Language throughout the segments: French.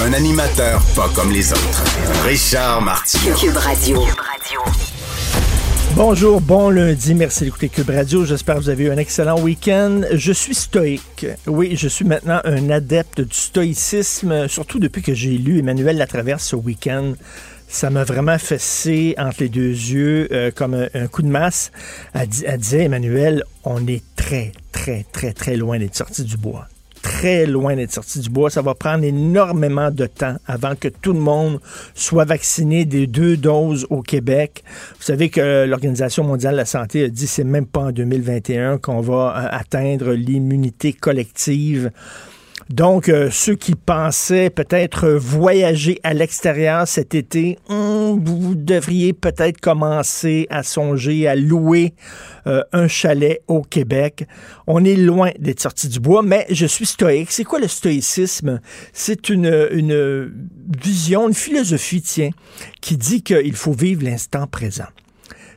Un animateur pas comme les autres. Richard Martineau. Cube Radio. Bonjour, bon lundi, merci d'écouter Cube Radio. J'espère que vous avez eu un excellent week-end. Je suis stoïque. Oui, je suis maintenant un adepte du stoïcisme, surtout depuis que j'ai lu Emmanuel Latraverse ce week-end. Ça m'a vraiment fessé entre les deux yeux euh, comme un, un coup de masse. Elle, elle disait, Emmanuel, on est très, très, très, très loin d'être sorti du bois très loin d'être sorti du bois. Ça va prendre énormément de temps avant que tout le monde soit vacciné des deux doses au Québec. Vous savez que l'Organisation mondiale de la santé a dit que c'est même pas en 2021 qu'on va euh, atteindre l'immunité collective. Donc, euh, ceux qui pensaient peut-être voyager à l'extérieur cet été, vous devriez peut-être commencer à songer à louer euh, un chalet au Québec. On est loin d'être sorti du bois, mais je suis stoïque. C'est quoi le stoïcisme? C'est une, une vision, une philosophie, tiens, qui dit qu'il faut vivre l'instant présent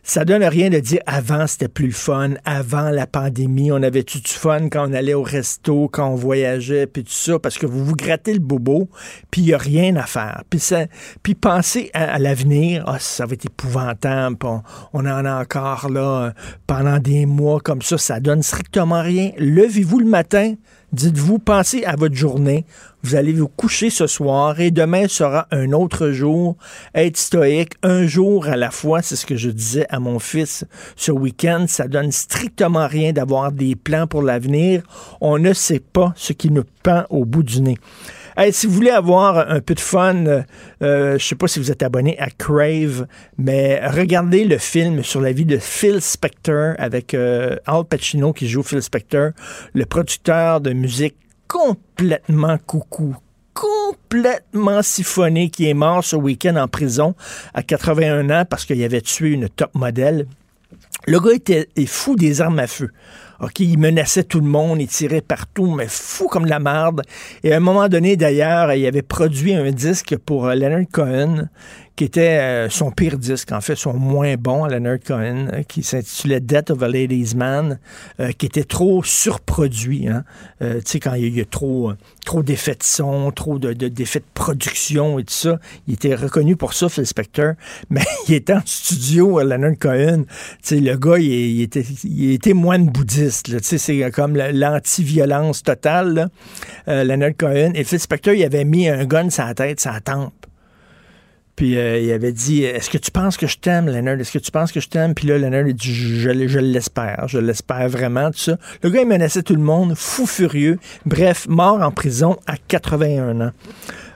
ça donne rien de dire avant c'était plus fun, avant la pandémie, on avait tout du fun quand on allait au resto, quand on voyageait, puis tout ça, parce que vous vous grattez le bobo, puis il n'y a rien à faire. Puis, ça, pensez à, l'avenir, ah, ça va être épouvantable, on, on en a encore là euh, pendant des mois comme ça, ça donne strictement rien. Levez-vous le matin, dites-vous, pensez à votre journée, vous allez vous coucher ce soir et demain sera un autre jour. Être stoïque, un jour à la fois, c'est ce que je disais à mon fils ce week-end. Ça donne strictement rien d'avoir des plans pour l'avenir. On ne sait pas ce qui nous pend au bout du nez. Hey, si vous voulez avoir un peu de fun, euh, euh, je sais pas si vous êtes abonné à Crave, mais regardez le film sur la vie de Phil Spector avec euh, Al Pacino qui joue Phil Spector, le producteur de musique complètement coucou, complètement siphonné, qui est mort ce week-end en prison à 81 ans parce qu'il avait tué une top modèle. Le gars est fou des armes à feu. OK, il menaçait tout le monde, il tirait partout, mais fou comme la marde. Et à un moment donné, d'ailleurs, il avait produit un disque pour euh, Leonard Cohen, qui était euh, son pire disque, en fait, son moins bon, Leonard Cohen, euh, qui s'intitulait Death of a Ladies Man, euh, qui était trop surproduit. Hein? Tu sais, quand il y a, trop, trop d'effets de son, trop de, de- d'effets de production et tout ça, il était reconnu pour ça, Phil Spector, mais il était en studio, Leonard Cohen. Tu sais, le gars, il, était, il était moine bouddhiste. là. Tu sais, c'est comme la- l'anti-violence totale, là. Euh, Cohen. Et Phil Spector, il avait mis un gun sur la tête, sur la tempe. Puis euh, il avait dit Est-ce que tu penses que je t'aime, Leonard? Est-ce que tu penses que je t'aime? Puis là, Leonard, il dit Je, je- je l'espère, je l'espère vraiment, tout ça. Le gars, il menaçait tout le monde, fou furieux. Bref, mort en prison à 81 ans.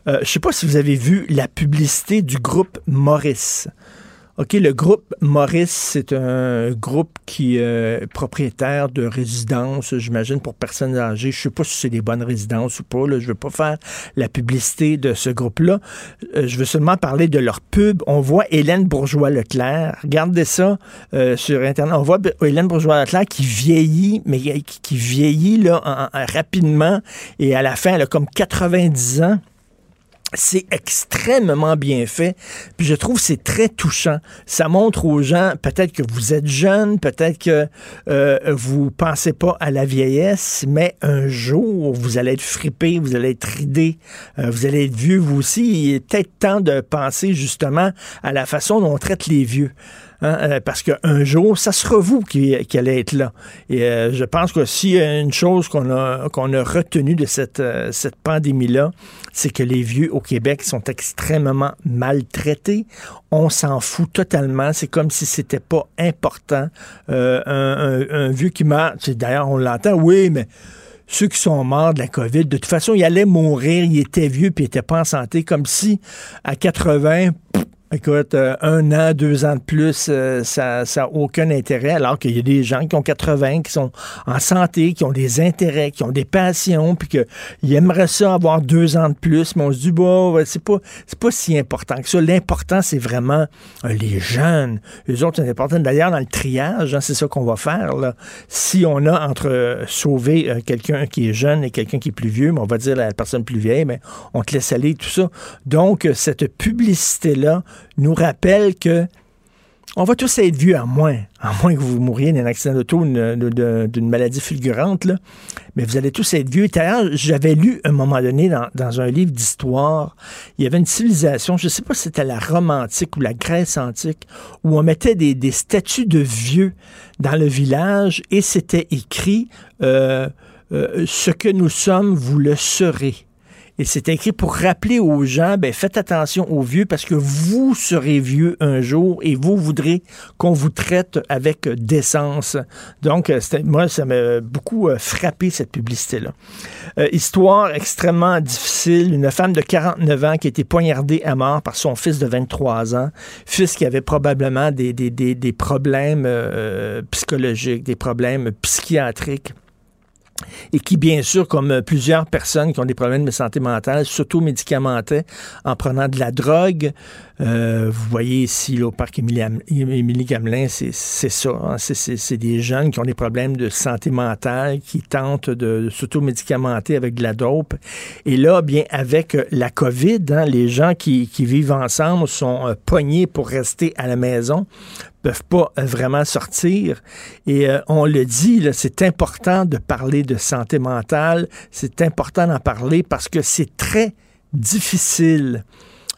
Euh, je sais pas si vous avez vu la publicité du groupe Maurice. OK, le groupe Maurice, c'est un groupe qui euh, est propriétaire de résidences, j'imagine, pour personnes âgées. Je sais pas si c'est des bonnes résidences ou pas. Là. Je veux pas faire la publicité de ce groupe-là. Euh, je veux seulement parler de leur pub. On voit Hélène Bourgeois-Leclerc. Regardez ça euh, sur Internet. On voit Hélène Bourgeois-Leclerc qui vieillit, mais qui, qui vieillit là, en- en- rapidement. Et à la fin, elle a comme 90 ans. C'est extrêmement bien fait. Puis je trouve c'est très touchant. Ça montre aux gens, peut-être que vous êtes jeune, peut-être que euh, vous pensez pas à la vieillesse, mais un jour, vous allez être frippé, vous allez être ridé, euh, vous allez être vieux, vous aussi. Il est peut-être temps de penser justement à la façon dont on traite les vieux. Hein, euh, parce qu'un jour, ça sera vous qui, allez être là. Et euh, je pense que s'il y a une chose qu'on a, a retenue de cette, euh, cette pandémie-là, c'est que les vieux au Québec sont extrêmement maltraités. On s'en fout totalement. C'est comme si c'était pas important. Un, vieux qui meurt, d'ailleurs, on l'entend, oui, mais ceux qui sont morts de la COVID, de toute façon, ils allaient mourir, ils étaient vieux puis ils n'étaient pas en santé, comme si à 80, pff, Écoute, euh, un an, deux ans de plus, euh, ça n'a aucun intérêt, alors qu'il y a des gens qui ont 80, qui sont en santé, qui ont des intérêts, qui ont des passions, puis qu'ils aimeraient ça avoir deux ans de plus, mais on se dit, bon, c'est pas, pas si important que ça. L'important, c'est vraiment euh, les jeunes. Les autres, c'est important. D'ailleurs, dans le triage, hein, c'est ça qu'on va faire. Là. Si on a entre sauver quelqu'un qui est jeune et quelqu'un qui est plus vieux, mais on va dire la personne plus vieille, mais on te laisse aller, tout ça. Donc, cette publicité-là, nous rappelle que on va tous être vieux, à moins, à moins que vous mouriez d'un accident d'auto, d'une maladie fulgurante, mais vous allez tous être vieux. D'ailleurs, j'avais lu un moment donné dans, un livre d'histoire, il y avait une civilisation, je ne sais pas si c'était la Rome antique ou la Grèce antique, où on mettait des, statues de vieux dans le village et c'était écrit euh, euh, Ce que nous sommes, vous le serez. Et c'est écrit pour rappeler aux gens, ben, faites attention aux vieux parce que vous serez vieux un jour et vous voudrez qu'on vous traite avec décence. Donc, euh, moi, ça m'a beaucoup euh, frappé cette publicité-là. Euh, histoire extrêmement difficile. Une femme de 49 ans qui a été poignardée à mort par son fils de 23 ans. Fils qui avait probablement des, des, des, des problèmes psychologiques, des problèmes psychiatriques et qui, bien sûr, comme euh, plusieurs personnes qui ont des problèmes de santé mentale, s'auto-médicamentaient en prenant de la drogue. Euh, vous voyez ici, au parc Émilie Gamelin, c'est ça. Hein. c'est des jeunes qui ont des problèmes de santé mentale, qui tentent de, s'auto-médicamenter avec de la dope. Et là, bien, avec la COVID, hein, les gens qui, qui, vivent ensemble sont euh, pognés pour rester à la maison peuvent pas euh, vraiment sortir. Et euh, on le dit, c'est important de parler de santé mentale, c'est important d'en parler parce que c'est très difficile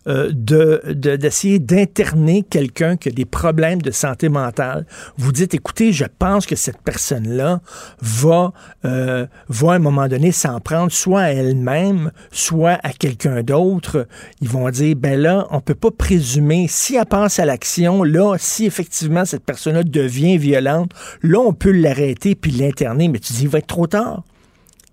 euh, d'essayer d'interner quelqu'un qui a des problèmes de santé mentale. Vous dites, écoutez, je pense que cette personne-là va, euh, va à un moment donné s'en prendre soit à elle-même, soit à quelqu'un d'autre. Ils vont dire, ben là, on peut pas présumer, si elle pense à l'action, là, si effectivement cette personne-là devient violente, là, on peut l'arrêter puis l'interner, mais tu dis, il va être trop tard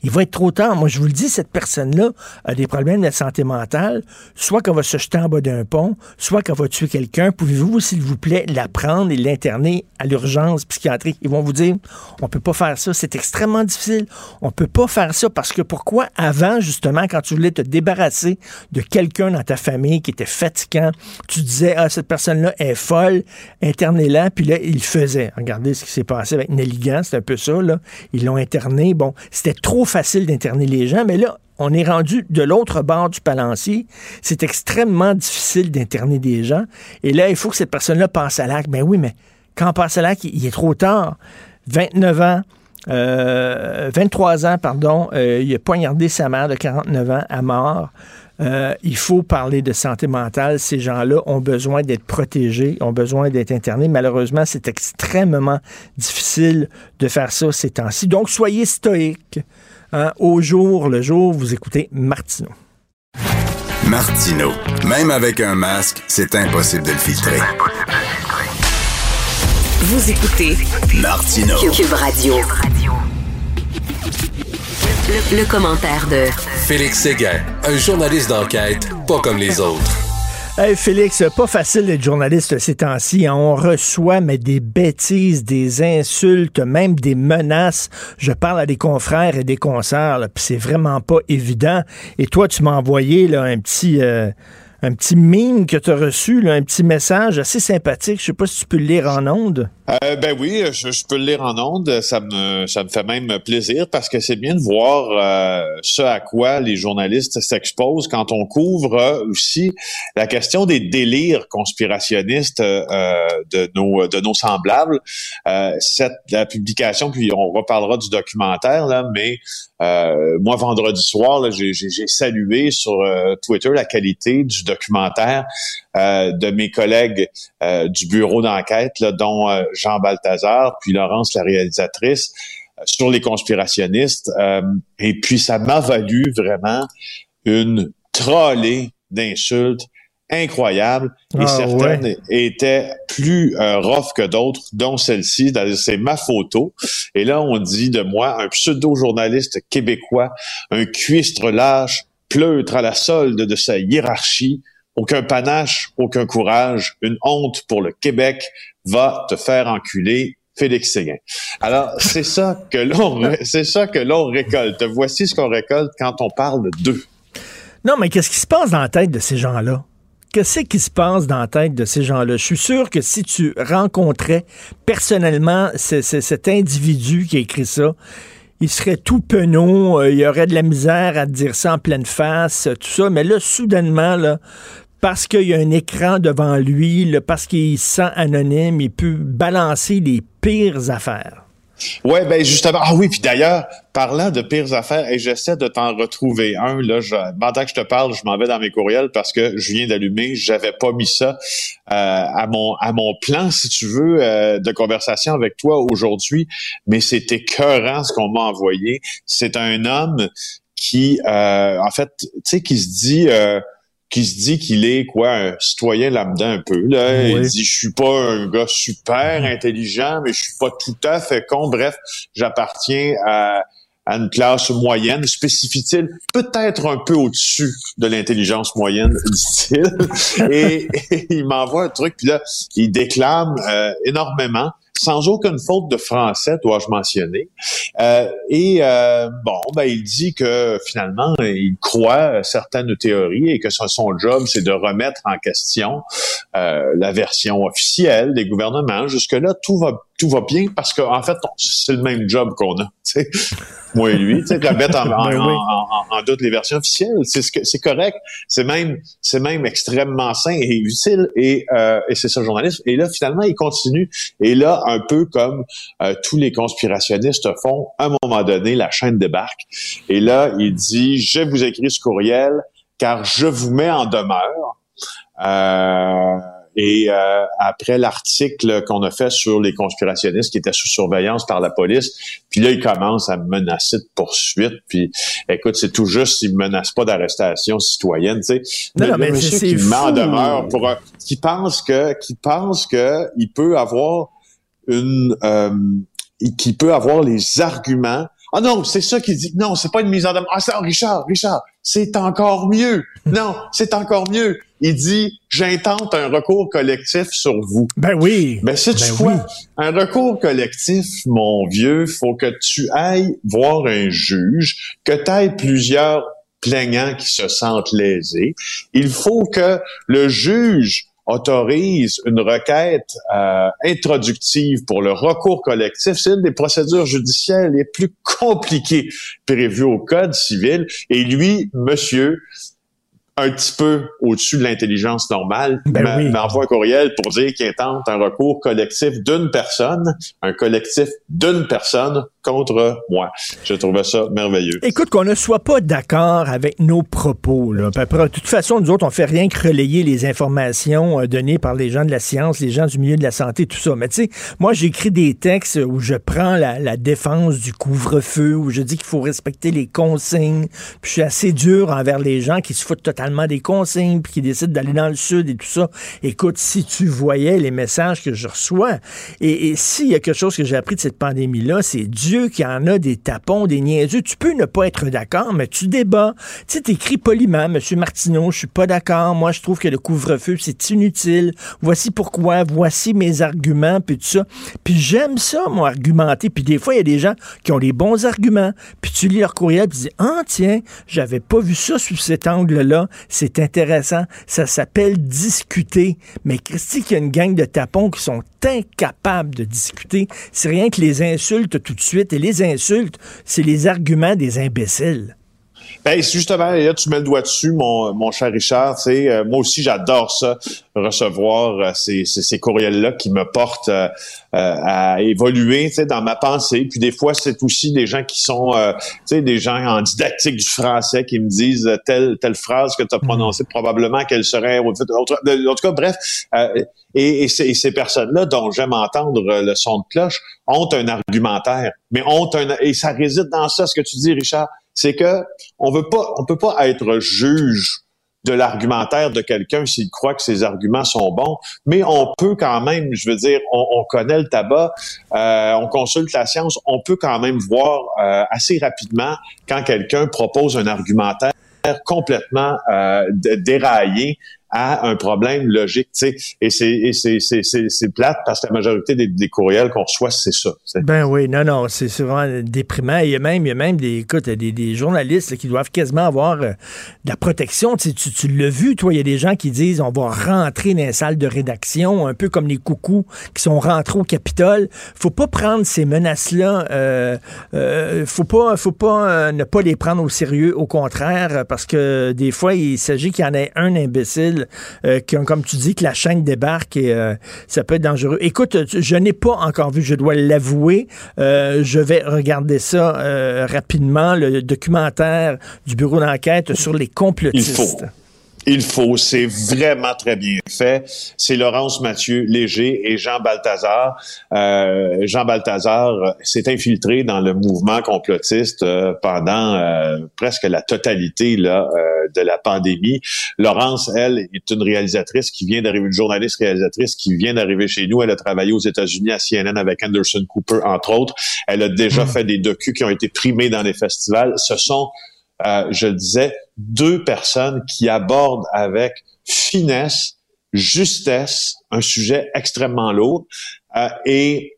il va être trop tard. Moi, je vous le dis, cette personne-là a des problèmes de santé mentale, soit qu'elle va se jeter en bas d'un pont, soit qu'elle va tuer quelqu'un. Pouvez-vous, s'il vous plaît, la prendre et l'interner à l'urgence psychiatrique? Ils vont vous dire, on peut pas faire ça, c'est extrêmement difficile. On peut pas faire ça parce que pourquoi avant, justement, quand tu voulais te débarrasser de quelqu'un dans ta famille qui était fatigant, tu disais, ah, cette personne-là est folle, internez-la, puis là, il faisait. Regardez ce qui s'est passé avec Nelligan, c'est un peu ça, là. Ils l'ont interné. Bon, c'était trop facile d'interner les gens, mais là, on est rendu de l'autre bord du balancier. C'est extrêmement difficile d'interner des gens. Et là, il faut que cette personne-là passe à l'acte. Ben oui, mais quand on passe à l'acte, il est trop tard. 29 ans, 23 euh, ans, pardon, euh, il a poignardé sa mère de 49 ans à mort. Euh, il faut parler de santé mentale. Ces gens-là ont besoin d'être protégés, ont besoin d'être internés. Malheureusement, c'est extrêmement difficile de faire ça ces temps-ci. Donc, soyez stoïques. Hein, au jour le jour, vous écoutez Martineau. Martineau, même avec un masque, c'est impossible de le filtrer. Vous écoutez Martineau. Cube Radio. Le, commentaire de Félix Séguin, un journaliste d'enquête pas comme les autres. Hey Félix, pas facile d'être journaliste ces temps-ci. Hein. On reçoit mais des bêtises, des insultes, même des menaces. Je parle à des confrères et des concerts, puis c'est vraiment pas évident. Et toi, tu m'as envoyé là, un petit euh, un petit meme que tu as reçu, un petit message assez sympathique. Je sais pas si tu peux le lire en ondes. Euh, ben oui, je, peux le lire en ondes. Ça me, ça me fait même plaisir parce que c'est bien de voir euh, ce à quoi les journalistes s'exposent quand on couvre euh, aussi la question des délires conspirationnistes de nos de nos semblables. cette la publication, puis on reparlera du documentaire là, mais moi vendredi soir, j'ai salué sur Twitter la qualité du documentaire euh, de mes collègues euh, du bureau d'enquête, dont euh, Jean Balthazar, puis Laurence, la réalisatrice, sur les conspirationnistes. et puis, ça m'a valu vraiment une trollée d'insultes incroyables et ah, certaines étaient plus rough que d'autres, dont celle-ci. C'est ma photo. Et là, on dit de moi un pseudo-journaliste québécois, un cuistre lâche, pleutre à la solde de sa hiérarchie, aucun panache, aucun courage, une honte pour le Québec, va te faire enculer Félix Séguin. Alors, c'est ça que l'on, c'est ça que l'on récolte. Voici ce qu'on récolte quand on parle d'eux. Non, mais qu'est-ce qui se passe dans la tête de ces gens-là? Qu'est-ce qui se passe dans la tête de ces gens-là? Je suis sûr que si tu rencontrais personnellement cet individu qui a écrit ça, il serait tout penaud, euh, il y aurait de la misère à te dire ça en pleine face, tout ça. Mais là, soudainement, là, parce qu'il y a un écran devant lui, parce qu'il se sent anonyme, il peut balancer les pires affaires. Oui, ben justement. Ah oui, puis d'ailleurs, parlant de pires affaires, et j'essaie de t'en retrouver un. Là, je, pendant que je te parle, je m'en vais dans mes courriels parce que je viens d'allumer. J'avais pas mis ça euh, à mon à mon plan, si tu veux, euh, de conversation avec toi aujourd'hui. Mais c'était écœurant ce qu'on m'a envoyé. C'est un homme qui, euh, en fait, tu sais, qui se dit qui se dit qu'il est quoi un citoyen lambda un peu là. Il dit je suis pas un gars super intelligent mais je suis pas tout à fait con. Bref j'appartiens à à une classe moyenne, spécifie-t-il, peut-être un peu au-dessus de l'intelligence moyenne, dit-il. et, il m'envoie un truc, puis là, il déclame euh, énormément sans aucune faute de français, dois-je mentionner. Euh, et euh, bon, ben, il dit que finalement, il croit certaines théories et que son job, c'est de remettre en question euh, la version officielle des gouvernements. Jusque-là, tout va tout va bien parce qu'en en fait, c'est le même job qu'on a. Moi et lui, tu sais, mettre en, en, ben en, en, doute les versions officielles, c'est ce c'est correct. C'est même, c'est même extrêmement sain et utile. Et, euh, et c'est ça le journaliste. Et là, finalement, il continue. Et là, un peu comme euh, tous les conspirationnistes font, à un moment donné, la chaîne débarque. Et là, il dit, je vous écris ce courriel car je vous mets en demeure. Euh, et euh, après l'article qu'on a fait sur les conspirationnistes qui étaient sous surveillance par la police, puis là, il commence à me menacer de poursuite. Puis, écoute, c'est tout juste, il me menace pas d'arrestation citoyenne, tu sais. Non, non, mais monsieur qui met en demeure pour un, qui pense que, qui pense que il peut avoir une, euh, qui peut avoir les arguments ah non, c'est ça qu'il dit. Non, c'est pas une mise en demeure. Ah, ça, Richard, Richard, c'est encore mieux. Non, c'est encore mieux. Il dit, j'intente un recours collectif sur vous. Ben oui. Ben si tu ben un recours collectif, mon vieux, faut que tu ailles voir un juge, que tu ailles plusieurs plaignants qui se sentent lésés. Il faut que le juge autorise une requête euh, introductive pour le recours collectif, c'est une des procédures judiciaires les plus compliquées prévues au Code civil. Et lui, monsieur, un petit peu au-dessus de l'intelligence normale, ben m'envoie un courriel pour dire qu'il intente un recours collectif d'une personne, un collectif d'une personne contre moi. Je trouvais ça merveilleux. Écoute, qu'on ne soit pas d'accord avec nos propos. Là. De toute façon, nous autres, on fait rien que relayer les informations euh, données par les gens de la science, les gens du milieu de la santé, tout ça. Mais tu sais, moi, j'écris des textes où je prends la, la défense du couvre-feu, où je dis qu'il faut respecter les consignes. Puis je suis assez dur envers les gens qui se foutent totalement des consignes, puis qui décident d'aller dans le sud et tout ça. Écoute, si tu voyais les messages que je reçois, et, et s'il y a quelque chose que j'ai appris de cette pandémie-là, c'est Dieu qu'il y en a des tapons, des niaiseux. Tu peux ne pas être d'accord, mais tu débats. Tu sais, t'écris poliment, M. Martineau, je suis pas d'accord. Moi, je trouve que le couvre-feu, c'est inutile. Voici pourquoi. Voici mes arguments, puis tout ça. Puis j'aime ça, moi, argumenter. Puis des fois, il y a des gens qui ont les bons arguments. Puis tu lis leur courriel, puis tu dis, ah, tiens, j'avais pas vu ça sous cet angle-là. C'est intéressant. Ça s'appelle discuter. Mais Christy, qu'il y a une gang de tapons qui sont incapables de discuter. C'est rien que les insultes tout de suite. Et les insultes, c'est les arguments des imbéciles. Ben, justement, là, tu mets le doigt dessus, mon, mon cher Richard. Euh, moi aussi, j'adore ça, recevoir euh, ces, ces, courriels-là qui me portent euh, à évoluer tu sais, dans ma pensée. Puis des fois, c'est aussi des gens qui sont, tu sais, des gens en didactique du français qui me disent telle, telle phrase que tu as mm. prononcée, probablement qu'elle serait... En tout cas, bref... Et, et, ces, ces personnes-là, dont j'aime entendre le son de cloche, ont un argumentaire, mais ont un et ça réside dans ça, ce que tu dis, Richard, c'est que on veut pas, on peut pas être juge de l'argumentaire de quelqu'un s'il croit que ses arguments sont bons, mais on peut quand même, je veux dire, on, on connaît le tabac, euh, on consulte la science, on peut quand même voir euh, assez rapidement quand quelqu'un propose un argumentaire complètement euh, déraillé à un problème logique. sais. Et c'est plate parce que la majorité des, courriels qu'on reçoit, c'est ça. Ben oui, non, non, c'est vraiment déprimant. Il y a même, il y a même des, des, journalistes qui doivent quasiment avoir euh, de la protection. Tu, tu, tu l'as vu, toi, il y a des gens qui disent on va rentrer dans les salles de rédaction, un peu comme les coucous qui sont rentrés au Capitole. Faut pas prendre ces menaces-là. Euh, euh, faut pas, faut pas euh, ne pas les prendre au sérieux. Au contraire, parce que des fois, il s'agit qu'il y en ait un imbécile qui, comme tu dis, que la chaîne débarque et ça peut être dangereux. Écoute, je n'ai pas encore vu, je dois l'avouer. je vais regarder ça rapidement, le documentaire du bureau d'enquête sur les complotistes. C'est vraiment très bien fait. C'est Laurence Mathieu Léger et Jean Balthazar. Euh, Jean Balthazar s'est infiltré dans le mouvement complotiste euh, pendant euh, presque la totalité là, de la pandémie. Laurence, elle, est une réalisatrice qui vient d'arriver, une journaliste réalisatrice qui vient d'arriver chez nous. Elle a travaillé aux États-Unis à CNN avec Anderson Cooper, entre autres. Elle a déjà mmh. fait des docus qui ont été primés dans les festivals. Ce sont euh, je le disais, deux personnes qui abordent avec finesse, justesse, un sujet extrêmement lourd. Euh, et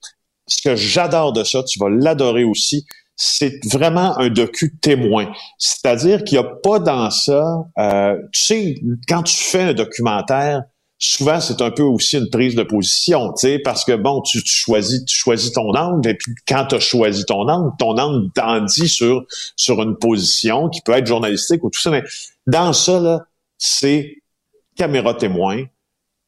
ce que j'adore de ça, tu vas l'adorer aussi, c'est vraiment un docu témoin. C'est-à-dire qu'il n'y a pas dans ça, euh, tu sais, quand tu fais un documentaire, souvent c'est un peu aussi une prise de position, tu sais, parce que bon, tu, choisis, tu choisis ton angle, et puis quand tu as choisi ton angle, ton angle t'en dit sur sur une position qui peut être journalistique ou tout ça, mais dans ça là, c'est caméra témoin,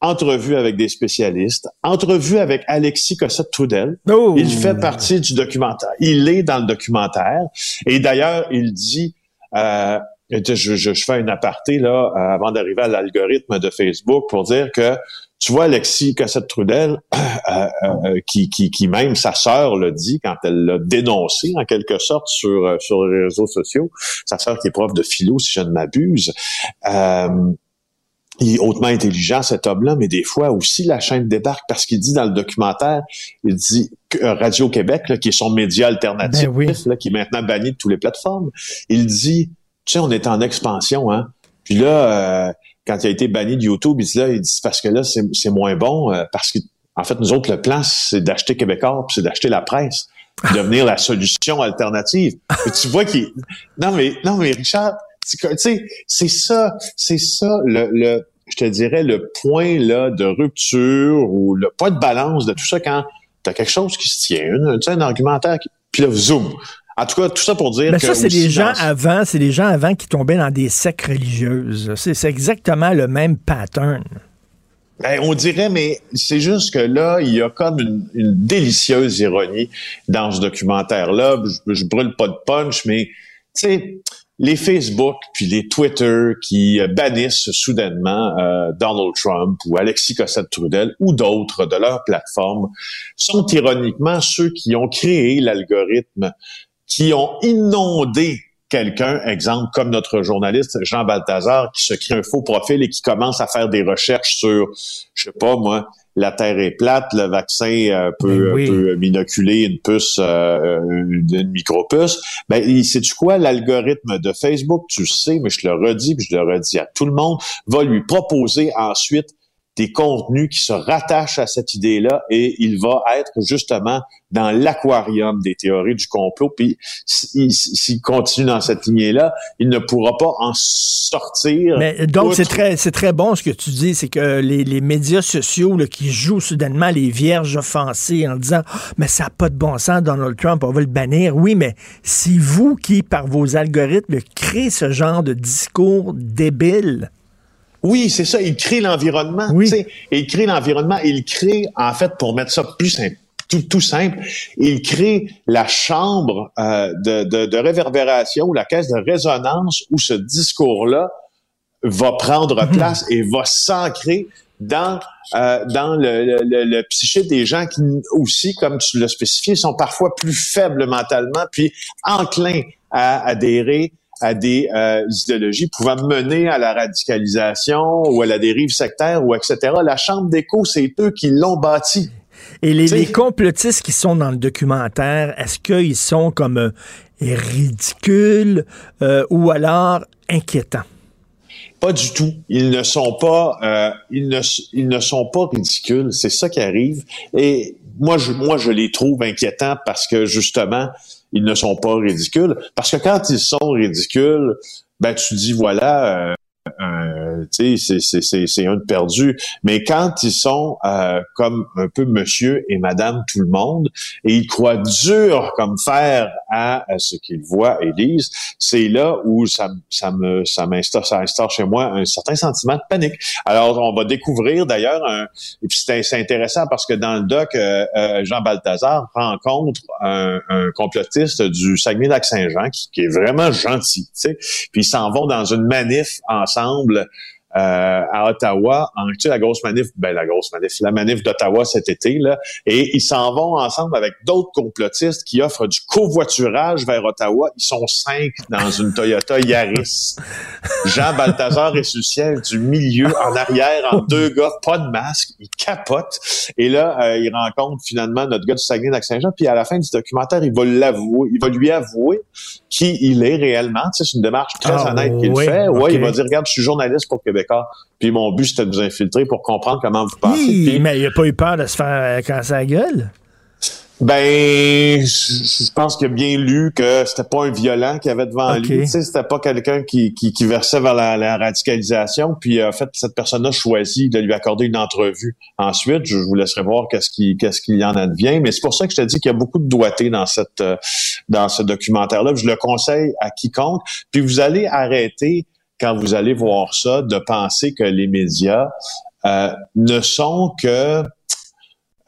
entrevue avec des spécialistes, entrevue avec Alexis Cossette-Trudel. Oh! Il fait partie du documentaire. Il est dans le documentaire. Et d'ailleurs, il dit, euh, je, je, fais un aparté là euh, avant d'arriver à l'algorithme de Facebook pour dire que tu vois Alexis Cossette-Trudel, euh, euh, qui, qui, qui, même sa sœur l'a dit quand elle l'a dénoncé en quelque sorte sur, sur les réseaux sociaux, sa sœur qui est prof de philo si je ne m'abuse. il est hautement intelligent, cet homme-là, mais des fois aussi la chaîne débarque parce qu'il dit dans le documentaire, il dit que Radio-Québec, qui est son média alternatif, ben là, qui est maintenant banni de toutes les plateformes, il dit tu sais, on est en expansion, hein. Puis là, euh, quand il a été banni de YouTube, il dit là, il dit parce que là, c'est moins bon, euh, parce que en fait, nous autres, le plan, c'est d'acheter Québécois, puis c'est d'acheter la presse, devenir la solution alternative. tu vois qu'il non mais non mais Richard, tu sais, c'est ça, c'est ça le, le je te dirais le point là de rupture ou le point de balance de tout ça quand tu as quelque chose qui se tient, sais, un argumentaire qui, puis là zoom, en tout cas, tout ça pour dire Mais que. ça, c'est des gens avant, c'est des gens avant qui tombaient dans des sectes religieuses. C'est exactement le même pattern. Ben, on dirait, mais c'est juste que là, il y a comme une, délicieuse ironie dans ce documentaire-là. Je, brûle pas de punch, mais tu sais, les Facebook puis les Twitter qui bannissent soudainement euh, Donald Trump ou Alexis Cossette-Trudel ou d'autres de leur plateforme sont ironiquement ceux qui ont créé l'algorithme qui ont inondé quelqu'un, exemple comme notre journaliste Jean Balthazar, qui se crée un faux profil et qui commence à faire des recherches sur, je sais pas moi, la Terre est plate, le vaccin euh, peut, ben peut, minoculer une puce, euh, euh une micropuce. Ben, c'est du quoi l'algorithme de Facebook, tu sais, mais je le redis, puis je le redis à tout le monde, va lui proposer ensuite des contenus qui se rattachent à cette idée-là et il va être justement dans l'aquarium des théories du complot. Puis s'il continue dans cette lignée-là, il ne pourra pas en sortir. Mais donc c'est très c'est très bon ce que tu dis, c'est que les, les, médias sociaux là, qui jouent soudainement les vierges offensées en disant oh, mais ça n'a pas de bon sens Donald Trump, on va le bannir. Oui, mais c'est vous qui par vos algorithmes créez ce genre de discours débile. Oui, c'est ça. Il crée l'environnement. Oui. Il crée l'environnement. Il crée, en fait, pour mettre ça plus simple, tout, tout simple, il crée la chambre euh, de, de, de, réverbération ou la caisse de résonance où ce discours-là va prendre mhm. place et va s'ancrer dans euh, dans le, le, le, psyché des gens qui aussi, comme tu l'as spécifié, sont parfois plus faibles mentalement, puis enclins à adhérer à des euh, idéologies pouvant mener à la radicalisation ou à la dérive sectaire ou etc. La Chambre d'écho, c'est eux qui l'ont bâti. Et les, complotistes qui sont dans le documentaire, est-ce qu'ils sont comme euh, ridicules euh, ou alors inquiétants? Pas du tout. Ils ne sont pas, euh, ils ne, ils ne sont pas ridicules. C'est ça qui arrive. Et moi, je, moi, je les trouve inquiétants parce que justement, ils ne sont pas ridicules. Parce que quand ils sont ridicules, ben tu dis voilà, euh, euh, c'est un perdu. Mais quand ils sont euh, comme un peu monsieur et madame tout le monde, et ils croient dur comme fer à, ce qu'ils voient et lisent, c'est là où ça, ça me ça m'instaure ça instaure chez moi un certain sentiment de panique. Alors on va découvrir d'ailleurs et puis c'est intéressant parce que dans le doc euh, euh, Jean Balthazar rencontre un, un complotiste du Saguenay-Lac-Saint-Jean qui, qui, est vraiment gentil. Puis ils s'en vont dans une manif ensemble euh, à Ottawa, en tu sais, la grosse manif, ben la grosse manif, la manif d'Ottawa cet été, là, et ils s'en vont ensemble avec d'autres complotistes qui offrent du covoiturage vers Ottawa. Ils sont cinq dans une Toyota Yaris. Jean Balthazar est sur le ciel du milieu, en arrière, en deux gars, pas de masque, il capote. Et là, euh, il rencontre finalement notre gars du Saguenay-Lac-Saint-Jean, puis à la fin du documentaire, il va l'avouer, il va lui avouer qui il est réellement. Tu sais, c'est une démarche très ah, honnête qu'il fait. Ouais, il va dire, regarde, je suis journaliste pour Québec puis mon but, c'était de vous infiltrer pour comprendre comment vous pensez. mais il n'a pas eu peur de se faire casser la gueule? Ben, je pense qu'il a bien lu que c'était pas un violent qui avait devant lui. Tu sais, c'était pas quelqu'un qui, qui, versait vers la, radicalisation. Puis en fait, cette personne a choisi de lui accorder une entrevue. Ensuite, je vous laisserai voir qu'est-ce qui qu'est-ce qu'il en advient. Mais c'est pour ça que je te dis qu'il y a beaucoup de doigté dans cette dans ce documentaire-là. Je le conseille à quiconque. Puis vous allez arrêter quand vous allez voir ça, de penser que les médias euh, ne sont que,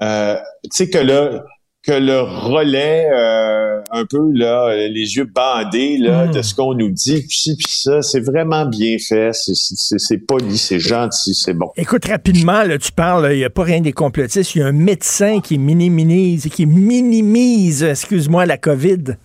euh, tu sais, que le que le relais euh, un peu là les yeux bandés là hmm. de ce qu'on nous dit puis puis ça c'est vraiment bien fait c'est c'est poli c'est gentil c'est bon écoute rapidement là tu parles il y a pas rien des complotistes il y a un médecin qui minimise qui minimise excuse-moi la covid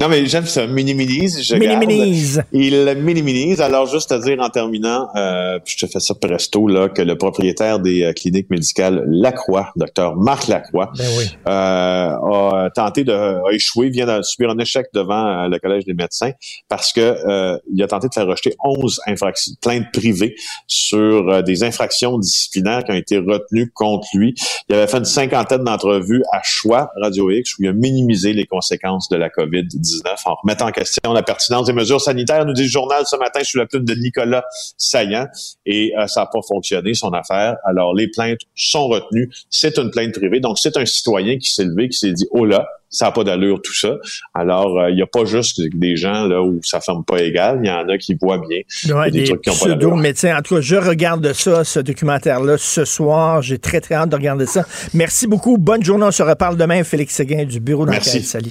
non, mais j'aime ça. Minimise, je minimise. Il minimise. Alors, juste à dire en terminant, euh, je te fais ça presto, là, que le propriétaire des euh, cliniques médicales Lacroix, docteur Marc Lacroix, ben oui. euh, a tenté de, a échoué, vient de subir un échec devant euh, le Collège des médecins parce que euh, il a tenté de faire rejeter 11 infractions, plaintes privées sur des infractions disciplinaires qui ont été retenues contre lui. Il avait fait une cinquantaine d'entrevues à choix Radio X où il a minimisé les conséquences de la COVID-19 en remettant en question la pertinence des mesures sanitaires, nous dit le journal ce matin sous la plume de Nicolas Saillant. Et euh, ça n'a pas fonctionné, son affaire. Alors, les plaintes sont retenues. C'est une plainte privée. Donc, c'est un citoyen qui s'est levé, qui s'est dit, oh là, ça n'a pas d'allure tout ça. Alors, euh, il n'y a pas juste des gens là où ça ne ferme pas égal. Il y en a qui voient bien. Ouais, des, trucs qui ont pas médecins. En tout cas, je regarde ça, ce documentaire-là, ce soir. J'ai très, très hâte de regarder ça. Merci beaucoup. Bonne journée. On se reparle demain. Félix Séguin du bureau d'enquête. Salut.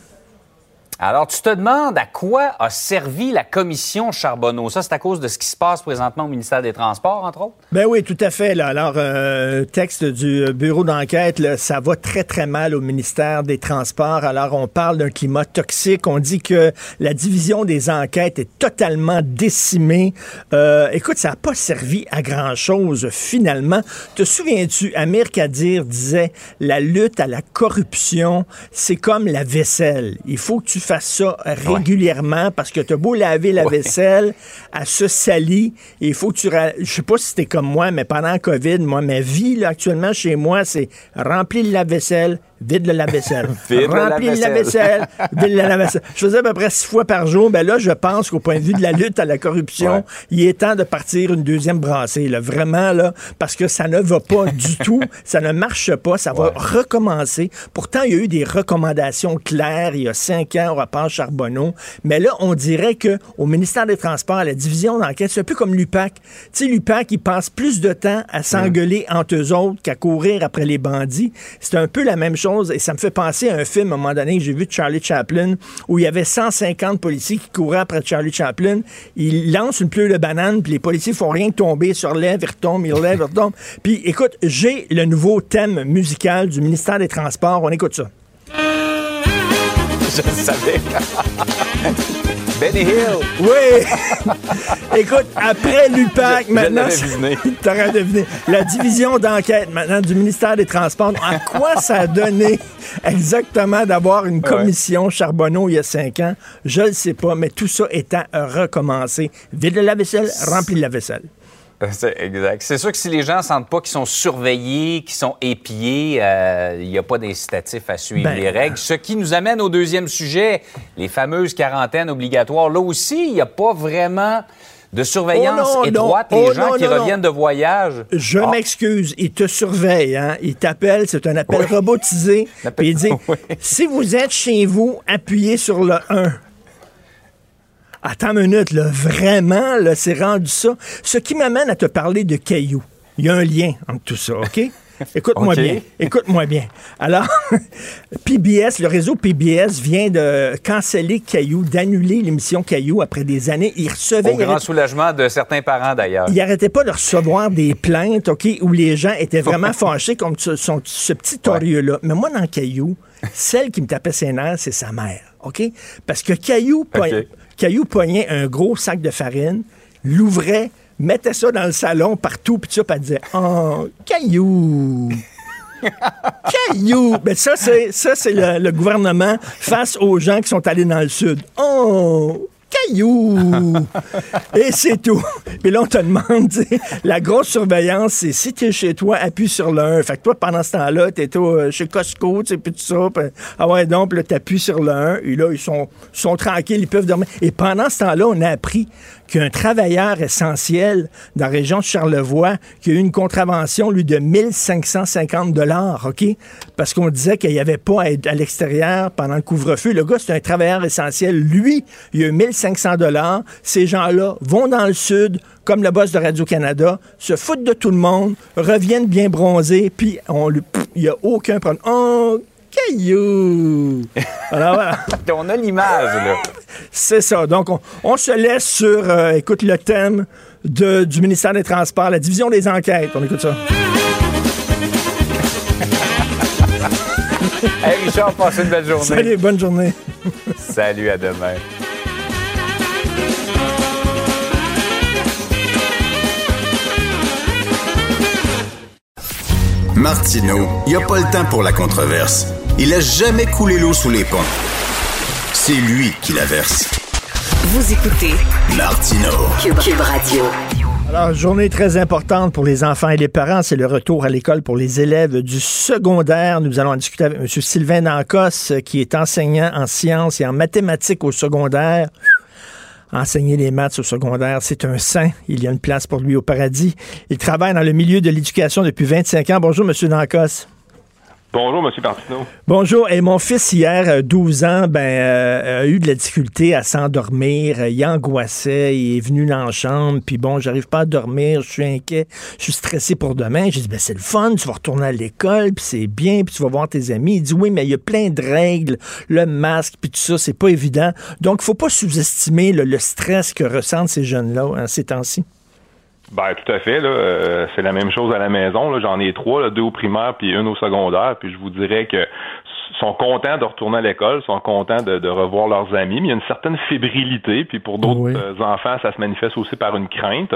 Alors, tu te demandes à quoi a servi la commission Charbonneau? Ça, c'est à cause de ce qui se passe présentement au ministère des Transports, entre autres? Ben oui, tout à fait. Alors, euh, texte du bureau d'enquête, ça va très, très mal au ministère des Transports. Alors, on parle d'un climat toxique. On dit que la division des enquêtes est totalement décimée. Euh, écoute, ça n'a pas servi à grand-chose, finalement. Te souviens-tu, Amir Kadir disait, la lutte à la corruption, c'est comme la vaisselle. Il faut que tu ça régulièrement parce que tu as beau laver la vaisselle, elle se salit. il faut que tu. Je sais pas si c'était comme moi, mais pendant la COVID, moi, ma vie actuellement chez moi, c'est remplir la vaisselle, vide le lave-vaisselle. Remplis le lave-vaisselle, vide le lave-vaisselle. Je faisais à peu près six fois par jour. Ben là, je pense qu'au point de vue de la lutte à la corruption, il est temps de partir une deuxième brassée. Là. Vraiment, là, parce que ça ne va pas du tout. Ça ne marche pas. Ça va recommencer. Pourtant, il y a eu des recommandations claires il y a cinq ans au rapport Charbonneau. Mais là, on dirait que au ministère des Transports, à la division d'enquête, c'est un peu comme l'UPAC. Tu sais, l'UPAC, il passe plus de temps à s'engueuler entre eux autres qu'à courir après les bandits. C'est un peu la même chose et ça me fait penser à un film à un moment donné que j'ai vu de Charlie Chaplin où il y avait 150 policiers qui couraient après Charlie Chaplin. Il lance une pleure de banane, puis les policiers font rien que tomber sur lèvres, ils retombent, ils lèvent, ils retombent. Puis écoute, j'ai le nouveau thème musical du ministère des Transports. On écoute ça. Je savais. Benny Hill. Oui! Écoute, après l'UPAC, maintenant. deviné. T'aurais deviné. La division d'enquête maintenant du ministère des Transports. À quoi ça a donné exactement d'avoir une commission Charbonneau il y a cinq ans? Je ne sais pas, mais tout ça étant recommencé. Vide le lave-vaisselle, remplis le lave-vaisselle. C'est exact. C'est sûr que si les gens sentent pas qu'ils sont surveillés, qu'ils sont épiés, euh, il n'y a pas d'incitatif à suivre Ben, les règles. Ce qui nous amène au deuxième sujet, les fameuses quarantaines obligatoires. Là aussi, il n'y a pas vraiment de surveillance Oh non, étroite. non. Les Oh gens non, qui reviennent de voyage. Je Ah, m'excuse, il te surveille, hein? Il t'appelle, c'est un appel Oui. robotisé. L'appel- Puis il dit Oui. si vous êtes chez vous, appuyez sur le 1. Attends une minute, là, vraiment, là, c'est rendu ça. Ce qui m'amène à te parler de cailloux. Il y a un lien entre tout ça, OK? Écoute-moi bien. Écoute-moi bien. Alors, PBS, le réseau PBS vient de canceller Caillou, d'annuler l'émission Caillou après des années. Il recevait. Au grand soulagement de certains parents, d'ailleurs. Il arrêtait pas de recevoir des plaintes, OK, où les gens étaient vraiment fâchés comme ce, son- ce petit torieux-là. Mais moi, dans Caillou, celle qui me tapait ses nerfs, c'est sa mère, OK? Parce que Caillou. Caillou pognait un gros sac de farine, l'ouvrait, mettait ça dans le salon partout, puis ça, puis elle disait « Oh, Caillou! » Caillou! Ben ça, c'est, ça, c'est le, le gouvernement face aux gens qui sont allés dans le sud. Oh! Caillou! Et c'est tout. Puis là, on te demande, tu la grosse surveillance, c'est si t'es chez toi, appuie sur le 1. Fait que toi, pendant ce temps-là, t'es au, euh, chez Costco, tu sais, puis tout ça. ah ouais, donc, là, t'appuies sur le 1. Et là, ils sont, sont tranquilles, ils peuvent dormir. Et pendant ce temps-là, on a appris qu'un travailleur essentiel dans la région de Charlevoix, qui a eu une contravention, lui, de 1550 dollars, OK? Parce qu'on disait qu'il n'y avait pas à être à l'extérieur pendant le couvre-feu. Le gars, c'est un travailleur essentiel. Lui, il a eu 1500 dollars. Ces gens-là vont dans le sud, comme le boss de Radio-Canada, se foutent de tout le monde, reviennent bien bronzés, puis on lui- il n'y a aucun problème. Caillou! Alors voilà. On a l'image, là. C'est ça. Donc, on, on se laisse sur, euh, écoute, le thème de- du ministère des Transports, la division des enquêtes. On écoute ça. Hey, Richard, passe une belle journée. Salut, bonne journée. Salut, à demain. Martineau, il n'y a pas le temps pour la controverse. Il a jamais coulé l'eau sous les ponts. C'est lui qui la verse. Vous écoutez Martineau. Cube, Cube Radio. Alors, journée très importante pour les enfants et les parents, c'est le retour à l'école pour les élèves du secondaire. Nous allons en discuter avec M. Sylvain Dancos, qui est enseignant en sciences et en mathématiques au secondaire. Enseigner les maths au secondaire, c'est un saint. Il y a une place pour lui au paradis. Il travaille dans le milieu de l'éducation depuis 25 ans. Bonjour, M. Dancos. Bonjour, M. Martineau. Bonjour. Et mon fils, hier, euh, 12 ans, ben, euh, a eu de la difficulté à s'endormir. Euh, Il angoissait. Il est venu dans la chambre. Puis bon, j'arrive pas à dormir. Je suis inquiet. Je suis stressé pour demain. J'ai dit, ben, c'est le fun. Tu vas retourner à l'école. Puis c'est bien. Puis tu vas voir tes amis. Il dit, oui, mais il y a plein de règles. Le masque, puis tout ça, c'est pas évident. Donc, faut pas sous-estimer le stress que ressentent ces jeunes-là hein, ces temps-ci. Ben, tout à fait. Là, euh, c'est la même chose à la maison. Là. J'en ai trois, là, deux au primaire puis une au secondaire. Puis je vous dirais que sont contents de retourner à l'école, sont contents de, de revoir leurs amis, mais il y a une certaine fébrilité. Puis pour d'autres Oui. euh, enfants, ça se manifeste aussi par une crainte.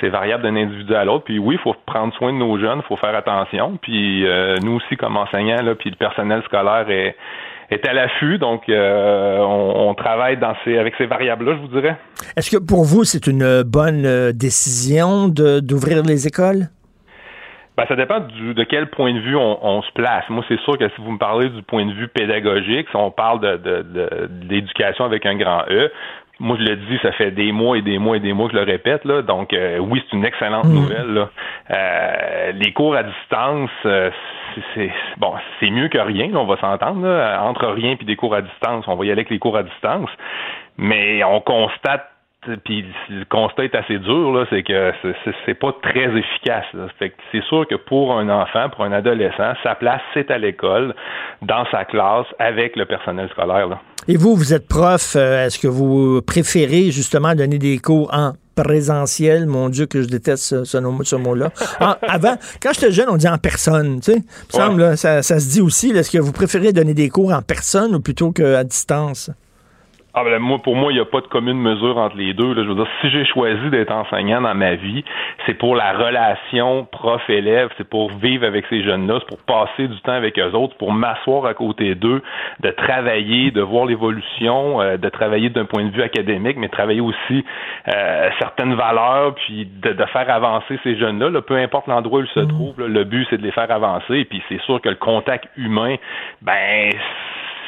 C'est variable d'un individu à l'autre. Puis oui, il faut prendre soin de nos jeunes, il faut faire attention. Puis euh, nous aussi, comme enseignants, là, puis le personnel scolaire est est à l'affût, donc euh, on, on travaille dans ces, avec ces variables-là, je vous dirais. Est-ce que pour vous, c'est une bonne euh, décision d'ouvrir les écoles? Ben, ça dépend du, de quel point de vue on, on se place. Moi, c'est sûr que si vous me parlez du point de vue pédagogique, si on parle de, de, de, de l'éducation avec un grand E, moi, je le dis, ça fait des mois et des mois et des mois que je le répète. Là. Donc, euh, oui, c'est une excellente nouvelle. Là. Euh, les cours à distance, euh, c'est, bon, c'est mieux que rien, là, on va s'entendre. Entre rien puis des cours à distance, on va y aller avec les cours à distance. Mais on constate puis le constat est assez dur, là, c'est que c'est- pas très efficace. c'est sûr que pour un enfant, pour un adolescent, sa place, c'est à l'école, dans sa classe, avec le personnel scolaire. Là. Et vous, vous êtes prof, euh, est-ce que vous préférez justement donner des cours en présentiel? Mon Dieu, que je déteste ce, ce nom- ce mot-là. Avant, quand j'étais jeune, on dit en personne, tu sais. Il me semble, là, ça, ça se dit aussi, là, est-ce que vous préférez donner des cours en personne ou plutôt qu'à distance? Ah ben, moi, pour moi, il n'y a pas de commune mesure entre les deux. Là. Je veux dire, si j'ai choisi d'être enseignant dans ma vie, c'est pour la relation prof-élève, c'est pour vivre avec ces jeunes-là, c'est pour passer du temps avec eux autres, pour m'asseoir à côté d'eux, de travailler, de voir l'évolution, euh, de travailler d'un point de vue académique, mais travailler aussi euh, certaines valeurs, puis de, de, faire avancer ces jeunes-là. Là, peu importe l'endroit où ils se mmh. trouvent, là, le but c'est de les faire avancer. Puis c'est sûr que le contact humain, ben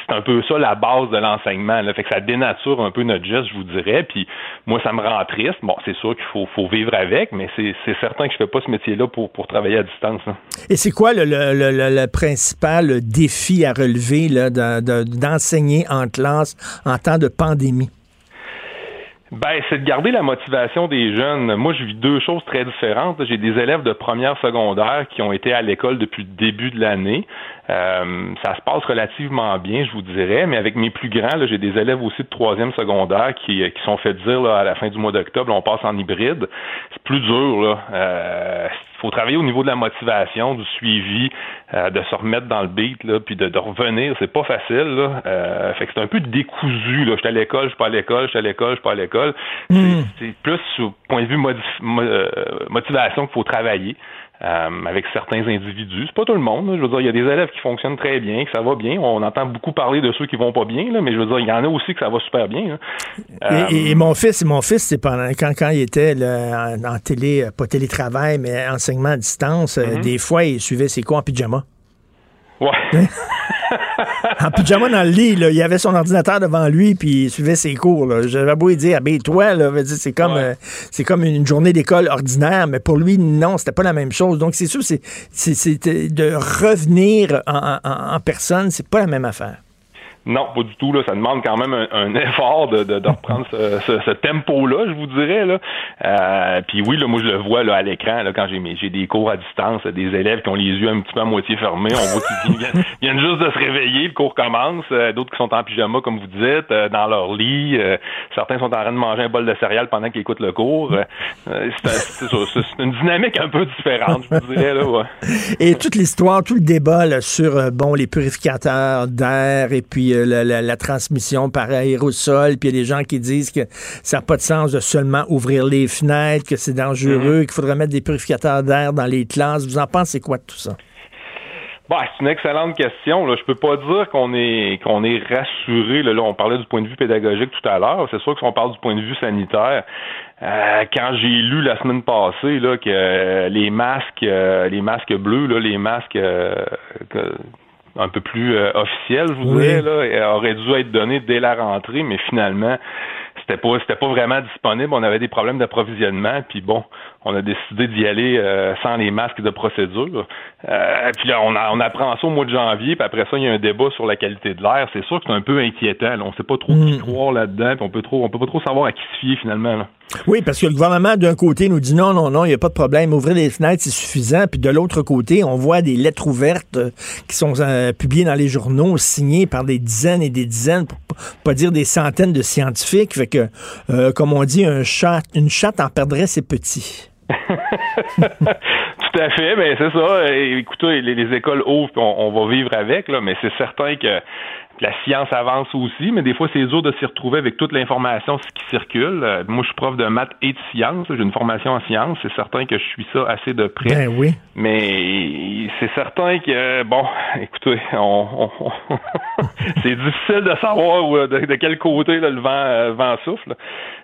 c'est un peu ça la base de l'enseignement. Fait que ça dénature un peu notre geste, je vous dirais. Puis moi, ça me rend triste. Bon, c'est sûr qu'il faut, vivre avec, mais c'est certain que je fais pas ce métier-là pour, pour travailler à distance. Et c'est quoi le, principal défi à relever d'enseigner de, en classe en temps de pandémie? Ben, c'est de garder la motivation des jeunes. Moi, je vis deux choses très différentes. J'ai des élèves de première secondaire qui ont été à l'école depuis le début de l'année. Euh, ça se passe relativement bien, je vous dirais, mais avec mes plus grands, j'ai des élèves aussi de troisième secondaire qui, qui sont fait dire là, à la fin du mois d'octobre, on passe en hybride. C'est plus dur, là. Euh, faut travailler au niveau de la motivation, du suivi, euh, de se remettre dans le beat, là, puis de, de revenir. C'est pas facile. Là. Euh, fait que c'est un peu décousu. Là. Je suis à l'école, je suis pas à l'école, je suis à l'école, je suis pas à l'école. Hmm. C'est plus au point de vue euh, motivation qu'il faut travailler. Euh, avec certains individus. C'est pas tout le monde. Je veux dire, il y a des élèves qui fonctionnent très bien, que ça va bien. On entend beaucoup parler de ceux qui vont pas bien, là, mais je veux dire, il y en a aussi que ça va super bien. Et, mon fils, mon fils, c'est pendant quand, quand il était en, télé, pas télétravail, mais enseignement à distance, euh, mm-hmm. des fois, il suivait ses cours en pyjama. Ouais. en pyjama dans le lit, là, il avait son ordinateur devant lui, puis il suivait ses cours. J'avais beau lui dire, ben toi, c'est comme, euh, c'est comme une journée d'école ordinaire, mais pour lui, non, c'était pas la même chose. Donc, c'est sûr, c'est, de revenir en, en, en personne, c'est pas la même affaire. Non, pas du tout. Là. Ça demande quand même un, effort de, de, reprendre ce, ce, tempo-là, je vous dirais. Là. Euh, puis oui, là, moi je le vois là, à l'écran là, quand j'ai j'ai des cours à distance, des élèves qui ont les yeux un petit peu à moitié fermés. On voit qu'ils viennent, viennent, juste de se réveiller, le cours commence. Euh, d'autres qui sont en pyjama, comme vous dites, euh, dans leur lit. certains sont en train de manger un bol de céréales pendant qu'ils écoutent le cours. c'est une dynamique un peu différente, je vous dirais. Là, ouais. Et toute l'histoire, tout le débat là, sur bon les purificateurs d'air et puis la, transmission par aérosol, puis il y a des gens qui disent que ça n'a pas de sens de seulement ouvrir les fenêtres, que c'est dangereux, mhm. qu'il faudrait mettre des purificateurs d'air dans les classes. Vous en pensez quoi de tout ça? Bah, c'est une excellente question. Là. Je peux pas dire qu'on est qu'on est rassuré. Là. on parlait du point de vue pédagogique tout à l'heure. C'est sûr que si on parle du point de vue sanitaire, euh, quand j'ai lu la semaine passée là, que les masques, euh, les masques bleus, là, les masques que, un peu plus euh, officiel, je vous dirais, là, aurait dû être donné dès la rentrée, mais finalement, c'était pas c'était pas vraiment disponible. On avait des problèmes d'approvisionnement, puis bon, on a décidé d'y aller euh, sans les masques de procédure. Euh, puis là, on, on apprend ça au mois de janvier, puis après ça, il y a un débat sur la qualité de l'air. C'est sûr que c'est un peu inquiétant. On On sait pas trop qui mm. croire là-dedans, puis on peut trop, on peut pas trop savoir à qui se fier finalement. Là. Oui, parce que le gouvernement, d'un côté, nous dit non, non, non, il n'y a pas de problème, ouvrir les fenêtres, c'est suffisant. Puis de l'autre côté, on voit des lettres ouvertes euh, qui sont publiées dans les journaux, signées par des dizaines et des dizaines, pour pas dire des centaines de scientifiques. Fait que, comme on dit, un chat, une chatte en perdrait ses petits. Tout à fait, mais c'est ça. Écoutez, les, écoles ouvrent, on, on, va vivre avec, là, mais c'est certain que la science avance aussi, mais des fois, c'est dur de s'y retrouver avec toute l'information qui circule. Euh, moi, je suis prof de maths et de sciences. J'ai une formation en sciences. C'est certain que je suis ça assez de près. Ben oui. Mais c'est certain que, bon, écoutez, on, c'est difficile de savoir de, quel côté le, vent, euh, vent souffle.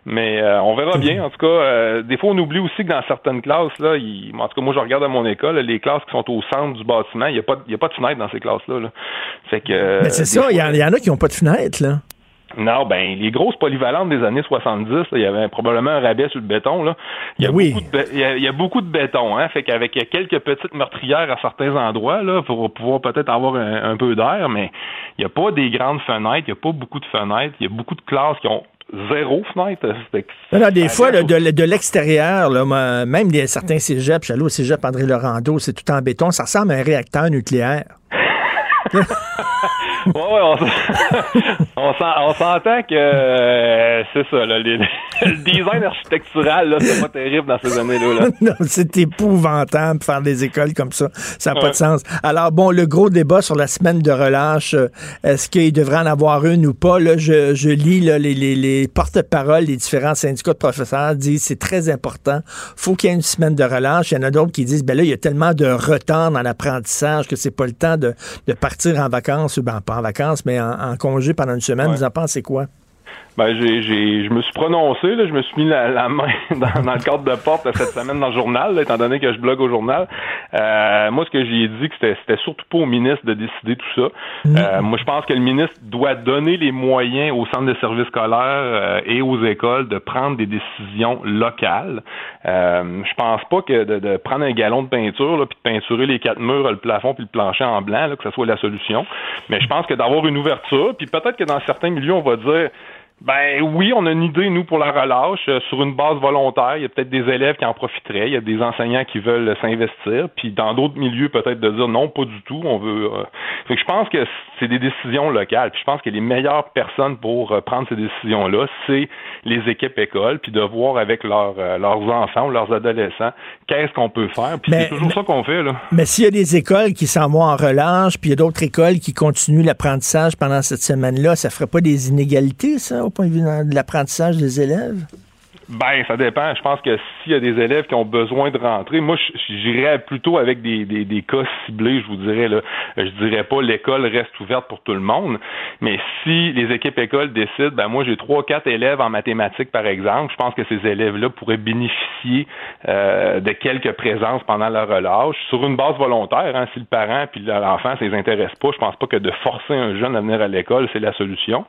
Mais euh, on verra bien. En tout cas, des fois, on oublie aussi que dans certaines classes, là, en tout cas, moi, je regarde à mon école, les classes qui sont au centre du bâtiment, il n'y a, pas, a pas de fenêtre dans ces classes-là. Là. Fait que. Mais c'est ça, il y, il y en a qui n'ont pas de fenêtre, là. Non, ben les grosses polyvalentes des années 70, il y avait probablement un rabais sur le béton. Là. Il, y a beaucoup de, il, y a, beaucoup de béton, hein. Fait qu'avec quelques petites meurtrières à certains endroits, là, pour pouvoir peut-être avoir un, peu d'air, mais il n'y a pas des grandes fenêtres, il n'y a pas beaucoup de fenêtres, il y a beaucoup de classes qui ont zéro fenêtre. des fois, de, l'extérieur, même des, certains cégeps, j'allais au cégep André Laurando, c'est tout en béton, ça ressemble à un réacteur nucléaire. ouais, on, on s'entend que euh, c'est ça, là, le design architectural, là, c'est pas terrible dans ces années-là. non, c'est épouvantable faire des écoles comme ça. Ça n'a pas de sens. Alors, bon, le gros débat sur la semaine de relâche, euh, est-ce qu'il devrait en avoir une ou pas? Là, je, je lis là, les, les, les porte-paroles des différents syndicats de professeurs disent c'est très important. faut qu'il y ait une semaine de relâche. Il y en a d'autres qui disent, ben là, il y a tellement de retard dans l'apprentissage que c'est pas le temps de, de partir en vacances, ou ben, pas en vacances, mais en, congé pendant une semaine. Vous en pensez quoi? Ben, j'ai, j'ai, je me suis prononcé, là, je me suis mis la, main dans, dans, le cadre de porte cette semaine dans le journal, étant donné que je blogue au journal. Euh, moi, ce que j'ai dit, que c'était, c'était surtout pas au ministre de décider tout ça. Mm. Euh, moi, je pense que le ministre doit donner les moyens aux centres de services scolaires euh, et aux écoles de prendre des décisions locales. Euh, je pense pas que de, de, prendre un galon de peinture, là, puis de peinturer les quatre murs, le plafond puis le plancher en blanc, là, que ce soit la solution. Mais je pense que d'avoir une ouverture, puis peut-être que dans certains milieux, on va dire ben oui, on a une idée, nous, pour la relâche, euh, sur une base volontaire. Il y a peut-être des élèves qui en profiteraient, il y a des enseignants qui veulent s'investir, puis dans d'autres milieux, peut-être de dire non, pas du tout, on veut... Euh... Je pense que c'est des décisions locales. Puis je pense que les meilleures personnes pour euh, prendre ces décisions-là, c'est les équipes écoles, puis de voir avec leurs, euh, leurs enfants ou leurs adolescents qu'est-ce qu'on peut faire. Puis c'est toujours ça qu'on fait, là. Mais s'il y a des écoles qui s'en vont en relâche, puis il y a d'autres écoles qui continuent l'apprentissage pendant cette semaine-là, ça ferait pas des inégalités, ça? au point de vue de l'apprentissage des élèves? Ben, ça dépend. Je pense que s'il y a des élèves qui ont besoin de rentrer, moi, j'irais plutôt avec des, des, des, cas ciblés, je vous dirais. Là. Je dirais pas l'école reste ouverte pour tout le monde, mais si les équipes écoles décident, ben moi, j'ai trois, quatre élèves en mathématiques, par exemple, je pense que ces élèves-là pourraient bénéficier euh, de quelques présences pendant leur relâche, sur une base volontaire. Hein, si le parent puis l'enfant, ça les intéresse pas, je pense pas que de forcer un jeune à venir à l'école, c'est la solution.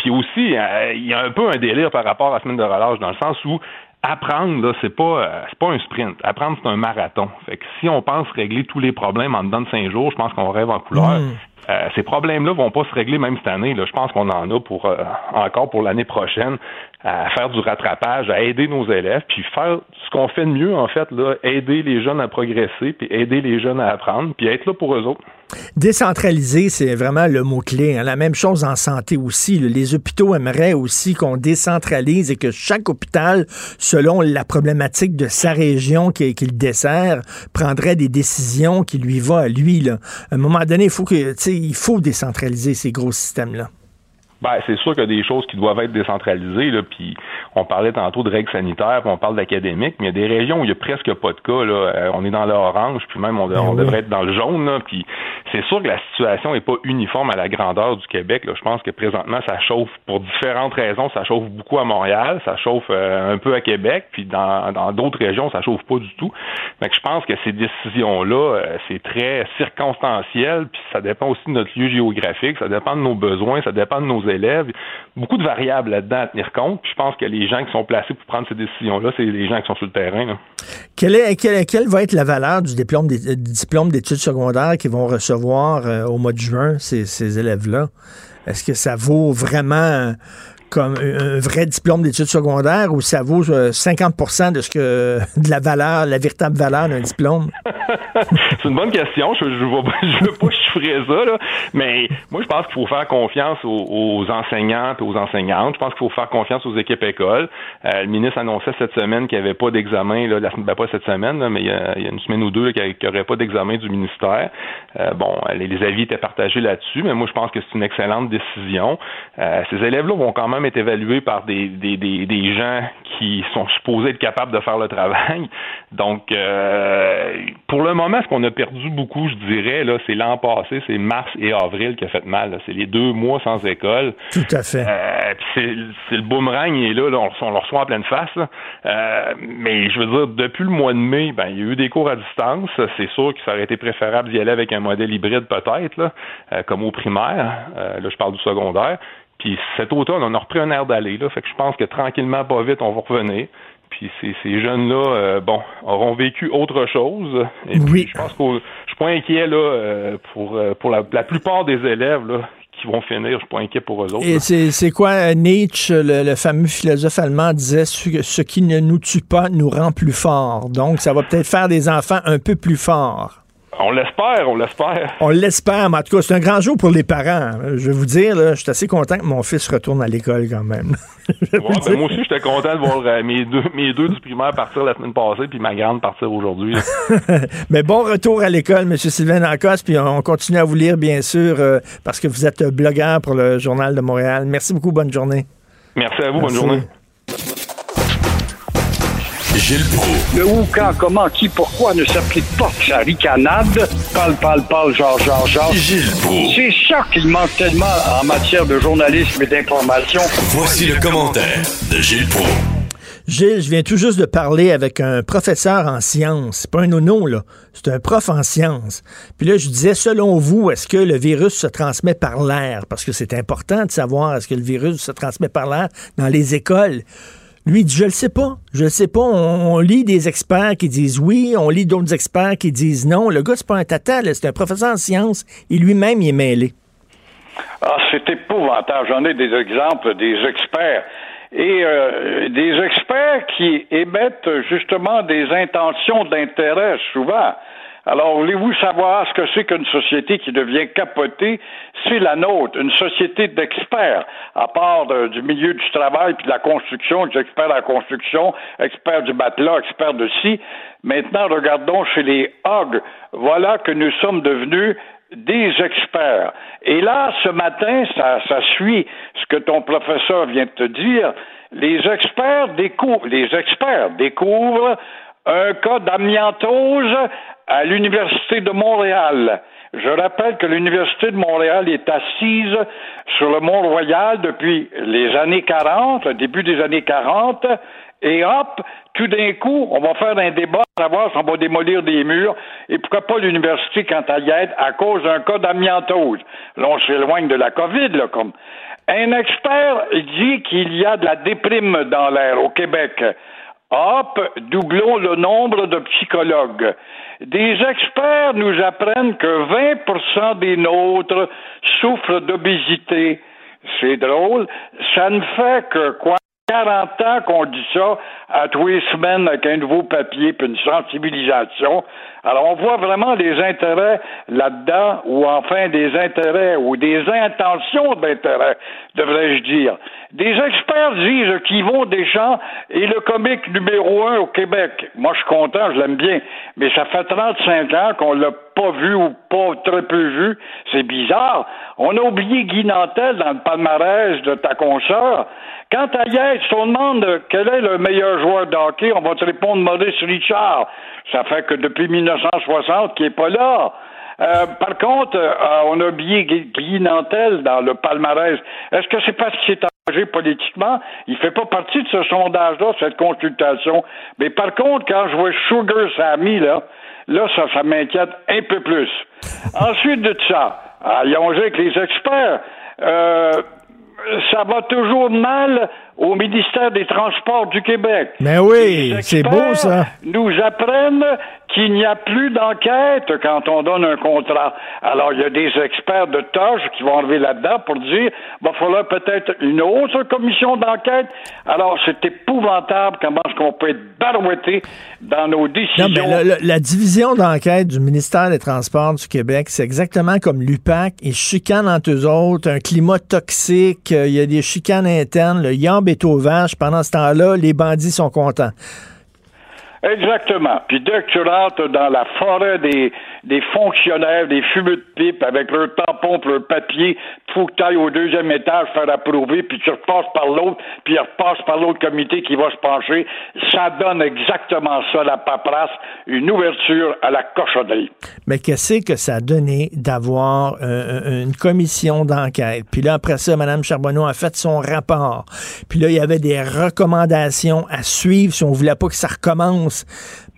Puis aussi, euh, il y a un peu un délire par rapport à la semaine de relâche, dans le sens où apprendre, là, c'est pas euh, c'est pas un sprint. Apprendre, c'est un marathon. Fait que si on pense régler tous les problèmes en dedans de cinq jours, je pense qu'on rêve en couleur. Mm. Euh, ces problèmes-là vont pas se régler même cette année. Là. Je pense qu'on en a pour encore pour l'année prochaine à faire du rattrapage, à aider nos élèves, puis faire ce qu'on fait de mieux en fait, là, aider les jeunes à progresser, puis aider les jeunes à apprendre, puis être là pour eux autres. Décentraliser, c'est vraiment le mot-clé. Hein. La même chose en santé aussi. Les hôpitaux aimeraient aussi qu'on décentralise et que chaque hôpital, selon la problématique de sa région qu'il dessert, prendrait des décisions qui lui vont à lui. Un moment donné, il faut que, il faut décentraliser ces gros systèmes-là. Ben, c'est sûr qu'il y a des choses qui doivent être décentralisées, là, puis on parlait tantôt de règles sanitaires, puis on parle d'académique, mais il y a des régions où il n'y a presque pas de cas, là. Euh, on est dans l'orange, puis même on, ben devrait être dans le jaune, là, puis c'est sûr que la situation n'est pas uniforme à la grandeur du Québec, là. Je pense que présentement, ça chauffe pour différentes raisons. Ça chauffe beaucoup à Montréal, ça chauffe euh, un peu à Québec, puis dans, dans d'autres régions, ça chauffe pas du tout. Donc, je pense que ces décisions-là, euh, c'est très circonstanciel, puis ça dépend aussi de notre lieu géographique, ça dépend de nos besoins, ça dépend de nos élèves. Beaucoup de variables là-dedans à tenir compte. Puis je pense que les gens qui sont placés pour prendre ces décisions-là, c'est les gens qui sont sur le terrain. Quelle, est, quelle, va être la valeur du diplôme euh, diplôme d'études secondaires qu'ils vont recevoir euh, au mois de juin, ces, ces élèves-là? Est-ce que ça vaut vraiment comme un vrai diplôme d'études secondaires ou ça vaut 50 euh, de ce que de la valeur, la véritable valeur d'un diplôme? c'est une bonne question. Je ne veux, pas chiffrer ça, là. mais moi, je pense qu'il faut faire confiance aux, enseignantes et aux enseignantes. Je pense qu'il faut faire confiance aux équipes écoles. Euh, le ministre annonçait cette semaine qu'il n'y avait pas d'examen, là, ben, pas cette semaine, mais il y, a, une semaine ou deux qu'il n'y aurait pas d'examen du ministère. Euh, bon, les, avis étaient partagés là-dessus, mais moi, je pense que c'est une excellente décision. ces élèves-là vont quand même est évalué par des, des, gens qui sont supposés être capables de faire le travail. Donc, euh, pour le moment, ce qu'on a perdu beaucoup, je dirais, là, c'est l'an passé, c'est mars et avril qui a fait mal. C'est les deux mois sans école. Tout à fait. Euh, c'est le boomerang, il est là, on, le reçoit en pleine face. Euh, mais je veux dire, depuis le mois de mai, ben, il y a eu des cours à distance. C'est sûr que ça aurait été préférable d'y aller avec un modèle hybride peut-être, là, comme au primaire. là, je parle du secondaire. Puis cet automne, on a repris un air d'aller. Là, fait que je pense que tranquillement, pas vite, on va revenir. Puis ces, ces jeunes-là, euh, bon, auront vécu autre chose. Et oui. je pense que je suis pas inquiet là euh, pour euh, pour la, plupart des élèves là qui vont finir. Je suis pas inquiet pour eux autres. Et c'est quoi Nietzsche, le, fameux philosophe allemand, disait ce, ce qui ne nous tue pas nous rend plus forts. Donc ça va peut-être faire des enfants un peu plus forts. On l'espère, on l'espère. On l'espère, mais en tout cas, c'est un grand jour pour les parents. Je vais vous dire, là, je suis assez content que mon fils retourne à l'école quand même. Ouais, ben, moi aussi, j'étais content de voir euh, mes, deux, mes deux du primaire partir la semaine passée, puis ma grande partir aujourd'hui. Mais bon retour à l'école, M. Sylvain Lacoste, puis on continue à vous lire, bien sûr, euh, parce que vous êtes blogueur pour le Journal de Montréal. Merci beaucoup, bonne journée. Merci à vous, bonne journée. Gilles Proulx. Le où, quand, comment, qui, pourquoi ne s'applique pas sa ricanade? Parle, parle, parle, genre, genre, genre. Gilles Proulx. C'est ça qu'il manque tellement en matière de journalisme et d'information. Voici le commentaire de Gilles Proulx. Gilles, je viens tout juste de parler avec un professeur en sciences. C'est pas un nono, là. C'est un prof en sciences. Puis là, je disais, selon vous, est-ce que le virus se transmet par l'air? Parce que c'est important de savoir est-ce que le virus se transmet par l'air dans les écoles. Lui, dit, je le sais pas. Je le sais pas. On, lit des experts qui disent oui, on lit d'autres experts qui disent non. Le gars, c'est pas un tata. C'est un professeur en sciences. Et lui-même, il est mêlé. Ah, c'est épouvantable. J'en ai des exemples des experts. Et euh, des experts qui émettent justement des intentions d'intérêt souvent. Alors, voulez-vous savoir ce que c'est qu'une société qui devient capotée? C'est la nôtre, une société d'experts, à part du milieu du travail puis de la construction, des experts de la construction, experts du matelas, experts de ci. Maintenant, regardons chez les hogs. Voilà que nous sommes devenus des experts. Et là, ce matin, ça, ça suit ce que ton professeur vient de te dire. Les experts découvrent, les experts découvrent un cas d'amiantose à l'Université de Montréal. Je rappelle que l'Université de Montréal est assise sur le Mont-Royal depuis les années 40, le début des années 40, et hop, tout d'un coup, on va faire un débat à savoir si on va démolir des murs, et pourquoi pas l'université quand elle y est, à cause d'un cas d'amiantose. Là, on s'éloigne de la COVID, là, comme. Un expert dit qu'il y a de la déprime dans l'air au Québec. Hop, doublons le nombre de psychologues. Des experts nous apprennent que 20% des nôtres souffrent d'obésité. C'est drôle. Ça ne fait que quoi? 40 ans qu'on dit ça à tous les semaines avec un nouveau papier puis une sensibilisation. Alors, on voit vraiment des intérêts là-dedans, ou enfin des intérêts, ou des intentions d'intérêt, devrais-je dire. Des experts disent qu'ils vont des et le comique numéro un au Québec. Moi, je suis content, je l'aime bien, mais ça fait 35 ans qu'on l'a pas vu ou pas très peu vu. C'est bizarre. On a oublié Guy Nantel dans le palmarès de ta consoeur. Quand à Yates, on demande quel est le meilleur joueur de on va te répondre Maurice Richard. Ça fait que depuis 1960 qu'il n'est pas là. Euh, par contre, euh, on a oublié Guy, Guy Nantel dans le palmarès. Est-ce que c'est parce qu'il s'est engagé politiquement? Il fait pas partie de ce sondage-là, cette consultation. Mais par contre, quand je vois Sugar Sammy, là, là, ça, ça m'inquiète un peu plus. Ensuite de ça, Yongé avec les experts, euh, ça va toujours mal au ministère des Transports du Québec. Mais oui, c'est beau, ça. Nous apprennent qu'il n'y a plus d'enquête quand on donne un contrat. Alors, il y a des experts de tâches qui vont arriver là-dedans pour dire, va falloir peut-être une autre commission d'enquête. Alors, c'est épouvantable comment est-ce qu'on peut être barouetté dans nos décisions. Non, mais la division d'enquête du ministère des Transports du Québec, c'est exactement comme l'UPAC. Ils chicanent entre eux autres, un climat toxique, euh, il y a des chicanes internes, le yamb vaches. Pendant ce temps-là, les bandits sont contents. Exactement. Puis dès que tu rentres dans la forêt des, des fonctionnaires, des fumeux de pipe avec leur tampon pour leur papier, faut que tu au deuxième étage faire approuver, puis tu repasses par l'autre, puis il repasse par l'autre comité qui va se pencher. Ça donne exactement ça, la paperasse, une ouverture à la cochonnerie. Mais qu'est-ce que ça a donné d'avoir euh, une commission d'enquête? Puis là, après ça, Mme Charbonneau a fait son rapport. Puis là, il y avait des recommandations à suivre si on voulait pas que ça recommence.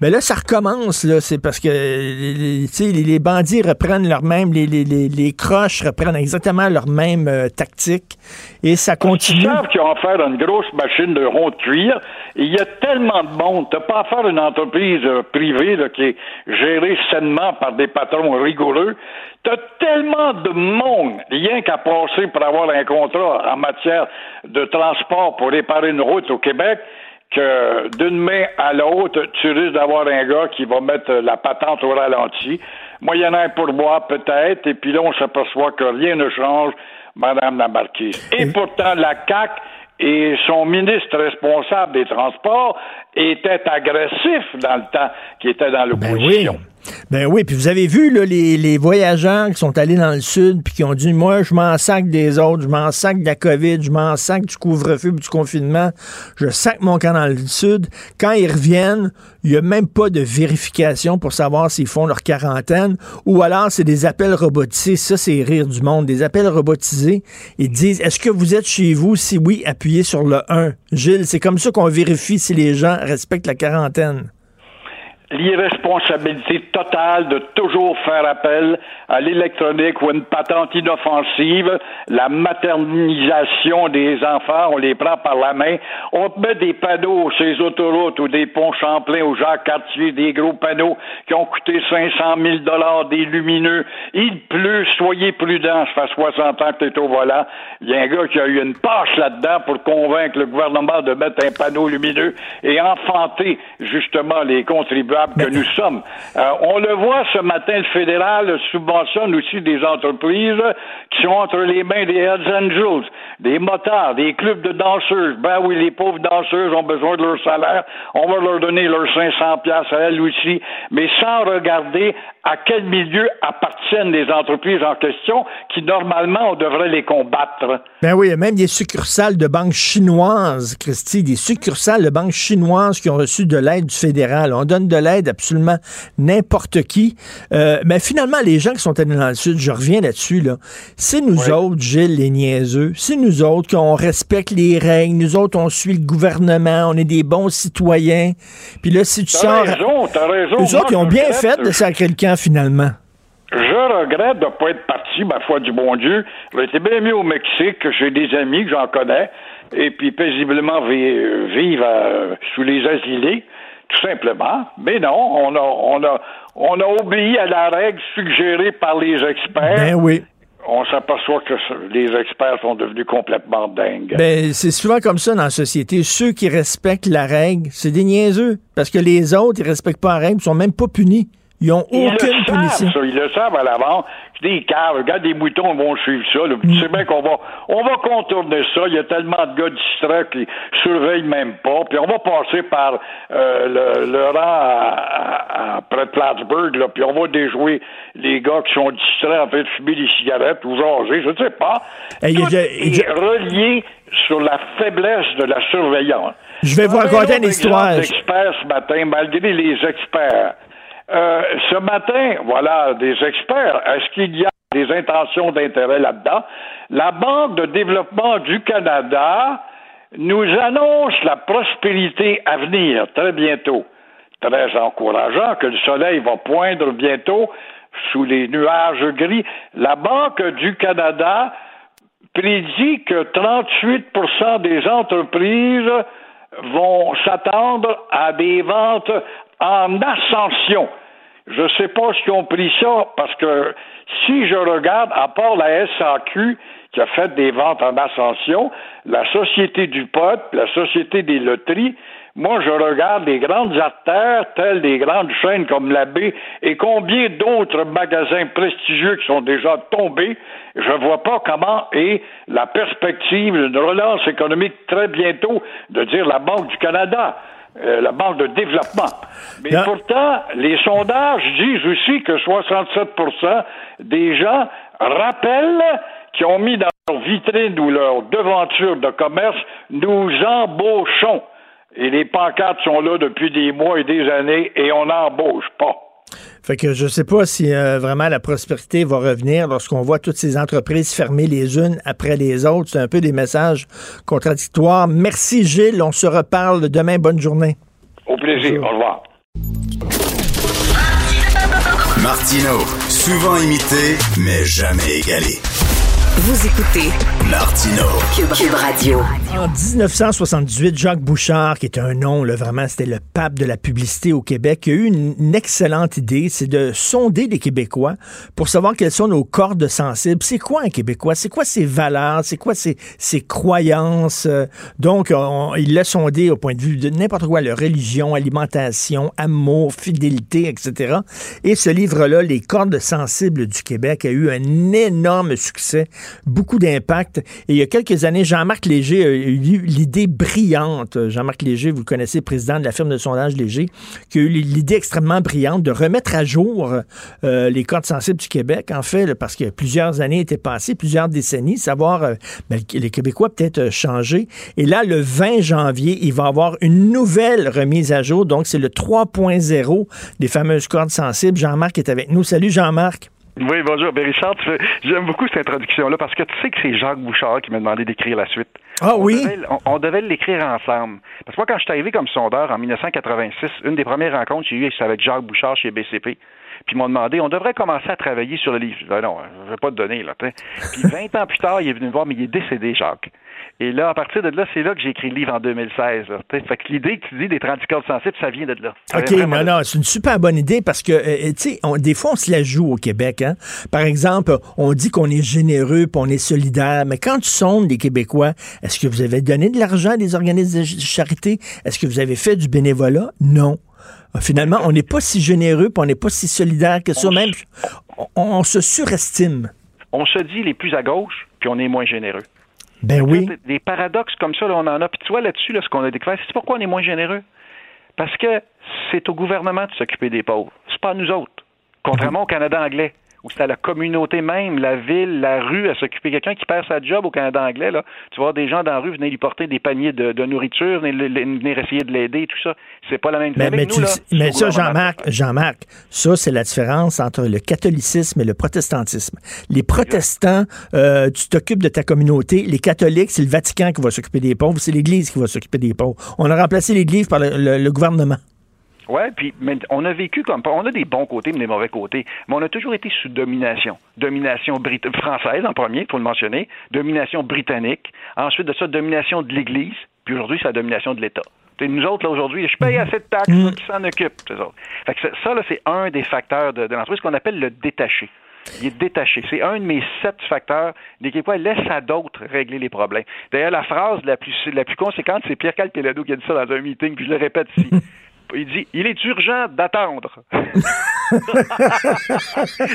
Mais là, ça recommence, là. C'est parce que les, les- tu sais, les, bandits reprennent leur même, les, les, les, les croches reprennent exactement leur même euh, tactique. Et ça Ils continue. savent qu'ils ont affaire à une grosse machine de rond de cuir. Il y a tellement de monde. T'as pas affaire à une entreprise euh, privée là, qui est gérée sainement par des patrons rigoureux. T'as tellement de monde, rien qu'à passer pour avoir un contrat en matière de transport pour réparer une route au Québec, que d'une main à l'autre, tu risques d'avoir un gars qui va mettre la patente au ralenti. Moyennant pour moi, peut-être, et puis là, on s'aperçoit que rien ne change, Madame la Marquise. Et pourtant, la CAQ et son ministre responsable des Transports était agressif dans le temps qui était dans l'opposition. Ben oui. Ben oui, puis vous avez vu là, les, voyageurs qui sont allés dans le sud puis qui ont dit moi je m'en sac des autres, je m'en sac de la COVID, je m'en sac du couvre-feu, du confinement, je sac mon camp dans le sud. Quand ils reviennent, il n'y a même pas de vérification pour savoir s'ils font leur quarantaine ou alors c'est des appels robotisés. Ça, c'est rire du monde. Des appels robotisés. Ils disent Est-ce que vous êtes chez vous? Si oui, appuyez sur le 1. Gilles, c'est comme ça qu'on vérifie si les gens respectent la quarantaine l'irresponsabilité totale de toujours faire appel à l'électronique ou une patente inoffensive, la maternisation des enfants, on les prend par la main, on met des panneaux sur les autoroutes ou des ponts Champlain ou Jacques-Cartier, des gros panneaux qui ont coûté 500 000 dollars, des lumineux. Il pleut, soyez prudents, ça fait 60 ans que t'es au volant. Il y a un gars qui a eu une passe là-dedans pour convaincre le gouvernement de mettre un panneau lumineux et enfanter justement les contribuables que nous sommes. Euh, on le voit ce matin, le fédéral subventionne aussi des entreprises qui sont entre les mains des Hells Angels, des motards, des clubs de danseuses. Ben oui, les pauvres danseuses ont besoin de leur salaire. On va leur donner leurs 500 pièces à elles aussi, mais sans regarder à quel milieu appartiennent les entreprises en question qui, normalement, on devrait les combattre. Ben oui, il y a même des succursales de banques chinoises, Christy, des succursales de banques chinoises qui ont reçu de l'aide du fédéral. On donne de l'aide absolument n'importe qui. Euh, mais finalement, les gens qui sont allés dans le Sud, je reviens là-dessus, là, c'est nous autres, Gilles, les niaiseux. C'est nous autres qu'on respecte les règles. Nous autres, on suit le gouvernement. On est des bons citoyens. Puis là, si tu t'as sors... Raison, t'as raison. Eux autres, ils ont bien fait de sacrer le camp, finalement. Je regrette de ne pas être parti, ma foi du bon Dieu. Été bien mieux au Mexique, j'ai des amis que j'en connais, et puis paisiblement vivre euh, sous les asilés tout simplement. Mais non, on a, on a, on a obéi à la règle suggérée par les experts. Ben oui. On s'aperçoit que les experts sont devenus complètement dingues. Ben, c'est souvent comme ça dans la société. Ceux qui respectent la règle, c'est des niaiseux. Parce que les autres, ils respectent pas la règle, ils sont même pas punis. Ils ont Ils aucune le savent, punition. ça, ils le savent à l'avant. Des caves, regarde des moutons vont suivre ça. là. Tu sais bien qu'on va, on va contourner ça. Il y a tellement de gars distraits qui surveillent même pas. Puis on va passer par euh, le, le rang à, à- à- près de Plattsburgh, là. Puis on va déjouer les gars qui sont distraits en train de fumer des cigarettes ou jaser, je ne sais pas. Hey, Tout est relié sur la faiblesse de la surveillance. Je vais vous raconter une histoire. d'experts ce matin, malgré les experts. Euh, ce matin, voilà, des experts. Est-ce qu'il y a des intentions d'intérêt là-dedans? La Banque de développement du Canada nous annonce la prospérité à venir très bientôt. Très encourageant que le soleil va poindre bientôt sous les nuages gris. La Banque du Canada prédit que 38% des entreprises vont s'attendre à des ventes en ascension. Je ne sais pas s'ils ont pris ça parce que si je regarde, à part la SAQ qui a fait des ventes en ascension, la Société du pot, la Société des loteries, moi je regarde les grandes artères telles des grandes chaînes comme la B et combien d'autres magasins prestigieux qui sont déjà tombés, je vois pas comment est la perspective d'une relance économique très bientôt de dire la Banque du Canada. Euh, la banque de développement. Mais pourtant, les sondages disent aussi que 67% des gens rappellent qui ont mis dans leur vitrine ou leur devanture de commerce, nous embauchons. Et les pancartes sont là depuis des mois et des années et on n'embauche pas. Fait que je sais pas si euh, vraiment la prospérité va revenir lorsqu'on voit toutes ces entreprises fermer les unes après les autres. C'est un peu des messages contradictoires. Merci Gilles, on se reparle demain. Bonne journée. Au plaisir. Au revoir. Martino, souvent imité, mais jamais égalé. Vous écoutez Martino. Cube, Cube Radio. En 1978, Jacques Bouchard, qui était un nom, là, vraiment, c'était le pape de la publicité au Québec, a eu une, une excellente idée, c'est de sonder les Québécois pour savoir quelles sont nos cordes sensibles. C'est quoi un Québécois? C'est quoi ses valeurs? C'est quoi ses, ses croyances? Euh, Donc, on- il l'a sondé au point de vue de n'importe quoi, leur religion, alimentation, amour, fidélité, etc. Et ce livre-là, Les cordes sensibles du Québec, a eu un énorme succès, beaucoup d'impact. Et il y a quelques années, Jean-Marc Léger a eu l'idée brillante. Jean-Marc Léger, vous le connaissez, président de la firme de sondage Léger, qui a eu l'idée extrêmement brillante de remettre à jour euh, les cordes sensibles du Québec, en fait, parce que plusieurs années étaient passées, plusieurs décennies, savoir euh, ben, les Québécois peut-être euh, changé. Et là, le 20 janvier, il va y avoir une nouvelle remise à jour. Donc, c'est le 3.0 des fameuses cordes sensibles. Jean-Marc est avec nous. Salut, Jean-Marc. Oui, bonjour. Ben Richard, j'aime beaucoup cette introduction-là parce que tu sais que c'est Jacques Bouchard qui m'a demandé d'écrire la suite. Ah On oui? devait- on, on devait l'écrire ensemble. Parce que moi, quand je suis arrivé comme sondeur en 1986, une des premières rencontres que j'ai eues, c'est avec Jacques Bouchard chez BCP. Puis ils m'ont demandé, on devrait commencer à travailler sur le livre. Je dis, non, je vais pas te donner, là. Puis 20 ans plus tard, il est venu me voir, mais il est décédé, Jacques. Et là, à partir de là, c'est là que j'ai écrit le livre en 2016. Là, tu sais. fait que l'idée que tu dis des 30 cordes sensibles, ça vient de là. Ça OK, non, non, c'est une super bonne idée parce que, euh, tu sais, des fois, on se la joue au Québec. Hein? Par exemple, on dit qu'on est généreux puis on est solidaire, mais quand tu sondes les Québécois, est-ce que vous avez donné de l'argent à des organismes de ch- charité? Est-ce que vous avez fait du bénévolat? Non. Finalement, on n'est pas si généreux puis on n'est pas si solidaire que ça. Même, on, on se surestime. On se dit les plus à gauche, puis on est moins généreux. Ben oui. Des paradoxes comme ça, là, on en a. Puis tu vois, là-dessus, là, ce qu'on a découvert, c'est pourquoi on est moins généreux? Parce que c'est au gouvernement de s'occuper des pauvres. C'est pas à nous autres. Contrairement au Canada anglais, où c'est à la communauté même, la ville, la rue à s'occuper. Quelqu'un qui perd sa job au Canada anglais, là, tu voir des gens dans la rue venir lui porter des paniers de, de nourriture, venir, venir essayer de l'aider, tout ça. C'est pas la même Mais, Avec mais nous, tu là, mais ça, Jean-Marc. Jean-Marc, ça, c'est la différence entre le catholicisme et le protestantisme. Les protestants, euh, tu t'occupes de ta communauté. Les catholiques, c'est le Vatican qui va s'occuper des pauvres. C'est l'Église qui va s'occuper des pauvres. On a remplacé l'Église par le, le- le gouvernement. Ouais, puis mais on a vécu comme on a des bons côtés mais des mauvais côtés, mais on a toujours été sous domination. Domination brit- française en premier, faut le mentionner, domination britannique, ensuite de ça domination de l'Église, puis aujourd'hui c'est la domination de l'État. Nous autres là aujourd'hui, je paye assez de taxes, qui s'en occupe. Fait que ça, ça, là c'est un des facteurs de, de l'entreprise qu'on appelle le détaché. Il est détaché. C'est un de mes sept facteurs. Les Québécois laissent à d'autres régler les problèmes. D'ailleurs, la phrase la plus, la plus conséquente, c'est Pierre Calpelado qui a dit ça dans un meeting, puis je le répète ici. Il dit Il est urgent d'attendre.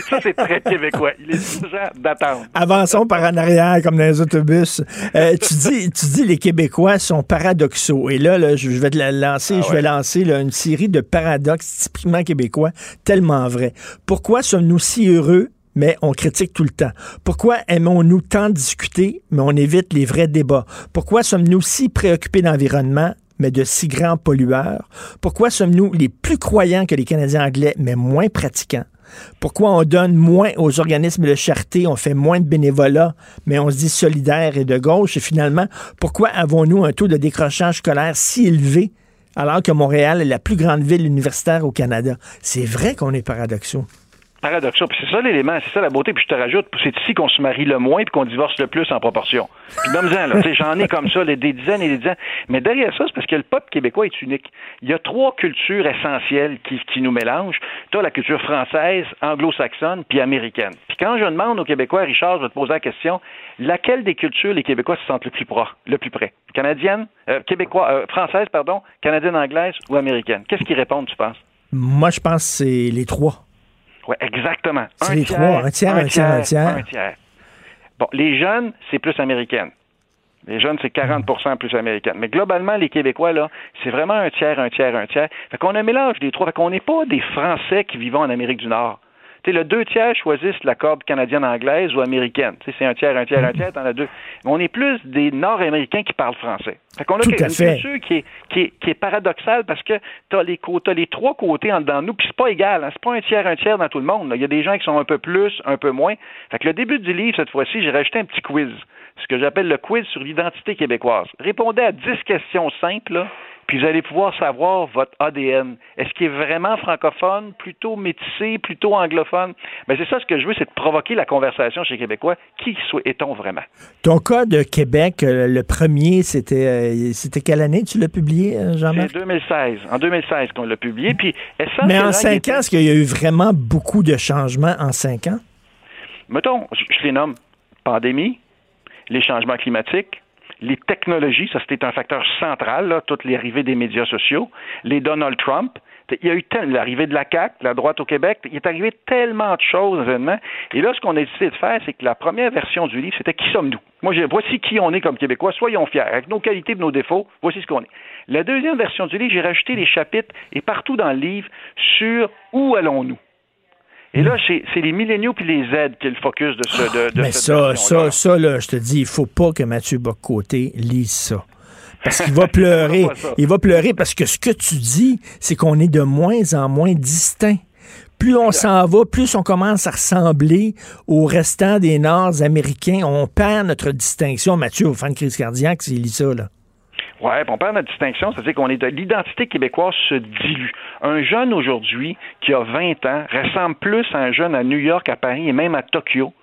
ça, c'est très québécois. Il est urgent d'attendre. Avançons par en arrière, comme dans les autobus. Euh, tu, dis, tu dis les Québécois sont paradoxaux. Et là, là je vais te la lancer, Ah je vais lancer là, une série de paradoxes typiquement québécois, tellement vrais. Pourquoi sommes-nous si heureux mais on critique tout le temps? Pourquoi aimons-nous tant discuter, mais on évite les vrais débats? Pourquoi sommes-nous si préoccupés d'environnement, mais de si grands pollueurs? Pourquoi sommes-nous les plus croyants que les Canadiens anglais, mais moins pratiquants? Pourquoi on donne moins aux organismes de charité, on fait moins de bénévolat, mais on se dit solidaire et de gauche? Et finalement, pourquoi avons-nous un taux de décrochage scolaire si élevé alors que Montréal est la plus grande ville universitaire au Canada? C'est vrai qu'on est paradoxaux. Paradoxal. Puis c'est ça l'élément, c'est ça la beauté. Puis je te rajoute, c'est ici qu'on se marie le moins puis qu'on divorce le plus en proportion. Puis donne-en, là. J'en ai comme ça des dizaines et des dizaines. Mais derrière ça, c'est parce que le peuple québécois est unique. Il y a trois cultures essentielles qui, qui nous mélangent. Tu as la culture française, anglo-saxonne, puis américaine. Puis quand je demande aux Québécois, Richard, je vais te poser la question, laquelle des cultures les Québécois se sentent le plus, pro- le plus près? Canadienne, euh, québécois, euh, française, pardon, canadienne, anglaise ou américaine? Qu'est-ce qu'ils répondent, tu penses? Moi, je pense que c'est les trois. Oui, exactement. C'est les trois, un tiers, un tiers, un tiers. Un tiers. Bon, les jeunes, c'est plus américaine. Les jeunes, c'est 40% plus américaine. Mais globalement, les Québécois, là, c'est vraiment un tiers, un tiers, un tiers. Fait qu'on a un mélange des trois. Fait qu'on n'est pas des Français qui vivent en Amérique du Nord. Le deux tiers choisissent la corde canadienne-anglaise ou américaine. C'est un tiers, un tiers, un tiers, t'en as deux. Mais on est plus des Nord-Américains qui parlent français. Fait qu'on a Tout une culture qui est, qui est, qui est paradoxale parce que t'as les, t'as les trois côtés en dedans de nous, puis c'est pas égal. Hein. C'est pas un tiers, un tiers dans tout le monde. Il y a des gens qui sont un peu plus, un peu moins. Fait que le début du livre, cette fois-ci, j'ai rajouté un petit quiz. Ce que j'appelle le quiz sur l'identité québécoise. Répondez à 10 questions simples, là, puis vous allez pouvoir savoir votre ADN. Est-ce qu'il est vraiment francophone, plutôt métissé, plutôt anglophone? Mais c'est ça ce que je veux, c'est de provoquer la conversation chez les Québécois. Qui est-on vraiment? Ton cas de Québec, euh, le premier, c'était euh, c'était quelle année tu l'as publié, euh, Jean-Marc? C'est 2016. En 2016 qu'on l'a publié. Puis, Mais en cinq ans, est-ce qu'il y a eu vraiment beaucoup de changements en cinq ans? Mettons, je les nomme. Pandémie, les changements climatiques, les technologies, ça c'était un facteur central, là, toute l'arrivée des médias sociaux, les Donald Trump, il y a eu l'arrivée de la CAQ, la droite au Québec, il est arrivé tellement de choses événements. Et là, ce qu'on a décidé de faire, c'est que la première version du livre, c'était qui sommes-nous? Moi, je, voici qui on est comme Québécois, soyons fiers. Avec nos qualités et nos défauts, voici ce qu'on est. La deuxième version du livre, j'ai rajouté les chapitres et partout dans le livre sur où allons-nous? Et là, c'est les milléniaux puis les Z qui est le focus de ce. De, de Mais ça, ça, ça, là, je te dis, il faut pas que Mathieu Bocoté lise ça. Parce qu'il va pleurer. il va pleurer parce que ce que tu dis, c'est qu'on est de moins en moins distinct. Plus on s'en va, plus on commence à ressembler au restant des Nord-Américains. On perd notre distinction. Mathieu, au fan de crise cardiaque, s'il lit ça, là. Oui, on perd notre distinction, c'est-à-dire qu'on est de l'identité québécoise se dilue. Un jeune aujourd'hui qui a 20 ans ressemble plus à un jeune à New York, à Paris et même à Tokyo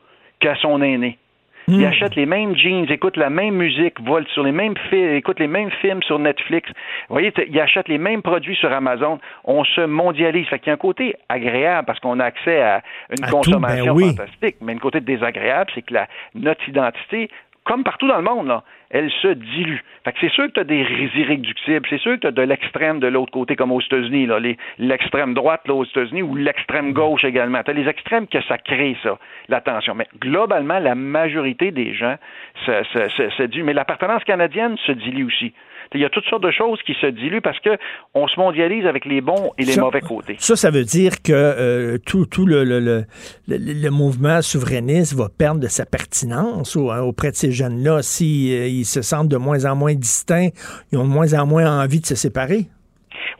qu'à son aîné. Il hmm. achète les mêmes jeans, écoute la même musique, vole sur les mêmes films, écoute les mêmes films sur Netflix. Vous voyez, il achète les mêmes produits sur Amazon. On se mondialise. Fait qu'il y a un côté agréable parce qu'on a accès à une ben consommation fantastique. Mais un côté désagréable, c'est que la, notre identité, comme partout dans le monde, là, elle se dilue. Fait que c'est sûr que tu as des irréductibles, c'est sûr que tu de l'extrême de l'autre côté, comme aux États-Unis, l'extrême droite là, aux États-Unis, ou l'extrême gauche également. Tu as les extrêmes que ça crée, ça, la tension. Mais globalement, la majorité des gens se, dilue. Mais l'appartenance canadienne se dilue aussi. Il y a toutes sortes de choses qui se diluent parce que on se mondialise avec les bons et les mauvais côtés. Ça, ça veut dire que euh, tout, tout le, le, le, le, mouvement souverainiste va perdre de sa pertinence hein, auprès de ces jeunes-là. S'ils si, euh, ils se sentent de moins en moins distincts, ils ont de moins en moins envie de se séparer.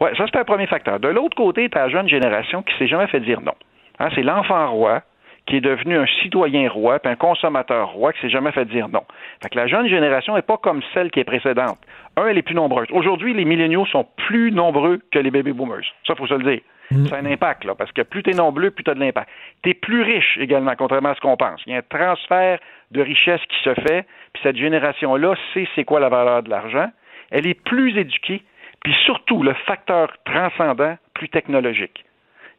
Oui, ça, c'est un premier facteur. De l'autre côté, tu as la jeune génération qui s'est jamais fait dire non. Hein, c'est l'enfant roi qui est devenu un citoyen roi, puis un consommateur roi qui s'est jamais fait dire non. Fait que la jeune génération n'est pas comme celle qui est précédente. Un, elle est plus nombreuse. Aujourd'hui, les milléniaux sont plus nombreux que les baby boomers. Ça, faut se le dire. Mm. C'est un impact, là, parce que plus tu es nombreux, plus tu as de l'impact. Tu es plus riche également, contrairement à ce qu'on pense. Il y a un transfert de richesse qui se fait, puis cette génération-là sait c'est quoi la valeur de l'argent. Elle est plus éduquée, puis surtout, le facteur transcendant, plus technologique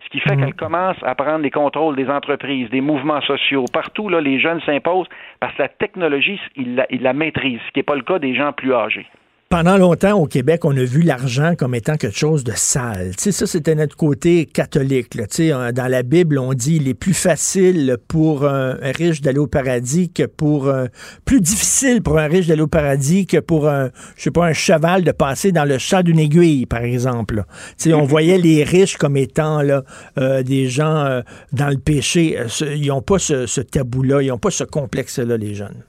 ce qui fait mhm. qu'elle commence à prendre les contrôles des entreprises, des mouvements sociaux. Partout, là, les jeunes s'imposent parce que la technologie, ils la, ils la maîtrisent, ce qui n'est pas le cas des gens plus âgés. Pendant longtemps, au Québec, on a vu l'argent comme étant quelque chose de sale. Tu sais, ça, c'était notre côté catholique. Tu sais, dans la Bible, on dit il est plus facile pour un riche d'aller au paradis que pour un... plus difficile pour un riche d'aller au paradis que pour un, je sais pas, un cheval de passer dans le chat d'une aiguille, par exemple. Tu sais, on voyait les riches comme étant là, euh, des gens euh, dans le péché. Ils n'ont pas ce, ce tabou-là, ils n'ont pas ce complexe-là, les jeunes.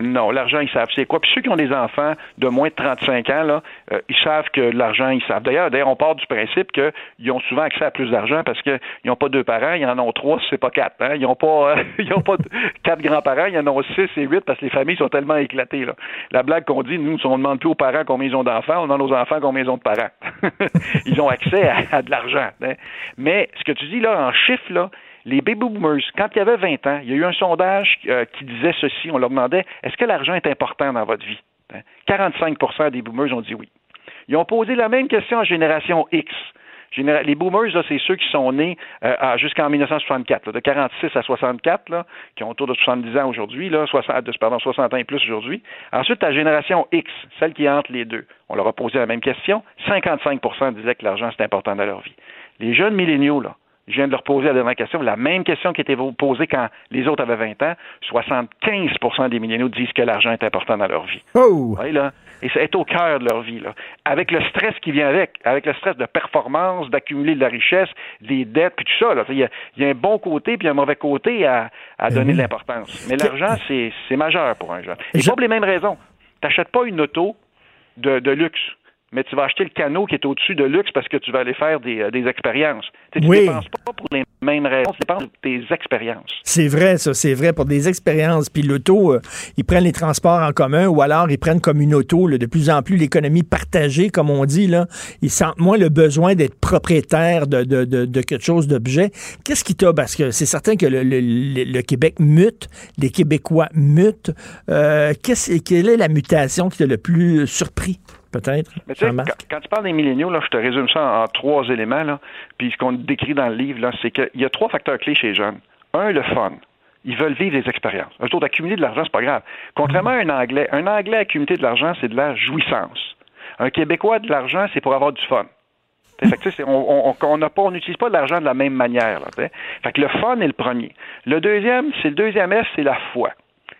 Non, l'argent, ils savent c'est quoi. Puis ceux qui ont des enfants de moins de 35 ans, là, euh, ils savent que l'argent, ils savent. D'ailleurs, d'ailleurs, on part du principe qu'ils ont souvent accès à plus d'argent parce qu'ils n'ont pas deux parents, ils en ont trois, c'est pas quatre. Ils n'ont pas, euh, ils ont pas quatre grands-parents, ils en ont six et huit parce que les familles sont tellement éclatées. Là. La blague qu'on dit, nous, on ne demande plus aux parents combien ils ont d'enfants, on demande aux enfants combien ils ont de parents. ils ont accès à, de l'argent. Hein? Mais ce que tu dis là, en chiffres, là, les baby boomers, quand il y avait 20 ans, il y a eu un sondage euh, qui disait ceci. On leur demandait est-ce que l'argent est important dans votre vie? 45% hein? des boomers ont dit oui. Ils ont posé la même question à Génération X. Les boomers, c'est ceux qui sont nés euh, jusqu'en 1964, de 46 à 64, qui ont autour de 70 ans aujourd'hui, 60, pardon, 60 ans et plus aujourd'hui. Ensuite, la génération X, celle qui est entre les deux. On leur a posé la même question. 55% disaient que l'argent, c'est important dans leur vie. Les jeunes milléniaux, là, je viens de leur poser la dernière question, la même question qui était posée quand les autres avaient 20 ans. 75% des milléniaux disent que l'argent est important dans leur vie. Oh! là, et c'est au cœur de leur vie. Là. Avec le stress qui vient avec, avec le stress de performance, d'accumuler de la richesse, des dettes, puis tout ça. Il y, a, un bon côté puis un mauvais côté à, à donner de l'importance. Mais l'argent, c'est majeur pour un jeune. Et pour les mêmes raisons. Tu n'achètes pas une auto de luxe mais tu vas acheter le canot qui est au-dessus de luxe parce que tu vas aller faire des, euh, des expériences. Tu ne dépenses pas pour les même raison, ça dépend des expériences. C'est vrai, ça, c'est vrai pour des expériences. Puis l'auto, euh, ils prennent les transports en commun ou alors ils prennent comme une auto, là, de plus en plus l'économie partagée, comme on dit, là. Ils sentent moins le besoin d'être propriétaire de, de, de, de quelque chose d'objet. Qu'est-ce qui t'a, parce que c'est certain que le, le, le, Québec mute, les Québécois mutent. Euh, quelle est la mutation qui t'a le plus surpris? Peut-être. Quand, quand, tu parles des milléniaux, là, je te résume ça en, trois éléments. Là, puis ce qu'on décrit dans le livre, là, c'est qu'il y a trois facteurs clés chez les jeunes. Un, le fun. Ils veulent vivre des expériences. Un jour, d'accumuler de l'argent, c'est pas grave. Contrairement à un Anglais, un Anglais accumuler de l'argent, c'est de la jouissance. Un Québécois, de l'argent, c'est pour avoir du fun. Fait on on n'utilise pas de l'argent de la même manière. Là, fait que le fun est le premier. Le deuxième, c'est le deuxième S, c'est la foi.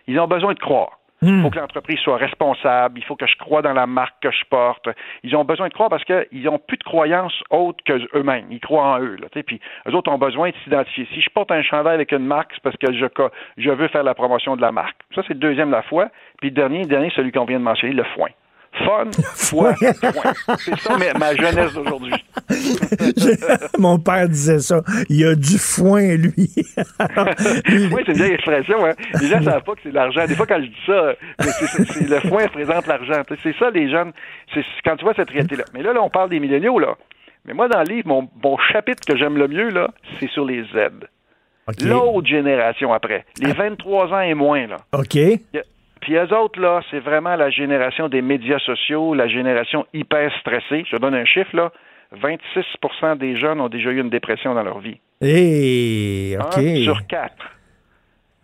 Ils ont besoin de croire. Il faut hmm. que l'entreprise soit responsable. Il faut que je croie dans la marque que je porte. Ils ont besoin de croire parce qu'ils n'ont plus de croyances autres qu'eux-mêmes. Ils croient en eux. Là, puis eux autres ont besoin de s'identifier. Si je porte un chandail avec une marque, c'est parce que je, je veux faire la promotion de la marque. Ça, c'est le deuxième la foi. Puis le dernier, le dernier celui qu'on vient de mentionner, le foin fun, foi, point. C'est ça ma jeunesse d'aujourd'hui. Mon père disait ça. Il y a du foin, lui. oui, c'est une vieille expression. Hein. Les gens ne savent pas que c'est de l'argent. Des fois, quand je dis ça, c'est le foin représente l'argent. C'est ça, les jeunes. C'est quand tu vois cette réalité-là. Mais là, là, on parle des milléniaux, là. Mais moi, dans le livre, mon, mon chapitre que j'aime le mieux, là, c'est sur les Z. L'autre génération après. Les 23 ah. ans et moins, là. OK. Puis eux autres, là, c'est vraiment la génération des médias sociaux, la génération hyper stressée. Je te donne un chiffre, là. 26% des jeunes ont déjà eu une dépression dans leur vie. Et OK. Un sur quatre.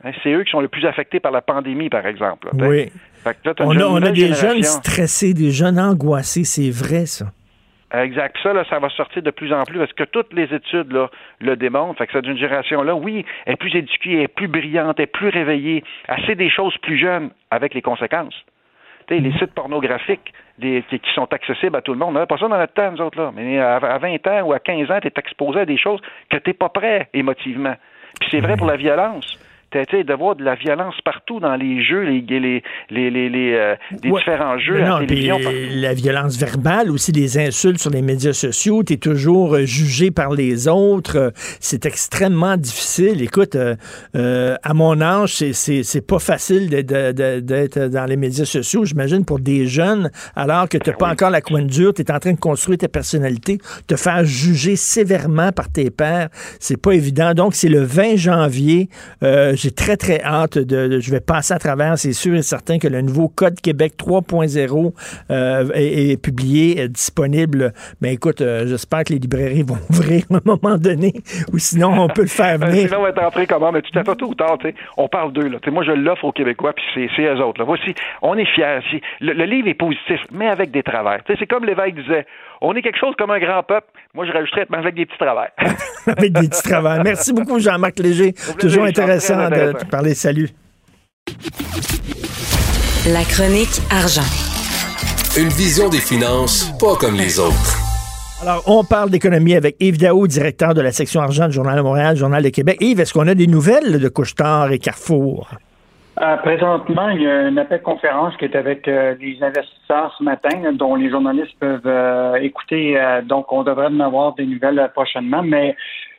Hein, c'est eux qui sont les plus affectés par la pandémie, par exemple. oui. on, a, on a des jeunes stressés, des jeunes angoissés, c'est vrai, ça. Exact. Ça, là, ça va sortir de plus en plus parce que toutes les études là, le démontrent. Fait que cette génération-là, oui, est plus éduquée, est plus brillante, est plus réveillée, assez des choses plus jeunes avec les conséquences. les sites pornographiques des, qui, sont accessibles à tout le monde. On n'avait pas ça dans notre temps, nous autres, là. Mais à, 20 ans ou à 15 ans, tu es exposé à des choses que tu n'es pas prêt émotivement. Puis c'est vrai pour la violence de voir de la violence partout dans les jeux, les, les, les, les, euh, différents jeux à la télévision. La violence verbale, aussi des insultes sur les médias sociaux, tu es toujours euh, jugé par les autres. C'est extrêmement difficile. Écoute, euh, à mon âge, c'est pas facile d'être dans les médias sociaux, j'imagine, pour des jeunes, alors que tu n'as ben pas encore la coin dure, tu es en train de construire ta personnalité, te faire juger sévèrement par tes pairs, c'est pas évident. Donc, c'est le 20 janvier j'ai très, très hâte de, Je vais passer à travers. C'est sûr et certain que le nouveau Code Québec 3.0 euh, est, publié, est disponible. Mais écoute, euh, j'espère que les librairies vont ouvrir à un moment donné, ou sinon, on peut le faire ben, venir. sinon, on va être entré comment? Mais tout à fait tôt ou tard, on parle d'eux. Moi, je l'offre aux Québécois, puis c'est eux autres. Là. Voici, on est fiers. Le, le, livre est positif, mais avec des travers. C'est comme l'évêque disait, on est quelque chose comme un grand peuple. Moi, je rajouterais avec des petits travers. avec des petits travers. Merci beaucoup, Jean-Marc Léger. Toujours intéressant de te parler. Salut. La chronique argent. Une vision des finances pas comme les autres. Alors, on parle d'économie avec Yves Daou, directeur de la section argent du Journal de Montréal, Journal de Québec. Yves, est-ce qu'on a des nouvelles de Couchetard et Carrefour? Euh, présentement, il y a une appel conférence qui est avec euh, les investisseurs ce matin, dont les journalistes peuvent euh, écouter. donc, on devrait en avoir des nouvelles prochainement. Mais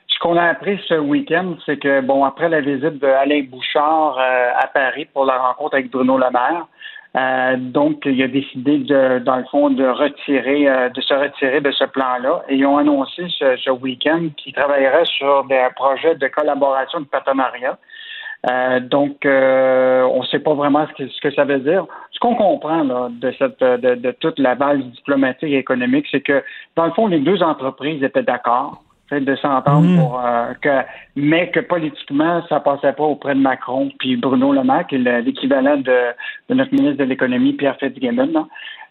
ce qu'on a appris ce week-end, c'est que, bon, après la visite d'Alain Bouchard à Paris pour la rencontre avec Bruno Le Maire, donc, il a décidé, de, dans le fond, de retirer, de se retirer de ce plan-là. Et ils ont annoncé ce, ce week-end qu'ils travailleraient sur des projets de collaboration, de partenariat. Euh, donc, euh, on ne sait pas vraiment ce que, ce que, ça veut dire. Ce qu'on comprend là, de, cette, de, de, toute la base diplomatique et économique, c'est que, dans le fond, les deux entreprises étaient d'accord de s'entendre mmh. pour euh, que mais que politiquement ça passait pas auprès de Macron puis Bruno Le Maire qui est l'équivalent de, de, notre ministre de l'économie Pierre Fitzgibbon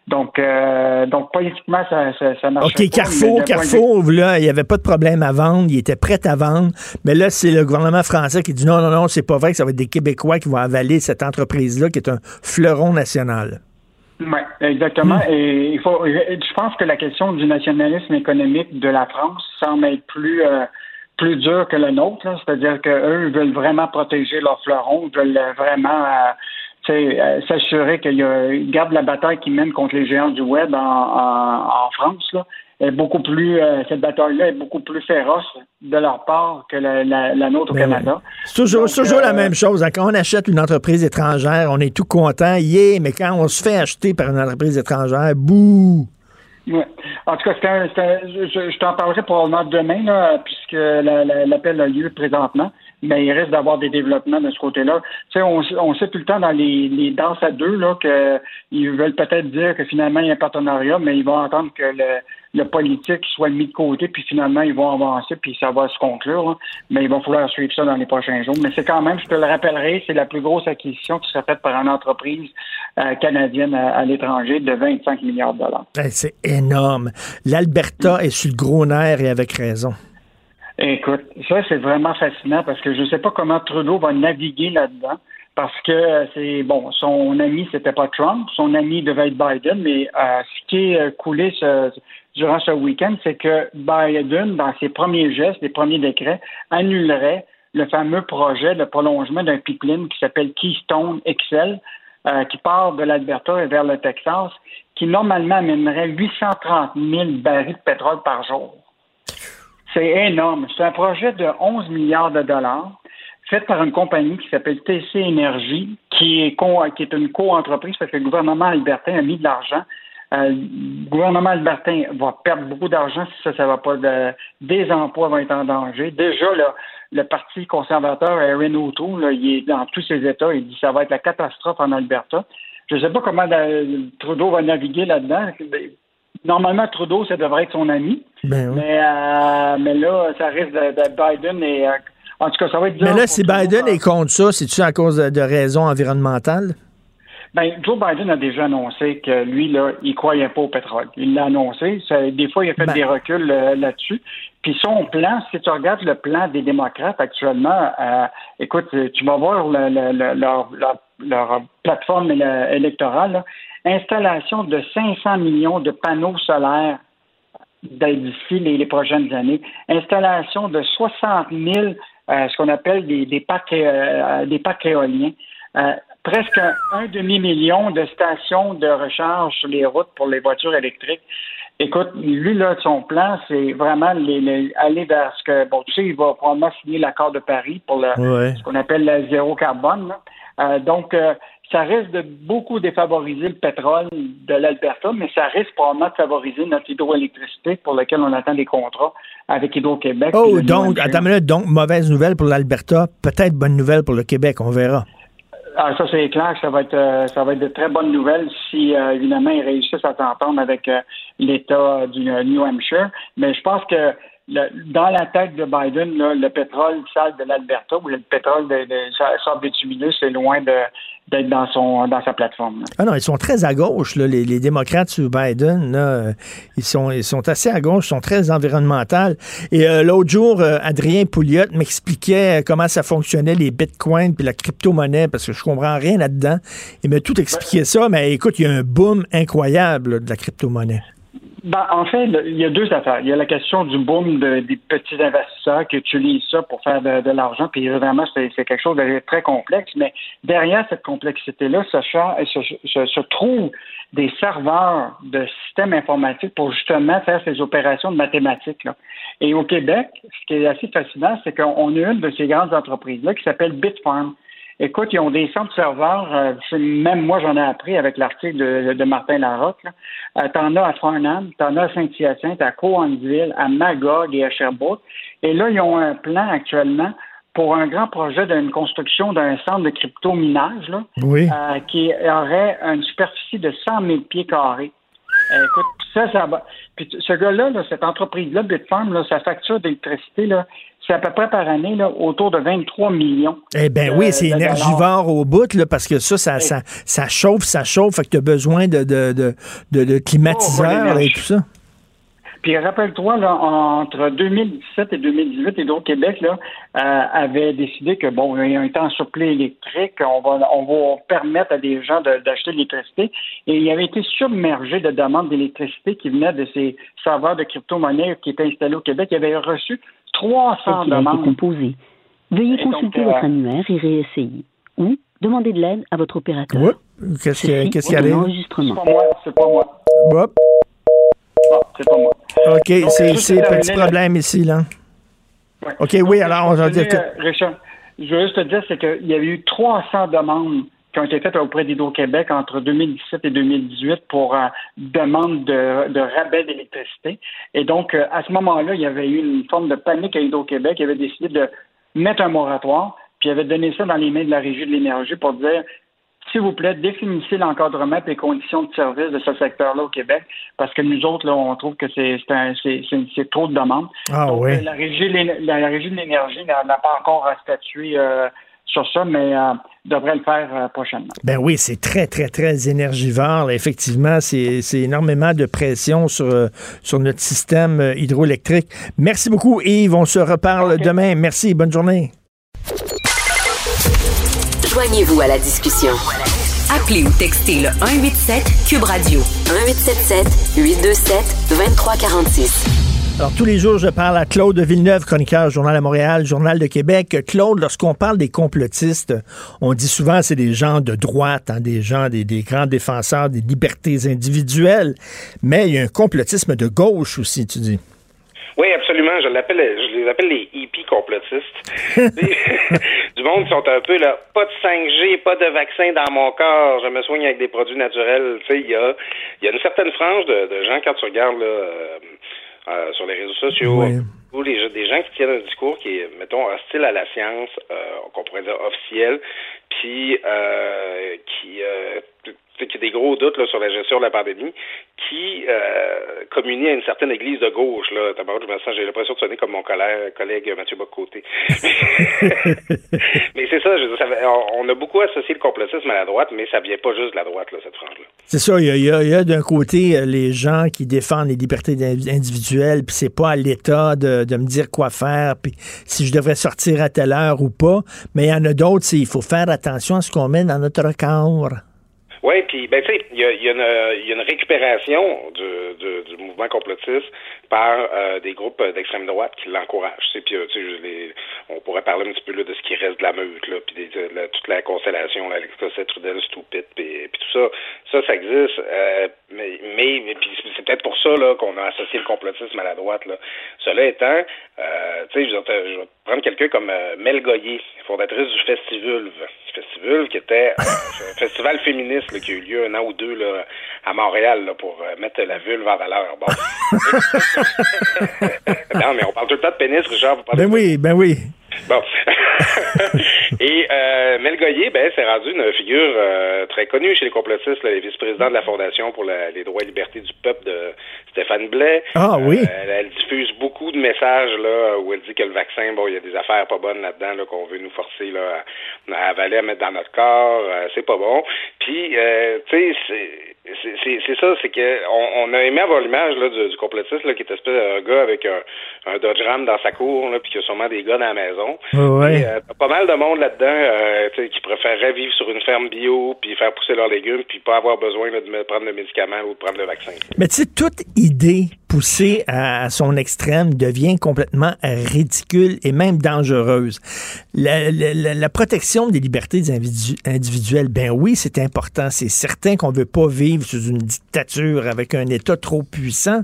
donc, euh, donc politiquement, ça, ça, ça marche. OK, Carrefour, Carrefour, là, il n'y avait pas de problème à vendre. Il était prêt à vendre. Mais là, c'est le gouvernement français qui dit non, non, non, c'est pas vrai que ça va être des Québécois qui vont avaler cette entreprise-là, qui est un fleuron national. Oui, exactement. Hmm. Et il faut, je pense que la question du nationalisme économique de la France semble être plus, euh, plus dure que le nôtre. C'est-à-dire qu'eux veulent vraiment protéger leur fleuron, veulent vraiment. Euh, euh, s'assurer qu'il garde la bataille qu'il mène contre les géants du web en, en, France. Là, est beaucoup plus, euh, cette bataille-là est beaucoup plus féroce de leur part que la, la, nôtre au ben Canada. C'est toujours, toujours la euh, même chose. Quand on achète une entreprise étrangère, on est tout content, yeah, mais quand on se fait acheter par une entreprise étrangère, bouh! Ouais. En tout cas, je, je t'en parlerai probablement demain, là, puisque l'appel a lieu présentement mais il reste d'avoir des développements de ce côté-là. Tu sais, on, on, sait tout le temps dans les, danses à deux là qu'ils veulent peut-être dire que finalement il y a un partenariat, mais ils vont entendre que le, politique soit mis de côté, puis finalement ils vont avancer, puis ça va se conclure. Mais il va falloir suivre ça dans les prochains jours. Mais c'est quand même, je te le rappellerai, c'est la plus grosse acquisition qui sera faite par une entreprise euh, canadienne à, l'étranger de 25 milliards de dollars. Ben, c'est énorme. L'Alberta est sur le gros nerf et avec raison. Écoute, ça, c'est vraiment fascinant parce que je ne sais pas comment Trudeau va naviguer là-dedans. Parce que c'est bon, son ami, c'était pas Trump, son ami devait être Biden, mais euh, ce qui est euh, coulé durant ce week-end, c'est que Biden, dans ses premiers gestes, les premiers décrets, annulerait le fameux projet de prolongement d'un pipeline qui s'appelle Keystone XL, euh, qui part de l'Alberta et vers le Texas, qui normalement amènerait 830 000 barils de pétrole par jour. C'est énorme. C'est un projet de 11 milliards de dollars fait par une compagnie qui s'appelle TC Énergie, qui est, qui est une co-entreprise parce que le gouvernement albertain a mis de l'argent. Euh, le gouvernement albertain va perdre beaucoup d'argent si ça, ça va pas. De, des emplois vont être en danger. Déjà, là, le Parti conservateur, Erin O'Toole, il est dans tous ses États. Il dit que ça va être la catastrophe en Alberta. Je ne sais pas comment Trudeau va naviguer là-dedans. Normalement, Trudeau, ça devrait être son ami. Ben mais, euh, mais là, ça risque de, Biden et. Euh, en tout cas, ça va être Mais là, si Biden est contre ça, c'est-tu à cause de, raisons environnementales? Ben, Joe Biden a déjà annoncé que lui, là, il croyait pas au pétrole. Il l'a annoncé. des fois, il a fait ben des reculs euh, là-dessus. Puis son plan, si tu regardes le plan des démocrates actuellement, écoute, tu vas voir leur, leur, plateforme électorale, installation de 500 millions de panneaux solaires d'ici les, prochaines années, installation de 60 000, euh, ce qu'on appelle des, des parcs, euh, des parcs éoliens, euh, presque un, demi-million de stations de recharge sur les routes pour les voitures électriques. Écoute, lui, là, son plan, c'est vraiment les, aller vers ce que, bon, tu sais, il va probablement signer l'accord de Paris pour le, ce qu'on appelle le zéro carbone. donc, ça risque de beaucoup défavoriser le pétrole de l'Alberta, mais ça risque probablement de favoriser notre hydroélectricité pour laquelle on attend des contrats avec Hydro-Québec. Oh, donc, attends donc, mauvaise nouvelle pour l'Alberta, peut-être bonne nouvelle pour le Québec, on verra. Ah, ça, c'est clair que ça va être euh, ça va être de très bonnes nouvelles si euh, évidemment ils réussissent à s'entendre avec euh, l'État du New Hampshire. Mais je pense que dans la tête de Biden, le pétrole sale de l'Alberta ou le pétrole de, de, bitumineux, c'est loin d'être dans son dans sa plateforme. Ah non, ils sont très à gauche, les, démocrates sous Biden. ils sont ils sont assez à gauche, ils sont très environnementaux. Et euh, l'autre jour, euh, Adrien Pouliot m'expliquait comment ça fonctionnait les bitcoins puis la crypto-monnaie, parce que je comprends rien là-dedans. Il m'a tout expliqué ça, mais écoute, il y a un boom incroyable de la crypto-monnaie. Ben, en fait, il y a deux affaires. Il y a la question du boom des petits investisseurs qui utilisent ça pour faire de, l'argent, puis évidemment, c'est quelque chose de très complexe, mais derrière cette complexité-là se, se, se, trouvent des serveurs de systèmes informatiques pour justement faire ces opérations de mathématiques. Là. Et au Québec, ce qui est assez fascinant, c'est qu'on a une de ces grandes entreprises-là qui s'appelle Bitfarm. Écoute, ils ont des centres serveurs, euh, même moi j'en ai appris avec l'article de, Martin Larocque. Euh, t'en as à Farnham, t'en as à Saint-Hyacinthe, à Coansville, à Magog et à Sherbrooke. Et là, ils ont un plan actuellement pour un grand projet d'une construction d'un centre de crypto-minage euh, qui aurait une superficie de 100 000 pieds carrés. écoute, ça, ça va. Puis ce gars-là, cette entreprise-là, Bitfarm, là, sa facture d'électricité, là, c'est à peu près par année là, autour de 23 millions. Eh bien oui, c'est énergivore au bout, là, parce que ça ça, ça, ça, chauffe, ça chauffe, fait que tu as besoin de, de, de, de, climatiseurs oh, et tout ça. Puis rappelle-toi, là, entre 2017 et 2018, Hydro-Québec là, euh, avait décidé que, bon, il y a un temps surplus électrique, on va, on va permettre à des gens d'acheter de l'électricité. Et il avait été submergé de demandes d'électricité qui venaient de ces serveurs de crypto-monnaie qui étaient installés au Québec. Il avait reçu 300 demandes. composé. Veuillez consulter votre euh, annuaire et réessayer. Ou Demandez de l'aide à votre opérateur. Oups. Qu'est-ce qu'il y a- y. C'est pas moi, c'est pas moi. Hop. Non, c'est pas moi. OK, c'est petit problème ici, là. Ouais. OK, oui, alors on va dire que... Richard, je veux juste te dire, c'est qu'il y a eu 300 demandes qui ont été faites auprès d'Hydro-Québec entre 2017 et 2018 pour euh, demande de, de rabais d'électricité. Et donc, euh, à ce moment-là, il y avait eu une forme de panique à Hydro-Québec. Il avait décidé de mettre un moratoire, puis il avait donné ça dans les mains de la Régie de l'énergie pour dire s'il vous plaît, définissez l'encadrement et les conditions de service de ce secteur-là au Québec, parce que nous autres, là, on trouve que c'est trop de demandes. Ah Donc, oui. euh, la régie, de l'é- la, la régie de l'énergie n'a n'a pas encore statué euh, sur ça, mais euh, devrait le faire euh, prochainement. Ben oui, c'est très, très, très énergivore. là. Effectivement, c'est c'est énormément de pression sur, euh, sur notre système hydroélectrique. Merci beaucoup, Yves. On se reparle demain. Merci. Bonne journée. Joignez-vous à la discussion. Appelez ou textez le 187 Cube Radio 1877 827 2346. Alors, tous les jours, je parle à Claude Villeneuve, chroniqueur Journal à Montréal, Journal de Québec. Claude, lorsqu'on parle des complotistes, on dit souvent c'est des gens de droite, hein, des gens, des, des grands défenseurs des libertés individuelles. Mais il y a un complotisme de gauche aussi, tu dis. Oui, absolument. Je l'appelle, je les appelle les hippies complotistes. du monde qui sont un peu là, pas de 5G, pas de vaccin dans mon corps, je me soigne avec des produits naturels. Tu sais, il y a, il y a une certaine frange de, de gens quand tu regardes là, euh, euh, sur les réseaux sociaux. Oui. Ou les, des gens qui tiennent un discours qui est, mettons, hostile à la science, euh, qu'on pourrait dire officiel, puis euh, qui, euh, qui a des gros doutes là, sur la gestion de la pandémie, qui euh, communie à une certaine église de gauche. Là. D'abord, je me sens, j'ai l'impression de sonner comme mon collègue, collègue Mathieu Bocoté. mais c'est ça, je veux dire, ça on, a beaucoup associé le complotisme à la droite, mais ça vient pas juste de la droite, là, cette frange-là. C'est ça, il y a, a- a d'un côté euh, les gens qui défendent les libertés individuelles, puis c'est pas à l'État de, de me dire quoi faire, puis si je devrais sortir à telle heure ou pas. Mais il y en a d'autres, c'est il faut faire attention à ce qu'on met dans notre corps. Oui, puis ben tu sais, il y a, une- récupération du, du, du mouvement complotiste par euh, des groupes d'extrême droite qui l'encouragent. Puis euh, tu sais, les- on pourrait parler un petit peu là, de ce qui reste de la meute, là, puis de toute la constellation, là, Trudel, Stupid, puis, ça. Ça, ça existe. euh, mais mais, c'est peut-être pour ça là qu'on a associé le complotisme à la droite. Là. Cela étant, euh, tu sais, je vais je prendre quelqu'un comme euh, Mel Goyer, fondatrice du Festivulve. Festivulve qui était euh, un festival féministe là, qui a eu lieu un an ou deux là, à Montréal là, pour mettre la vulve en valeur. Bon. non, mais on parle tout le temps de pénis, Richard. vous parlez Ben de- oui, ben oui. Bon. Et euh, Mel Goyer, ben, c'est rendu une figure euh, très connue chez les complotistes, là, les vice-présidents de la Fondation pour la- les droits et libertés du peuple de Stéphane Blais. Ah oui. Euh, elle, elle diffuse beaucoup de messages là où elle dit que le vaccin, bon, il y a des affaires pas bonnes là-dedans là, qu'on veut nous forcer là, à, avaler, à mettre dans notre corps. euh, c'est pas bon. Puis, euh, tu sais, c'est- c'est ça, c'est que on, on a aimé avoir l'image là, du, du complotiste là, qui est espèce d'un gars avec un, un Dodge Ram dans sa cour, là, puis qui a sûrement des gars dans la maison. Ouais. Et, euh, pas mal de monde là-dedans euh, qui préférerait vivre sur une ferme bio, puis faire pousser leurs légumes, puis pas avoir besoin de prendre le médicament ou de prendre le vaccin. Mais tu sais, toute idée poussée à, son extrême devient complètement ridicule et même dangereuse. La, la- la- protection des libertés individuelles, ben oui, c'est important. C'est certain qu'on veut pas vivre sous une dictature avec un État trop puissant,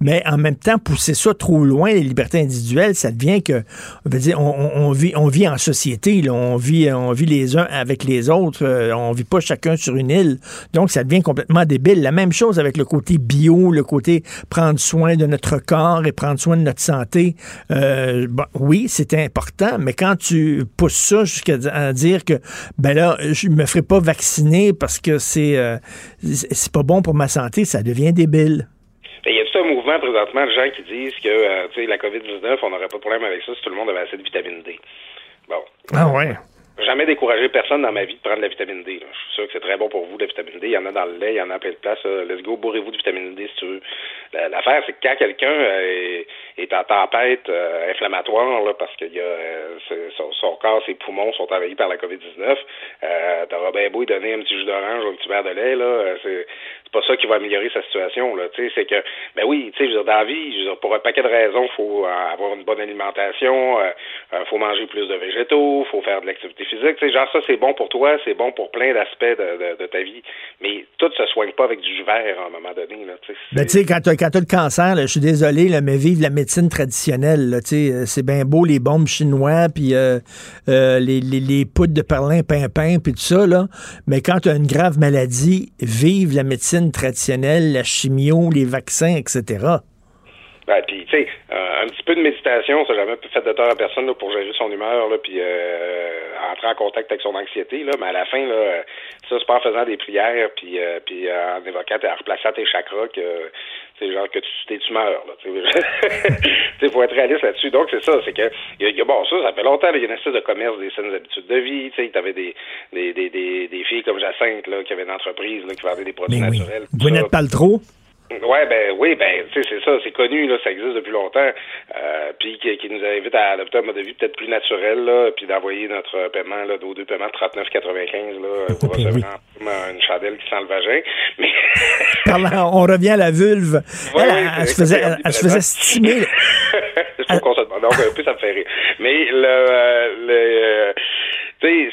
mais en même temps, pousser ça trop loin, les libertés individuelles, ça devient que, on veut dire, on- on vit, on vit en société, là, on vit, on vit les uns avec les autres, euh, on vit pas chacun sur une île, donc ça devient complètement débile. La même chose avec le côté bio, le côté prendre soin de notre corps et prendre soin de notre santé. Euh, bon, oui, c'est important, mais quand tu pousses ça jusqu'à dire que, ben là, je me ferai pas vacciner parce que c'est euh, c'est pas bon pour ma santé, ça devient débile. Il y a tout un mouvement présentement de gens qui disent que euh, la COVID-19, on n'aurait pas de problème avec ça si tout le monde avait assez de vitamine D. Bon. Ah ouais. Jamais découragé personne dans ma vie de prendre de la vitamine D. là. Je suis sûr que c'est très bon pour vous, la vitamine D. Il y en a dans le lait, il y en a à plein de places. Let's go, bourrez-vous de vitamine D si tu veux. La- L'affaire, c'est que quand quelqu'un euh, est, en tempête euh, inflammatoire, là, parce que y a, euh, son, corps, ses poumons sont envahis par la COVID-19, euh, t'auras bien beau lui donner un petit jus d'orange ou un petit verre de lait, là, euh, pas ça qui va améliorer sa situation. Là, c'est que, ben oui, tu sais, dans la vie, je veux dire, pour un paquet de raisons, il faut euh, avoir une bonne alimentation, il euh, euh, faut manger plus de végétaux, faut faire de l'activité physique. Tu sais, genre ça, c'est bon pour toi, c'est bon pour plein d'aspects de, de, ta vie, mais tout se soigne pas avec du jus vert à un moment donné. Là, ben, tu sais, quand tu as, le cancer, je suis désolé, mais vive la médecine traditionnelle. Là, c'est bien beau les bombes chinois, puis les, les, les, poudres de perlin pimpin, puis tout ça, là, mais quand tu as une grave maladie, vive la médecine traditionnelle, la chimio, les vaccins, etc. Ben, puis, tu sais, euh, un petit peu de méditation, ça n'a jamais fait de tort à personne là, pour gérer son humeur, puis euh, entrer en contact avec son anxiété. Là, mais à la fin, là, ça, c'est pas en faisant des prières, puis, euh, en évoquant, en replaçant tes chakras que c'est genre que tu tes tumeurs. Il faut être réaliste là-dessus. Donc, c'est ça. C'est que, y y a, bon, ça, ça fait longtemps, il y a une espèce de commerce des saines habitudes de vie. Tu sais, avais des, des, des, des, des filles comme Jacinthe, là, qui avaient une entreprise, là, qui vendait des produits naturels. Oui. Gwyneth Paltrow? Ouais, ben oui, ben tu sais, c'est ça, c'est connu, là, ça existe depuis longtemps. Euh, puis qui, qui, nous invite à adopter un mode de vie peut-être plus naturel, là, puis d'envoyer notre paiement là, aux deux paiements de 39,95 là, pour recevoir une chandelle qui sent le vagin. Mais on revient à la vulve. elle, se faisait, elle, se faisait stimer. Je qu'on se demande. Donc, un peu, ça me fait rire. Mais le, euh, le tu sais,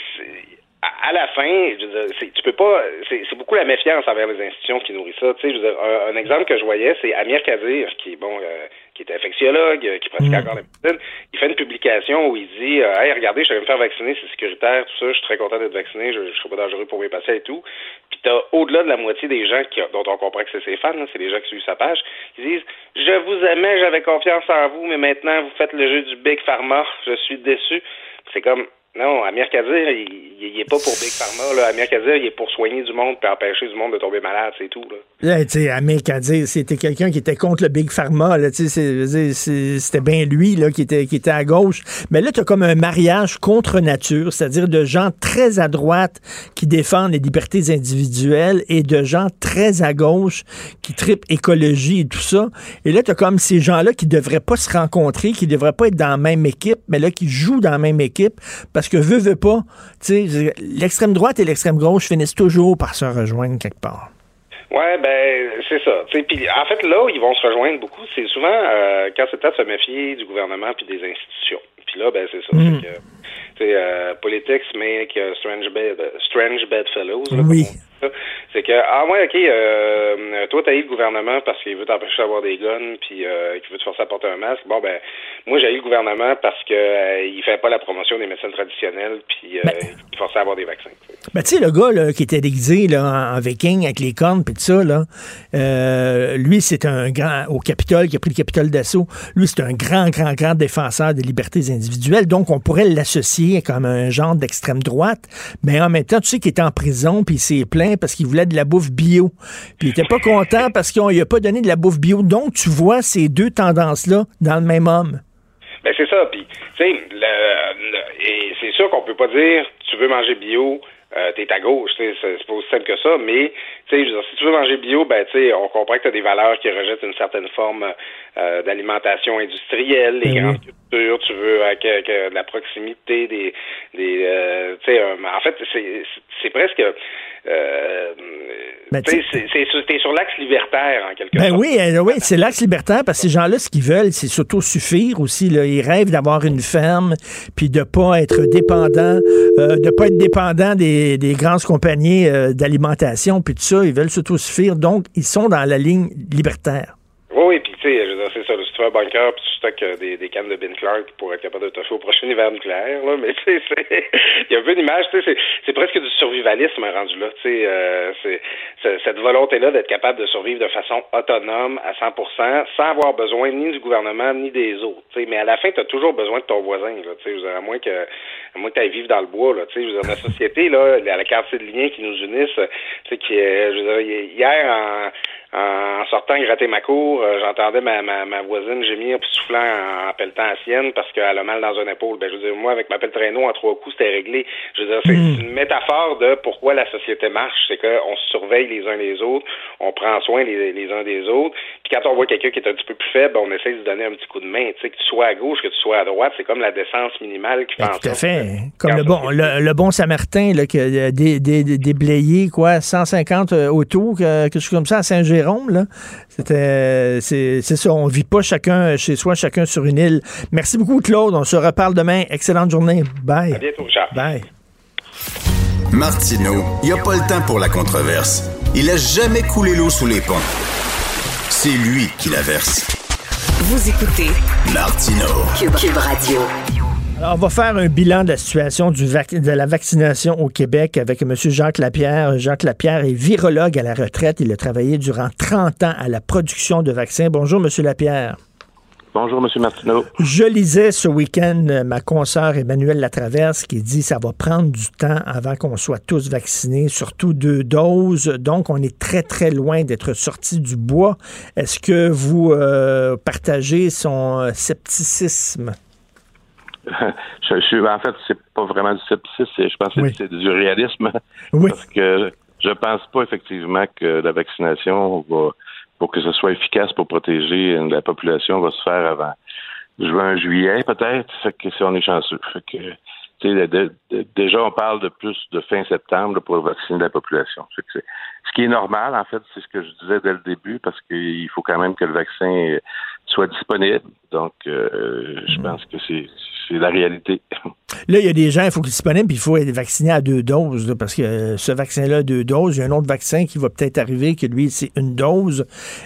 à la fin, je veux dire, tu peux pas. C'est beaucoup la méfiance envers les institutions qui nourrit ça. Tu sais, je veux dire, un, exemple que je voyais, c'est Amir Kadir, qui est bon, euh, qui est infectiologue, euh, qui pratique mm. encore la médecine. Il fait une publication où il dit, euh, hey, regardez, je vais me faire vacciner, c'est sécuritaire, tout ça. Je suis très content d'être vacciné, je, ne serai pas dangereux pour mes patients et tout. Puis t'as au-delà de la moitié des gens qui, dont on comprend que c'est ses fans, c'est les gens qui suivent sa page, qui disent, je vous aimais, j'avais confiance en vous, mais maintenant vous faites le jeu du big pharma, je suis déçu. C'est comme non, Amir Kadir, il, il, est pas pour Big Pharma. Là. Amir Kadir, il est pour soigner du monde et empêcher du monde de tomber malade, c'est tout. Là. sais, Amir Kadir, c'était quelqu'un qui était contre le Big Pharma. Là, c'était bien lui là, qui, était, qui était à gauche. Mais là, tu as comme un mariage contre nature, c'est-à-dire de gens très à droite qui défendent les libertés individuelles et de gens très à gauche qui tripent écologie et tout ça. Et là, tu as comme ces gens-là qui devraient pas se rencontrer, qui devraient pas être dans la même équipe, mais là, qui jouent dans la même équipe parce que veut, veut pas, l'extrême droite et l'extrême gauche finissent toujours par se rejoindre quelque part. Ouais, ben c'est ça. Puis en fait, là où ils vont se rejoindre beaucoup, c'est souvent euh, quand c'est de se méfier du gouvernement puis des institutions. Puis là, ben c'est ça. Mm. C'est euh, Politics make Strange Bed, Strange Bedfellows. oui. C'est que, ah ouais, ok, euh, toi, t'as eu le gouvernement parce qu'il veut t'empêcher d'avoir des guns, puis euh, qu'il veut te forcer à porter un masque. Bon, ben, moi, j'ai eu le gouvernement parce que euh, il fait pas la promotion des médecins traditionnels, puis euh, ben, il forçait à avoir des vaccins. Ben, tu sais, le gars là, qui était déguisé là, en, viking avec les cornes, puis tout ça, là, euh, lui, c'est un grand, au Capitole, qui a pris le Capitole d'assaut, lui, c'est un grand, grand, grand défenseur des libertés individuelles, donc on pourrait l'associer comme un genre d'extrême droite, mais en même temps, tu sais qu'il était en prison, puis il s'est plaint parce qu'il voulait de la bouffe bio. Puis il était pas content parce qu'on lui a pas donné de la bouffe bio. Donc, tu vois ces deux tendances-là dans le même homme. Ben c'est ça. Puis, tu sais, et c'est sûr qu'on peut pas dire tu veux manger bio, euh, t'es à gauche, c'est pas aussi simple que ça, mais tu sais, si tu veux manger bio, ben tu sais, on comprend que tu as des valeurs qui rejettent une certaine forme euh, d'alimentation industrielle, les ben grandes cultures, tu veux avec, de la proximité, des, des euh, tu sais, en fait, c'est presque euh, ben, t'es sur l'axe libertaire, en quelque ben sorte. Oui, euh, oui c'est l'axe libertaire parce que ces gens-là, ce qu'ils veulent, c'est s'autosuffire aussi. Là. Ils rêvent d'avoir une ferme, puis de pas être dépendant, euh, de pas être dépendant des, des grandes compagnies euh, d'alimentation, puis tout ça. Ils veulent s'autosuffire. Donc, ils sont dans la ligne libertaire. Oui, puis tu sais, c'est ça, si tu fais un bunker puis tu stockes euh, des, des cannes de Ben Clark pour être capable de te au prochain hiver nucléaire, là, mais tu sais, il y a un peu d'image, tu sais, c'est presque du survivalisme rendu là, tu sais, euh, c'est cette volonté-là d'être capable de survivre de façon autonome à 100%, sans avoir besoin ni du gouvernement ni des autres, tu sais, mais à la fin, tu as toujours besoin de ton voisin, là, tu sais, à moins que, à moins tu ailles vivre dans le bois, là, tu sais, dans la société, là, à la quartier de liens qui nous unissent, tu sais, qui, je veux dire, hier, en en sortant gratter ma cour, euh, j'entendais ma, ma, ma, voisine gémir puis soufflant en, en pelletant la sienne parce qu'elle a mal dans un épaule. Ben, je veux dire, moi, avec ma pelle traîneau, en trois coups, c'était réglé. Je veux dire, c'est Hmm. une métaphore de pourquoi la société marche. C'est qu'on se surveille les uns les autres, on prend soin les, les uns des autres. Puis quand on voit quelqu'un qui est un petit peu plus faible, ben, on essaie de se donner un petit coup de main. Tu sais, que tu sois à gauche, que tu sois à droite, c'est comme la décence minimale qui fait en Tout à fait. Comme le bon, le, le bon Samaritain là, qui a dé- déblayé quoi, 150 euh, autos, que- quelque chose comme ça, à Là. C'était, c'est, c'est ça. On vit pas chacun chez soi, chacun sur une île. Merci beaucoup, Claude. On se reparle demain. Excellente journée. Bye. À bientôt, Richard. Bye. Martineau, il n'y a pas le temps pour la controverse. Il a jamais coulé l'eau sous les ponts. C'est lui qui la verse. Vous écoutez Martineau. Cube, Cube Radio. On va faire un bilan de la situation du vac- de la vaccination au Québec avec M. Jacques Lapierre. Jacques Lapierre est virologue à la retraite. Il a travaillé durant 30 ans à la production de vaccins. Bonjour, M. Lapierre. Bonjour, M. Martineau. Je lisais ce week-end euh, ma consoeur Emmanuelle Latraverse qui dit ça va prendre du temps avant qu'on soit tous vaccinés, surtout deux doses. Donc, on est très, très loin d'être sorti du bois. Est-ce que vous euh, partagez son euh, scepticisme? Je, en fait, c'est pas vraiment du scepticisme, je pense que c'est du réalisme. Oui. Parce que je pense pas effectivement que la vaccination va, pour que ce soit efficace pour protéger la population, va se faire avant juin, juillet, peut-être. Que si on est chanceux. Fait que, de- de- déjà, on parle de plus de fin septembre pour vacciner la population. Que ce qui est normal, en fait, c'est ce que je disais dès le début, parce qu'il faut quand même que le vaccin soit disponible. Donc, euh, je Mm. pense que c'est la réalité. Là, il y a des gens, il faut qu'ils soient disponibles, puis il faut être vacciné à deux doses, là, parce que euh, ce vaccin-là, a deux doses, il y a un autre vaccin qui va peut-être arriver, que lui, c'est une dose.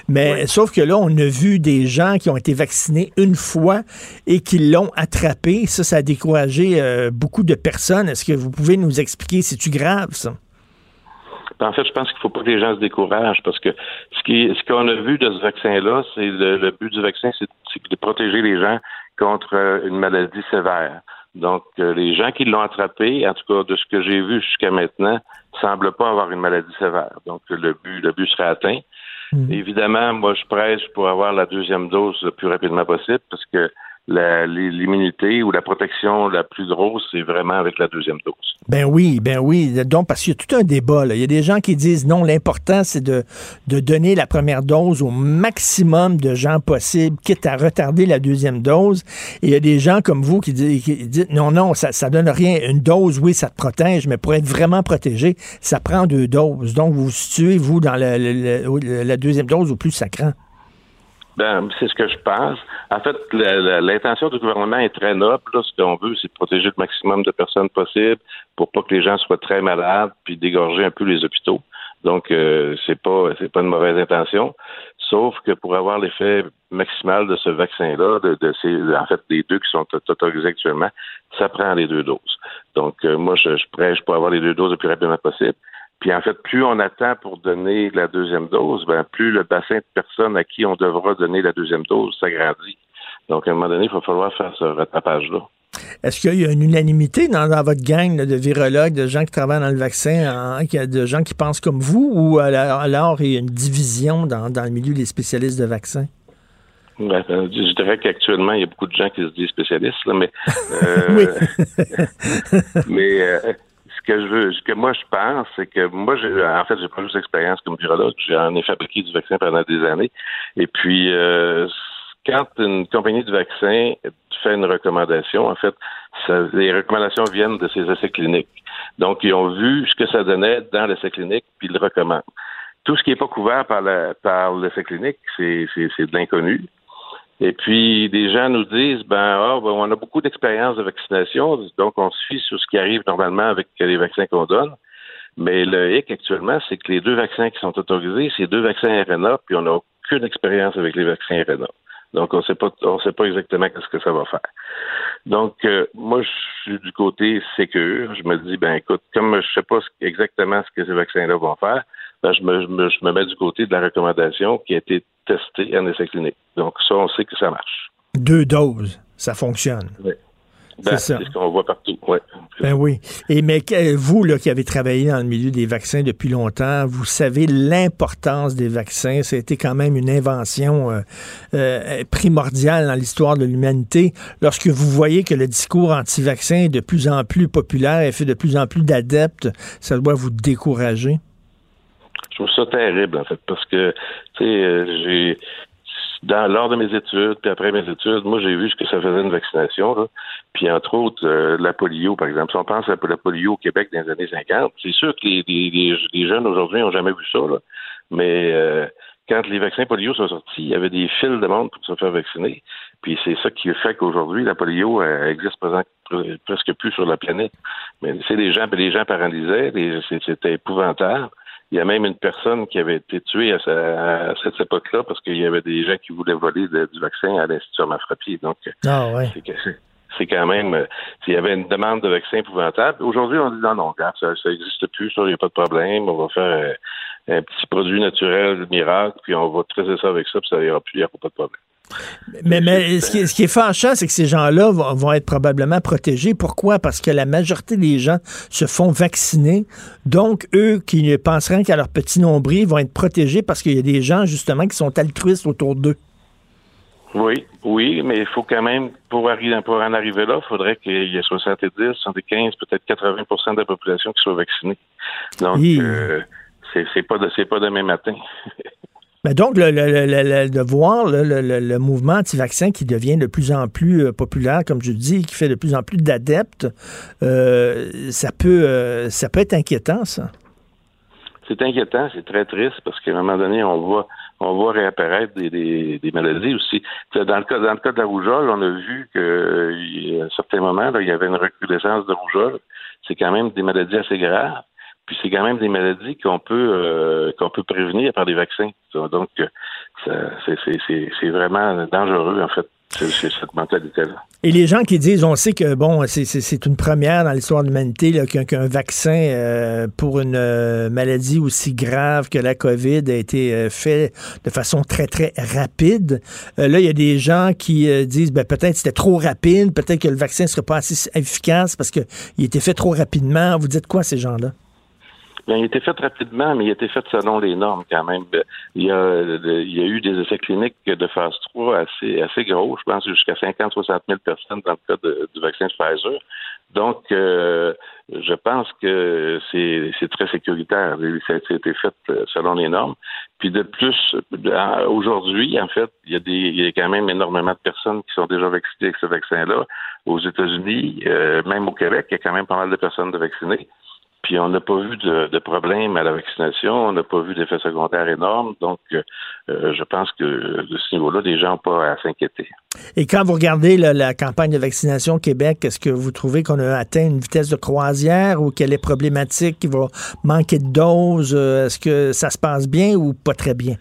Mais sauf que là, on a vu des gens qui ont été vaccinés une fois et qui l'ont attrapé. Ça, ça a découragé euh, beaucoup de personnes. Est-ce que vous pouvez nous expliquer, c'est-tu grave, ça? En fait, je pense qu'il ne faut pas que les gens se découragent parce que ce qui ce qu'on a vu de ce vaccin-là, c'est le, le but du vaccin, c'est de protéger les gens contre euh, une maladie sévère. Donc, euh, les gens qui l'ont attrapé, en tout cas de ce que j'ai vu jusqu'à maintenant, semblent pas avoir une maladie sévère. Donc, le but le but serait atteint. Évidemment, moi, je presse pour avoir la deuxième dose le plus rapidement possible parce que l'immunité ou la protection la plus grosse, c'est vraiment avec la deuxième dose. Ben oui, ben oui. Donc, parce qu'il y a tout un débat. Là. Il y a des gens qui disent non, l'important, c'est de, de donner la première dose au maximum de gens possible, quitte à retarder la deuxième dose. Et il y a des gens comme vous qui disent, qui non, non, ça, ça donne rien. Une dose, oui, ça te protège, mais pour être vraiment protégé, ça prend deux doses. Donc, vous vous situez, vous, dans le- le- le- la deuxième dose au plus sacrant. Ben, c'est ce que je pense. En fait, l'intention du gouvernement est très noble. Là. Ce qu'on veut, c'est protéger le maximum de personnes possible pour pas que les gens soient très malades, puis dégorger un peu les hôpitaux. Donc, euh, c'est pas c'est pas une mauvaise intention. Sauf que pour avoir l'effet maximal de ce vaccin-là, de, de ces, en fait, des deux qui sont autorisés actuellement, ça prend les deux doses. Donc, euh, moi, je, je prêche pour avoir les deux doses le plus rapidement possible. Puis en fait, plus on attend pour donner la deuxième dose, ben plus le bassin de personnes à qui on devra donner la deuxième dose s'agrandit. Donc à un moment donné, il va falloir faire ce rattrapage-là. Est-ce qu'il y a une unanimité dans, dans votre gang là, de virologues, de gens qui travaillent dans le vaccin, hein, de gens qui pensent comme vous, ou alors, alors il y a une division dans, dans le milieu des spécialistes de vaccins? Ben, euh, je dirais qu'actuellement, il y a beaucoup de gens qui se disent spécialistes, là, mais euh, mais euh, que je veux, ce que moi je pense, c'est que moi, en fait, j'ai pas juste d'expérience comme virologue, j'en ai fabriqué du vaccin pendant des années. Et puis, euh, quand une compagnie de vaccin fait une recommandation, en fait, les recommandations viennent de ces essais cliniques. Donc, ils ont vu ce que ça donnait dans l'essai clinique, puis ils le recommandent. Tout ce qui n'est pas couvert par, la, par l'essai clinique, c'est de l'inconnu. Et puis, des gens nous disent, ben, ah, ben, on a beaucoup d'expérience de vaccination, donc on fie sur ce qui arrive normalement avec les vaccins qu'on donne. Mais le hic actuellement, c'est que les deux vaccins qui sont autorisés, c'est deux vaccins RNA, puis on n'a aucune expérience avec les vaccins RNA. Donc, on sait pas, on sait pas exactement qu'est-ce que ça va faire. Donc, euh, moi, je suis du côté sécure. Je me dis, ben, écoute, comme je sais pas ce- exactement ce que ces vaccins-là vont faire, ben, je me, je me, je me mets du côté de la recommandation qui a été testée en essai clinique. Donc, ça, on sait que ça marche. Deux doses, ça fonctionne. Oui. Ben, c'est ce qu'on voit partout, ouais. Ben oui. Et mais vous, là, qui avez travaillé dans le milieu des vaccins depuis longtemps, vous savez l'importance des vaccins. Ça a été quand même une invention euh, euh, primordiale dans l'histoire de l'humanité. Lorsque vous voyez que le discours anti-vaccin est de plus en plus populaire et fait de plus en plus d'adeptes, ça doit vous décourager. Je trouve ça terrible, en fait, parce que, tu sais, euh, j'ai dans, lors de mes études, puis après mes études, moi, j'ai vu ce que ça faisait une vaccination. Là. Puis, entre autres, euh, la polio, par exemple. Si on pense à la polio au Québec dans les années 50, c'est sûr que les, les, les jeunes aujourd'hui n'ont jamais vu ça. Là. Mais euh, quand les vaccins polio sont sortis, il y avait des fils de monde pour se faire vacciner. Puis c'est ça qui fait qu'aujourd'hui, la polio existe presque plus sur la planète. Mais c'est des gens, des gens paralysés, c'était épouvantable. Il y a même une personne qui avait été tuée à, cette époque-là parce qu'il y avait des gens qui voulaient voler du vaccin à l'Institut Frappier. Donc, ah, ouais. c'est quand même, euh, s'il y avait une demande de vaccin épouvantable. Aujourd'hui, on dit non, non, regarde, ça n'existe plus, ça, il n'y a pas de problème. On va faire un petit produit naturel miracle, puis on va traiter ça avec ça, puis ça n'ira plus, il n'y aura pas de problème. Mais, mais ce, qui est, ce qui est fâchant, c'est que ces gens-là vont, être probablement protégés. Pourquoi? Parce que la majorité des gens se font vacciner. Donc, eux qui ne penseraient qu'à leur petit nombril vont être protégés parce qu'il y a des gens, justement, qui sont altruistes autour d'eux. Oui, oui, mais il faut quand même, pour, arriver, pour en arriver là, il faudrait qu'il y ait 70, 75, peut-être 80% de la population qui soit vaccinée. Donc, euh, c'est pas, de, pas demain matin. Ben donc, le, de voir le, mouvement anti-vaccin qui devient de plus en plus euh, populaire, comme je dis, qui fait de plus en plus d'adeptes, euh, ça peut euh, ça peut être inquiétant, ça. C'est inquiétant, c'est très triste parce qu'à un moment donné, on voit on voit réapparaître des, maladies aussi. Dans le cas dans le cas de la rougeole, on a vu qu'à un certain moment, il y avait une recrudescence de rougeole. C'est quand même des maladies assez graves. Puis c'est quand même des maladies qu'on peut euh, qu'on peut prévenir par des vaccins. Donc c'est vraiment dangereux en fait. cette mentalité-là. Et les gens qui disent, on sait que bon, c'est une première dans l'histoire de l'humanité qu'un vaccin euh, pour une euh, maladie aussi grave que la COVID a été fait de façon très très rapide. là, il y a des gens qui disent, ben peut-être c'était trop rapide, peut-être que le vaccin ne serait pas assez efficace parce qu'il était fait trop rapidement. Vous dites quoi ces gens-là? Bien, il a été fait rapidement, mais il a été fait selon les normes quand même. Il y a, eu des essais cliniques de phase 3 assez, assez gros, je pense jusqu'à 50-60 000 personnes dans le cas du vaccin Pfizer. Donc, euh, je pense que c'est très sécuritaire. Ça a été fait euh, selon les normes. Puis de plus, aujourd'hui, en fait, il y, a des, il y a quand même énormément de personnes qui sont déjà vaccinées avec ce vaccin-là. Aux États-Unis, euh, même au Québec, il y a quand même pas mal de personnes vaccinées. Puis on n'a pas vu de, de, problème à la vaccination, on n'a pas vu d'effets secondaires énormes. Donc, euh, je pense que de ce niveau-là, les gens n'ont pas à s'inquiéter. Et quand vous regardez la campagne de vaccination au Québec, est-ce que vous trouvez qu'on a atteint une vitesse de croisière ou qu'elle est problématique, qu'il va manquer de doses? Euh, est-ce que ça se passe bien ou pas très bien?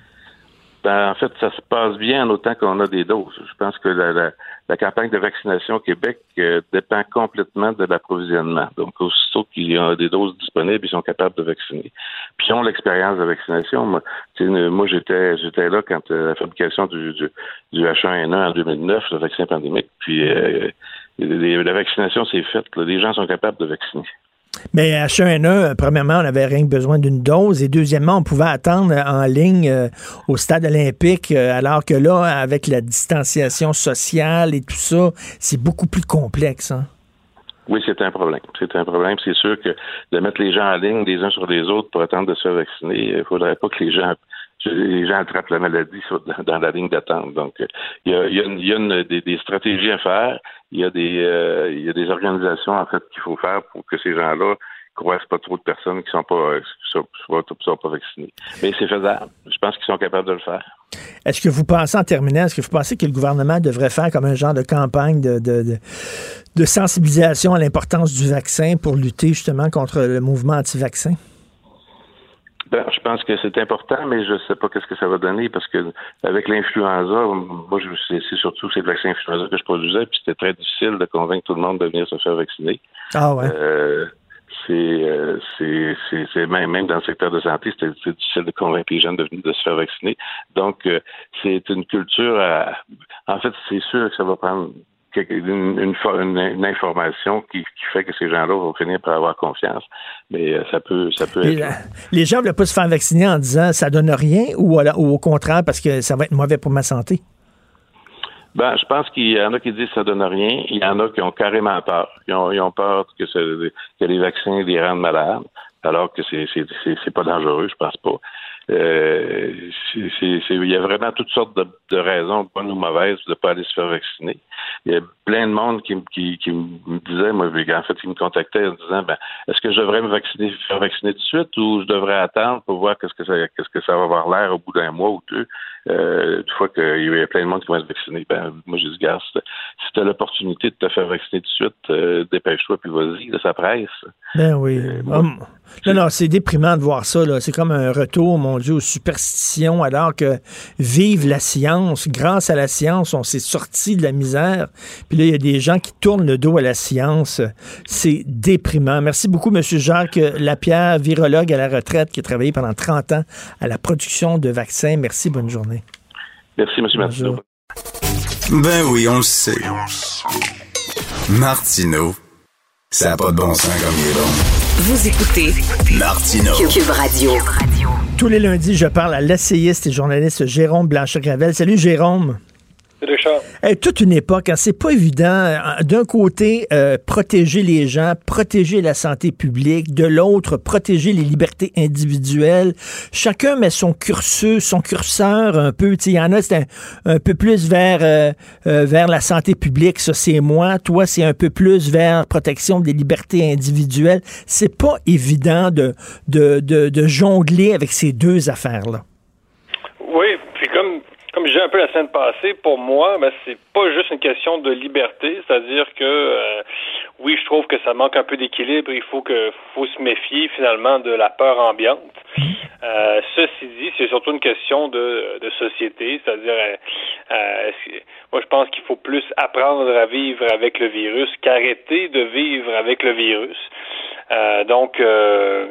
Ben, en fait, ça se passe bien en autant qu'on a des doses. Je pense que la, la campagne de vaccination au Québec euh, dépend complètement de l'approvisionnement. Donc, aussitôt qu'il y a des doses disponibles, ils sont capables de vacciner. Puis, ils ont l'expérience de vaccination. Moi, moi j'étais j'étais là quand euh, la fabrication du, du, du, H1N1 en 2009, le vaccin pandémique. Puis, euh, la vaccination s'est faite. Les gens sont capables de vacciner. Mais H1N1, premièrement, on avait rien besoin d'une dose. Et deuxièmement, on pouvait attendre en ligne euh, au stade olympique, euh, alors que là, avec la distanciation sociale et tout ça, c'est beaucoup plus complexe. Hein? Oui, c'est un problème. C'est un problème. C'est sûr que de mettre les gens en ligne les uns sur les autres pour attendre de se vacciner, il ne faudrait pas que les gens les gens attrapent la maladie dans la ligne d'attente. Donc, il y a, des, stratégies à faire. Il y a des, euh, il y a des organisations en fait qu'il faut faire pour que ces gens-là croisent pas trop de personnes qui sont pas, sont, sont pas vaccinées. Mais c'est faisable. Je pense qu'ils sont capables de le faire. Est-ce que vous pensez, en terminant, est-ce que vous pensez que le gouvernement devrait faire comme un genre de campagne de, de, de sensibilisation à l'importance du vaccin pour lutter justement contre le mouvement anti-vaccin? Ben, je pense que c'est important, mais je ne sais pas qu'est-ce que ça va donner parce que avec l'influenza, moi, c'est surtout ces vaccins influenza que je produisais, puis c'était très difficile de convaincre tout le monde de venir se faire vacciner. Ah ouais. Euh, c'est c'est même, même dans le secteur de santé, c'était difficile de convaincre les gens de venir de se faire vacciner. Donc, euh, c'est une culture à, en fait, c'est sûr que ça va prendre une, information qui, fait que ces gens-là vont finir par avoir confiance. Mais euh, ça peut, ça peut être. les gens ne veulent pas se faire vacciner en disant ça donne rien ou, au contraire parce que ça va être mauvais pour ma santé? Ben, je pense qu'il y en a qui disent que ça donne rien. Il y en a qui ont carrément peur. Ils ont, peur que, que les vaccins les rendent malades, alors que c'est, c'est pas dangereux, je pense pas. Euh, il y a vraiment toutes sortes de, raisons, bonnes ou mauvaises, de ne pas aller se faire vacciner. Il y a plein de monde qui, qui, qui me disait, moi, en fait, qui me contactait en disant, ben, est-ce que je devrais me vacciner, faire vacciner tout de suite ou je devrais attendre pour voir qu'est-ce que ça, qu'est-ce que ça va avoir l'air au bout d'un mois ou deux, euh, une fois qu'il y a plein de monde qui va se vacciner. Ben, moi, je dis, gars, si tu as l'opportunité de te faire vacciner tout de suite, euh, dépêche-toi puis vas-y, ça presse. Ben oui. Euh, hum. non, non, c'est déprimant de voir ça. C'est comme un retour, mon Dieu, aux superstitions, alors que vive la science. Grâce à la science, on s'est sorti de la misère. Puis là, il y a des gens qui tournent le dos à la science. C'est déprimant. Merci beaucoup, M. Jacques Lapierre, virologue à la retraite, qui a travaillé pendant 30 ans à la production de vaccins. Merci, bonne journée. Merci, M. Martineau. Ben oui, on le sait. Martineau, ça n'a pas de bon sens comme il est bon. Vous écoutez Martineau. Cube Radio. Tous les lundis, je parle à l'essayiste et journaliste Jérôme Blanchet-Gravel. Salut, Jérôme. Toute une époque, hein, c'est pas évident. D'un côté, euh, protéger les gens, protéger la santé publique. De l'autre, protéger les libertés individuelles. Chacun met son curseur, son curseur un peu. Il y en a, c'est un, peu plus vers, euh, euh, vers la santé publique. Ça, c'est moi. Toi, c'est un peu plus vers protection des libertés individuelles. C'est pas évident de, de, de, de jongler avec ces deux affaires-là. Oui, j'ai un peu la semaine passée, pour moi, ben, c'est pas juste une question de liberté, c'est-à-dire que euh, oui, je trouve que ça manque un peu d'équilibre. Il faut que faut se méfier finalement de la peur ambiante. Euh, ceci dit, c'est surtout une question de, de société, c'est-à-dire, euh, euh moi je pense qu'il faut plus apprendre à vivre avec le virus qu'arrêter de vivre avec le virus. Euh, donc,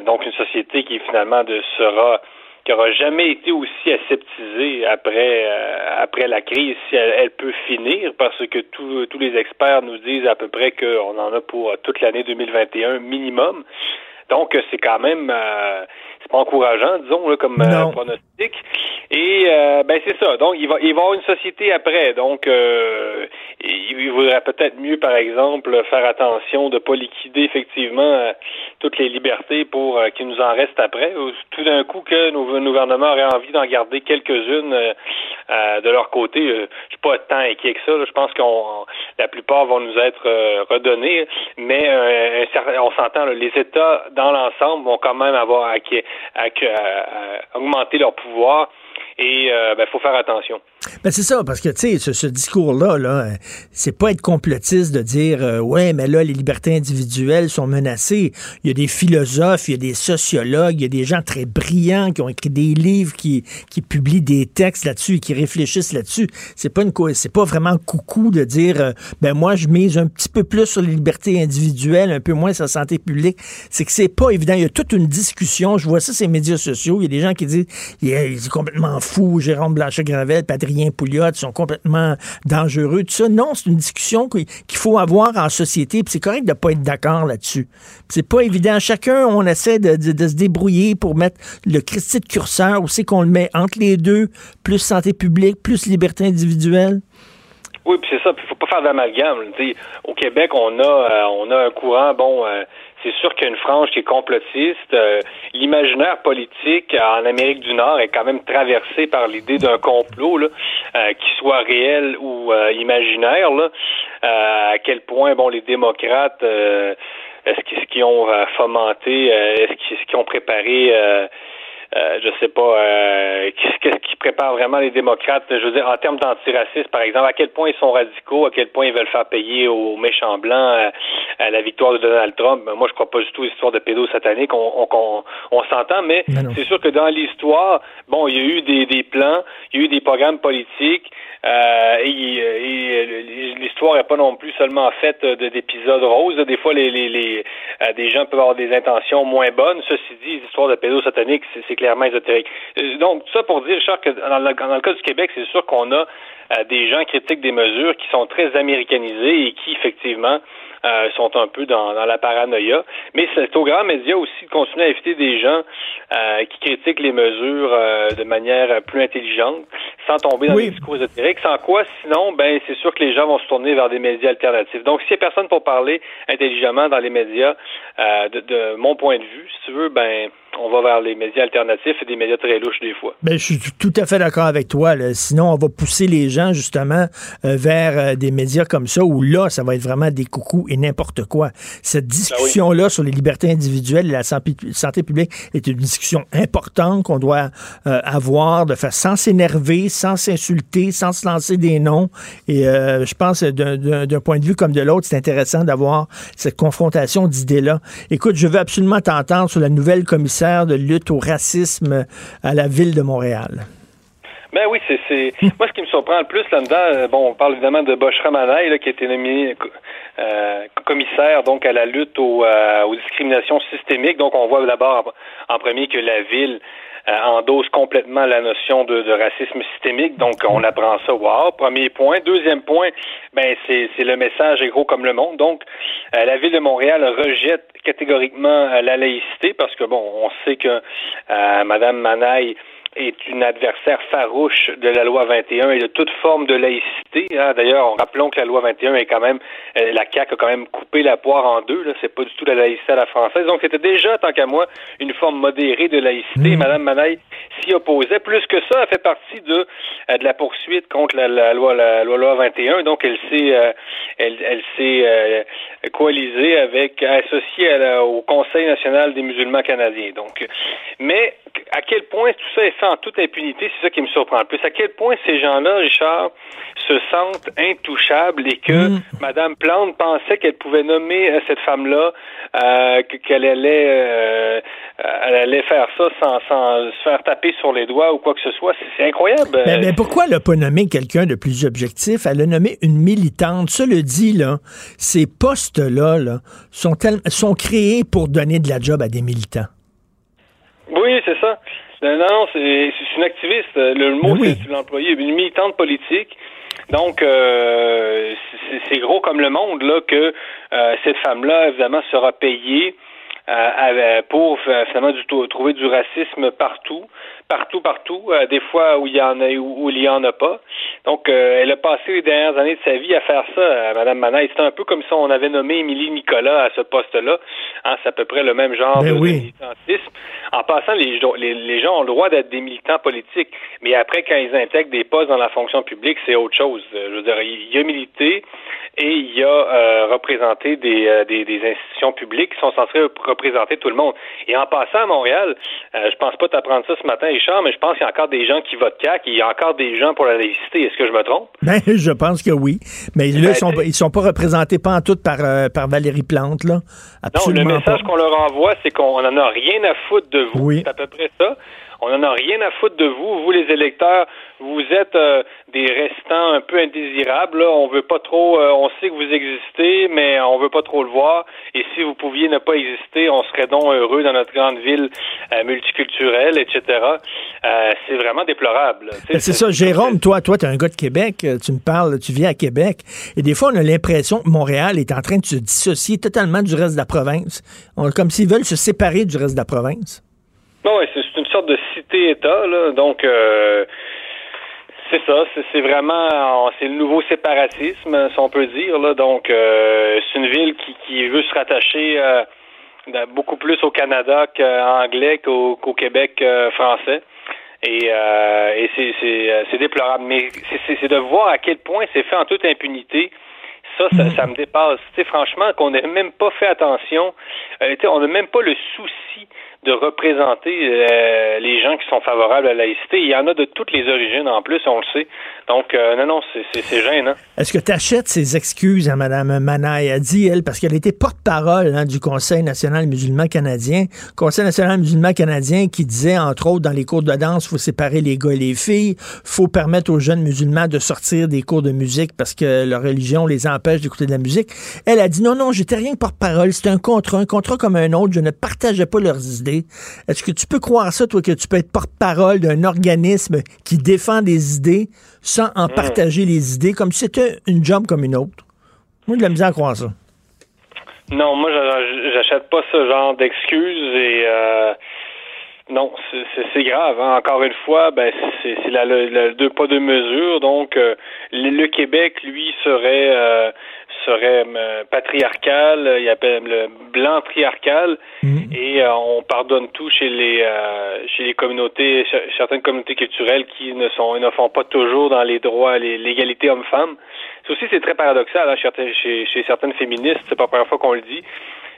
donc une société qui finalement de, sera qui aura jamais été aussi aseptisée après euh, après la crise si elle, peut finir parce que tous les experts nous disent à peu près qu'on en a pour toute l'année 2021 minimum. Donc c'est quand même euh, c'est pas encourageant, disons, là, comme euh, pronostic. Et euh, ben c'est ça. Donc il va il va y avoir une société après. Donc euh, il, voudrait peut-être mieux, par exemple, faire attention de pas liquider effectivement toutes les libertés pour qu'il nous en reste après. Tout d'un coup que nos gouvernements auraient envie d'en garder quelques-unes de leur côté. je suis pas tant inquiet que ça. Je pense qu'on la plupart vont nous être redonnées, mais on s'entend. Les États dans l'ensemble vont quand même avoir acquis à, augmenter leur pouvoir et il euh, ben, faut faire attention. Ben c'est ça, parce que tu sais, ce, discours-là, là, c'est pas être complotiste de dire euh, ouais, mais là, les libertés individuelles sont menacées. Il y a des philosophes, il y a des sociologues, il y a des gens très brillants qui ont écrit des livres, qui, qui publient des textes là-dessus et qui réfléchissent là-dessus. C'est pas une c'est pas vraiment coucou de dire euh, ben moi je mise un petit peu plus sur les libertés individuelles, un peu moins sur la santé publique. C'est que c'est pas évident. Il y a toute une discussion. Je vois ça sur les médias sociaux. Il y a des gens qui disent il est, complètement fou, Jérôme Blanchet-Gravel, Patrick Adrien sont complètement dangereux, ça. Non, c'est une discussion qu'il faut avoir en société, puis c'est correct de ne pas être d'accord là-dessus. C'est pas évident. Chacun, on essaie de, se débrouiller pour mettre le Christi de curseur, où c'est qu'on le met entre les deux, plus santé publique, plus liberté individuelle. Oui, puis c'est ça. Il faut pas faire d'amalgame. Au Québec, on a, euh, on a un courant, bon, euh, c'est sûr qu'il y a une frange qui est complotiste. Euh, l'imaginaire politique en Amérique du Nord est quand même traversé par l'idée d'un complot, euh, qui soit réel ou euh, imaginaire. Là. à quel point, bon, les démocrates, est-ce qu'ils ont fomenté, est-ce qu'ils ont préparé euh, je sais pas, euh, qu'est-ce qui prépare vraiment les démocrates, je veux dire, en termes d'antiracisme, par exemple, à quel point ils sont radicaux, à quel point ils veulent faire payer aux méchants blancs euh, à la victoire de Donald Trump. Ben, moi, je crois pas du tout l'histoire de pédosatanique, on, on, on, s'entend, mais c'est sûr que dans l'histoire, bon, il y a eu des, des plans, il y a eu des programmes politiques, euh, et, l'histoire n'est pas non plus seulement faite d'épisodes roses. Des fois, les, les, les des gens peuvent avoir des intentions moins bonnes. Ceci dit, l'histoire de pédosatanique, c'est ésotérique. Euh, donc, ça pour dire, Richard, que dans le, dans le cas du Québec, c'est sûr qu'on a euh, des gens critiquent des mesures qui sont très américanisées et qui, effectivement, euh, sont un peu dans, dans, la paranoïa. Mais c'est aux grands médias aussi de continuer à éviter des gens euh, qui critiquent les mesures euh, de manière plus intelligente, sans tomber dans oui. des discours ésotériques. Sans quoi, sinon, ben c'est sûr que les gens vont se tourner vers des médias alternatifs. Donc, s'il n'y a personne pour parler intelligemment dans les médias, de, de, mon point de vue, si tu veux, ben on va vers les médias alternatifs et des médias très louches des fois. Ben, je suis tout à fait d'accord avec toi. Là. Sinon, on va pousser les gens justement vers des médias comme ça où là, ça va être vraiment des coucous et n'importe quoi. Cette discussion-là ben oui. sur les libertés individuelles et la santé publique est une discussion importante qu'on doit euh, avoir, de faire sans s'énerver, sans s'insulter, sans se lancer des noms. Et euh, je pense d'un point de vue comme de l'autre, c'est intéressant d'avoir cette confrontation d'idées-là. Écoute, je veux absolument t'entendre sur la nouvelle commissaire de lutte au racisme à la ville de Montréal. Ben oui, c'est moi ce qui me surprend le plus là-dedans. Bon, on parle évidemment de Bosch Ramanaï qui a été nommé euh, commissaire donc à la lutte aux, euh, aux, discriminations systémiques. Donc on voit d'abord en premier que la ville euh, endosse complètement la notion de, de, racisme systémique. Donc on apprend ça. Wow. Premier point. Deuxième point, ben c'est le message est gros comme le monde. Donc euh, la ville de Montréal rejette catégoriquement la laïcité parce que bon, on sait que Madame Manaille est une adversaire farouche de la loi 21 et de toute forme de laïcité. Hein. D'ailleurs, rappelons que la loi 21 est quand même, euh, la CAQ a quand même coupé la poire en deux. Là, c'est pas du tout la laïcité à la française. Donc, c'était déjà, tant qu'à moi, une forme modérée de laïcité. Mmh. Madame Manaille s'y opposait. Plus que ça, elle fait partie de euh, de la poursuite contre la, la loi la, loi 21. Donc, elle s'est euh, elle, elle s'est euh, coalisée avec associée à la, au Conseil national des musulmans canadiens. Donc, mais à quel point tout ça est en toute impunité, c'est ça qui me surprend le plus. À quel point ces gens-là, Richard, se sentent intouchables et que mmh. Madame Plante pensait qu'elle pouvait nommer euh, cette femme-là, euh, qu'elle allait, euh, elle allait faire ça sans, sans, se faire taper sur les doigts ou quoi que ce soit. C'est incroyable. Mais, mais, pourquoi elle n'a pas nommé quelqu'un de plus objectif? Elle a nommé une militante. Ça le dit, là, ces postes-là là, sont, sont créés pour donner de la job à des militants. Oui, c'est ça. Non, non, c'est une activiste. Le mot, oui. c'est l'employé, une militante politique. Donc, euh, c'est gros comme le monde là que euh, cette femme-là, évidemment, sera payée euh, pour finalement du, trouver du racisme partout, partout, partout, euh, des fois où il y en a où, où il y en a pas. Donc, euh, elle a passé les dernières années de sa vie à faire ça, Madame Manaï. C'est un peu comme si on avait nommé Émilie Nicolas à ce poste-là. Hein, c'est à peu près le même genre ben de oui. militantisme. En passant, les, les, les gens ont le droit d'être des militants politiques, mais après, quand ils intègrent des postes dans la fonction publique, c'est autre chose. Je veux dire, il y a milité et il y a euh, représenté des, euh, des, des, institutions publiques qui sont censées représenter tout le monde. Et en passant à Montréal, euh, je pense pas t'apprendre ça ce matin, Richard, mais je pense qu'il y a encore des gens qui votent CAC et il y a encore des gens pour la laïcité. Est-ce que je me trompe? Ben, je pense que oui. Mais là, ben, ils sont, ils sont pas représentés pas en tout par, euh, par Valérie Plante, là. Absolument non, le message qu'on leur envoie, c'est qu'on en a rien à foutre de vous. Oui. C'est à peu près ça. On n'en a rien à foutre de vous. Vous, les électeurs, vous êtes euh, des restants un peu indésirables. Là. On veut pas trop. Euh, on sait que vous existez, mais on veut pas trop le voir. Et si vous pouviez ne pas exister, on serait donc heureux dans notre grande ville euh, multiculturelle, etc. c'est vraiment déplorable. Ben, c'est ça, Jérôme. Toi, toi, tu es un gars de Québec. Tu me parles. Tu viens à Québec. Et des fois, on a l'impression que Montréal est en train de se dissocier totalement du reste de la province. On, comme s'ils veulent se séparer du reste de la province. Non, c'est une sorte de cité-État, là. Donc, euh, c'est ça. C'est vraiment, c'est le nouveau séparatisme, si on peut dire, là. Donc, euh, c'est une ville qui, qui veut se rattacher euh, beaucoup plus au Canada qu'anglais qu'au qu Québec euh, français. Et, euh, et c'est déplorable. Mais c'est de voir à quel point c'est fait en toute impunité. Ça, ça, ça me dépasse. Tu sais, franchement, qu'on n'ait même pas fait attention. Euh, on n'a même pas le souci de représenter euh, les gens qui sont favorables à la laïcité. Il y en a de toutes les origines en plus, on le sait. Donc, euh, non, non, c'est gênant. Est-ce que tu achètes ses excuses à Mme Manaï? A dit, elle, parce qu'elle était porte-parole hein, du Conseil national musulman canadien. Conseil national musulman canadien qui disait, entre autres, dans les cours de danse, il faut séparer les gars et les filles, faut permettre aux jeunes musulmans de sortir des cours de musique parce que leur religion les empêche d'écouter de la musique. Elle a dit, non, non, j'étais rien que porte-parole, c'était un contrat, un contrat comme un autre, je ne partageais pas leurs idées. Est-ce que tu peux croire ça, toi, que tu peux être porte-parole d'un organisme qui défend des idées sans en Mm. partager les idées, comme si c'était une job comme une autre? Moi, j'ai de la misère à croire ça. Non, moi, j'a- j'achète pas ce genre d'excuses et euh, non, c'est- grave. hein. Encore une fois, ben c'est la, deux pas deux mesures. Donc, euh, le, le Québec, lui, serait euh, serait euh, patriarcal. Il appelle le blanc triarcal et euh, on pardonne tout chez les euh, chez les communautés, cer- certaines communautés culturelles qui ne sont ne font pas toujours dans les droits, l'égalité homme-femme. Ça aussi, c'est très paradoxal hein, chez, chez, chez certaines féministes. C'est pas la première fois qu'on le dit.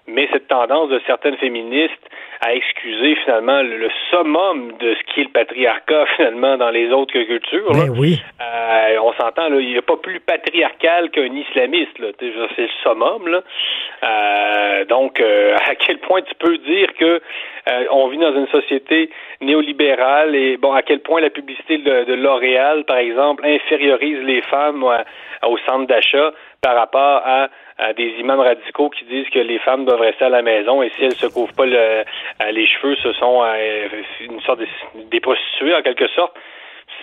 Mais cette tendance de certaines féministes à excuser finalement le, le summum de ce qui est le patriarcat finalement dans les autres cultures. là. Ben oui. Euh, on s'entend, là, il n'y a pas plus patriarcal qu'un islamiste. Là. C'est le summum. Là. Euh, donc, euh, à quel point tu peux dire que on vit dans une société néolibérale et bon, à quel point la publicité de, de L'Oréal, par exemple, infériorise les femmes à- au centre d'achat par rapport à, des imams radicaux qui disent que les femmes doivent rester à la maison et si elles se couvrent pas le- euh, les cheveux, ce sont euh, une sorte de, des prostituées en quelque sorte.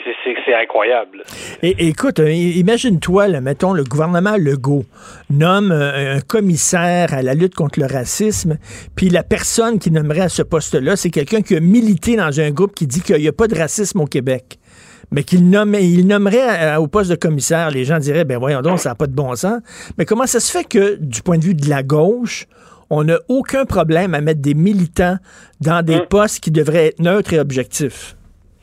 C'est- incroyable. Écoute, euh, imagine-toi, mettons, le gouvernement Legault nomme euh, un commissaire à la lutte contre le racisme, puis la personne qui nommerait à ce poste-là, c'est quelqu'un qui a milité dans un groupe qui dit qu'il n'y a pas de racisme au Québec. Mais qu'il nomme, il nommerait euh, au poste de commissaire, les gens diraient, ben voyons donc, ça n'a pas de bon sens. Mais comment ça se fait que, du point de vue de la gauche, on n'a aucun problème à mettre des militants dans des postes qui devraient être neutres et objectifs?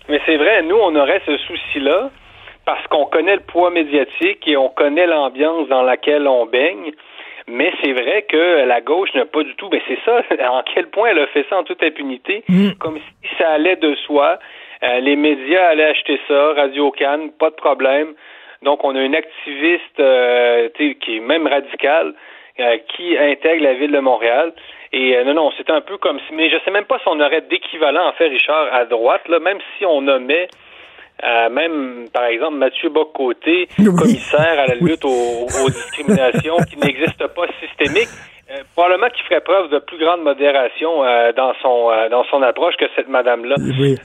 Mais c'est vrai, nous, on aurait ce souci-là parce qu'on connaît le poids médiatique et on connaît l'ambiance dans laquelle on baigne. Mais c'est vrai que la gauche n'a pas du tout. Mais c'est ça, en quel point elle a fait ça en toute impunité, comme si ça allait de soi. Euh, les médias allaient acheter ça, Radio Cannes, pas de problème. Donc on a une activiste euh, qui est même radicale euh, qui intègre la ville de Montréal. Et euh, non, non, c'est un peu comme si, mais je sais même pas si on aurait d'équivalent en fait, Richard, à droite, là, même si on nommait euh, même, par exemple, Mathieu Bocoté, commissaire à la lutte aux, aux discriminations qui n'existe pas systémique, euh, probablement qu'il ferait preuve de plus grande modération euh, dans son euh, dans son approche que cette madame-là. Oui.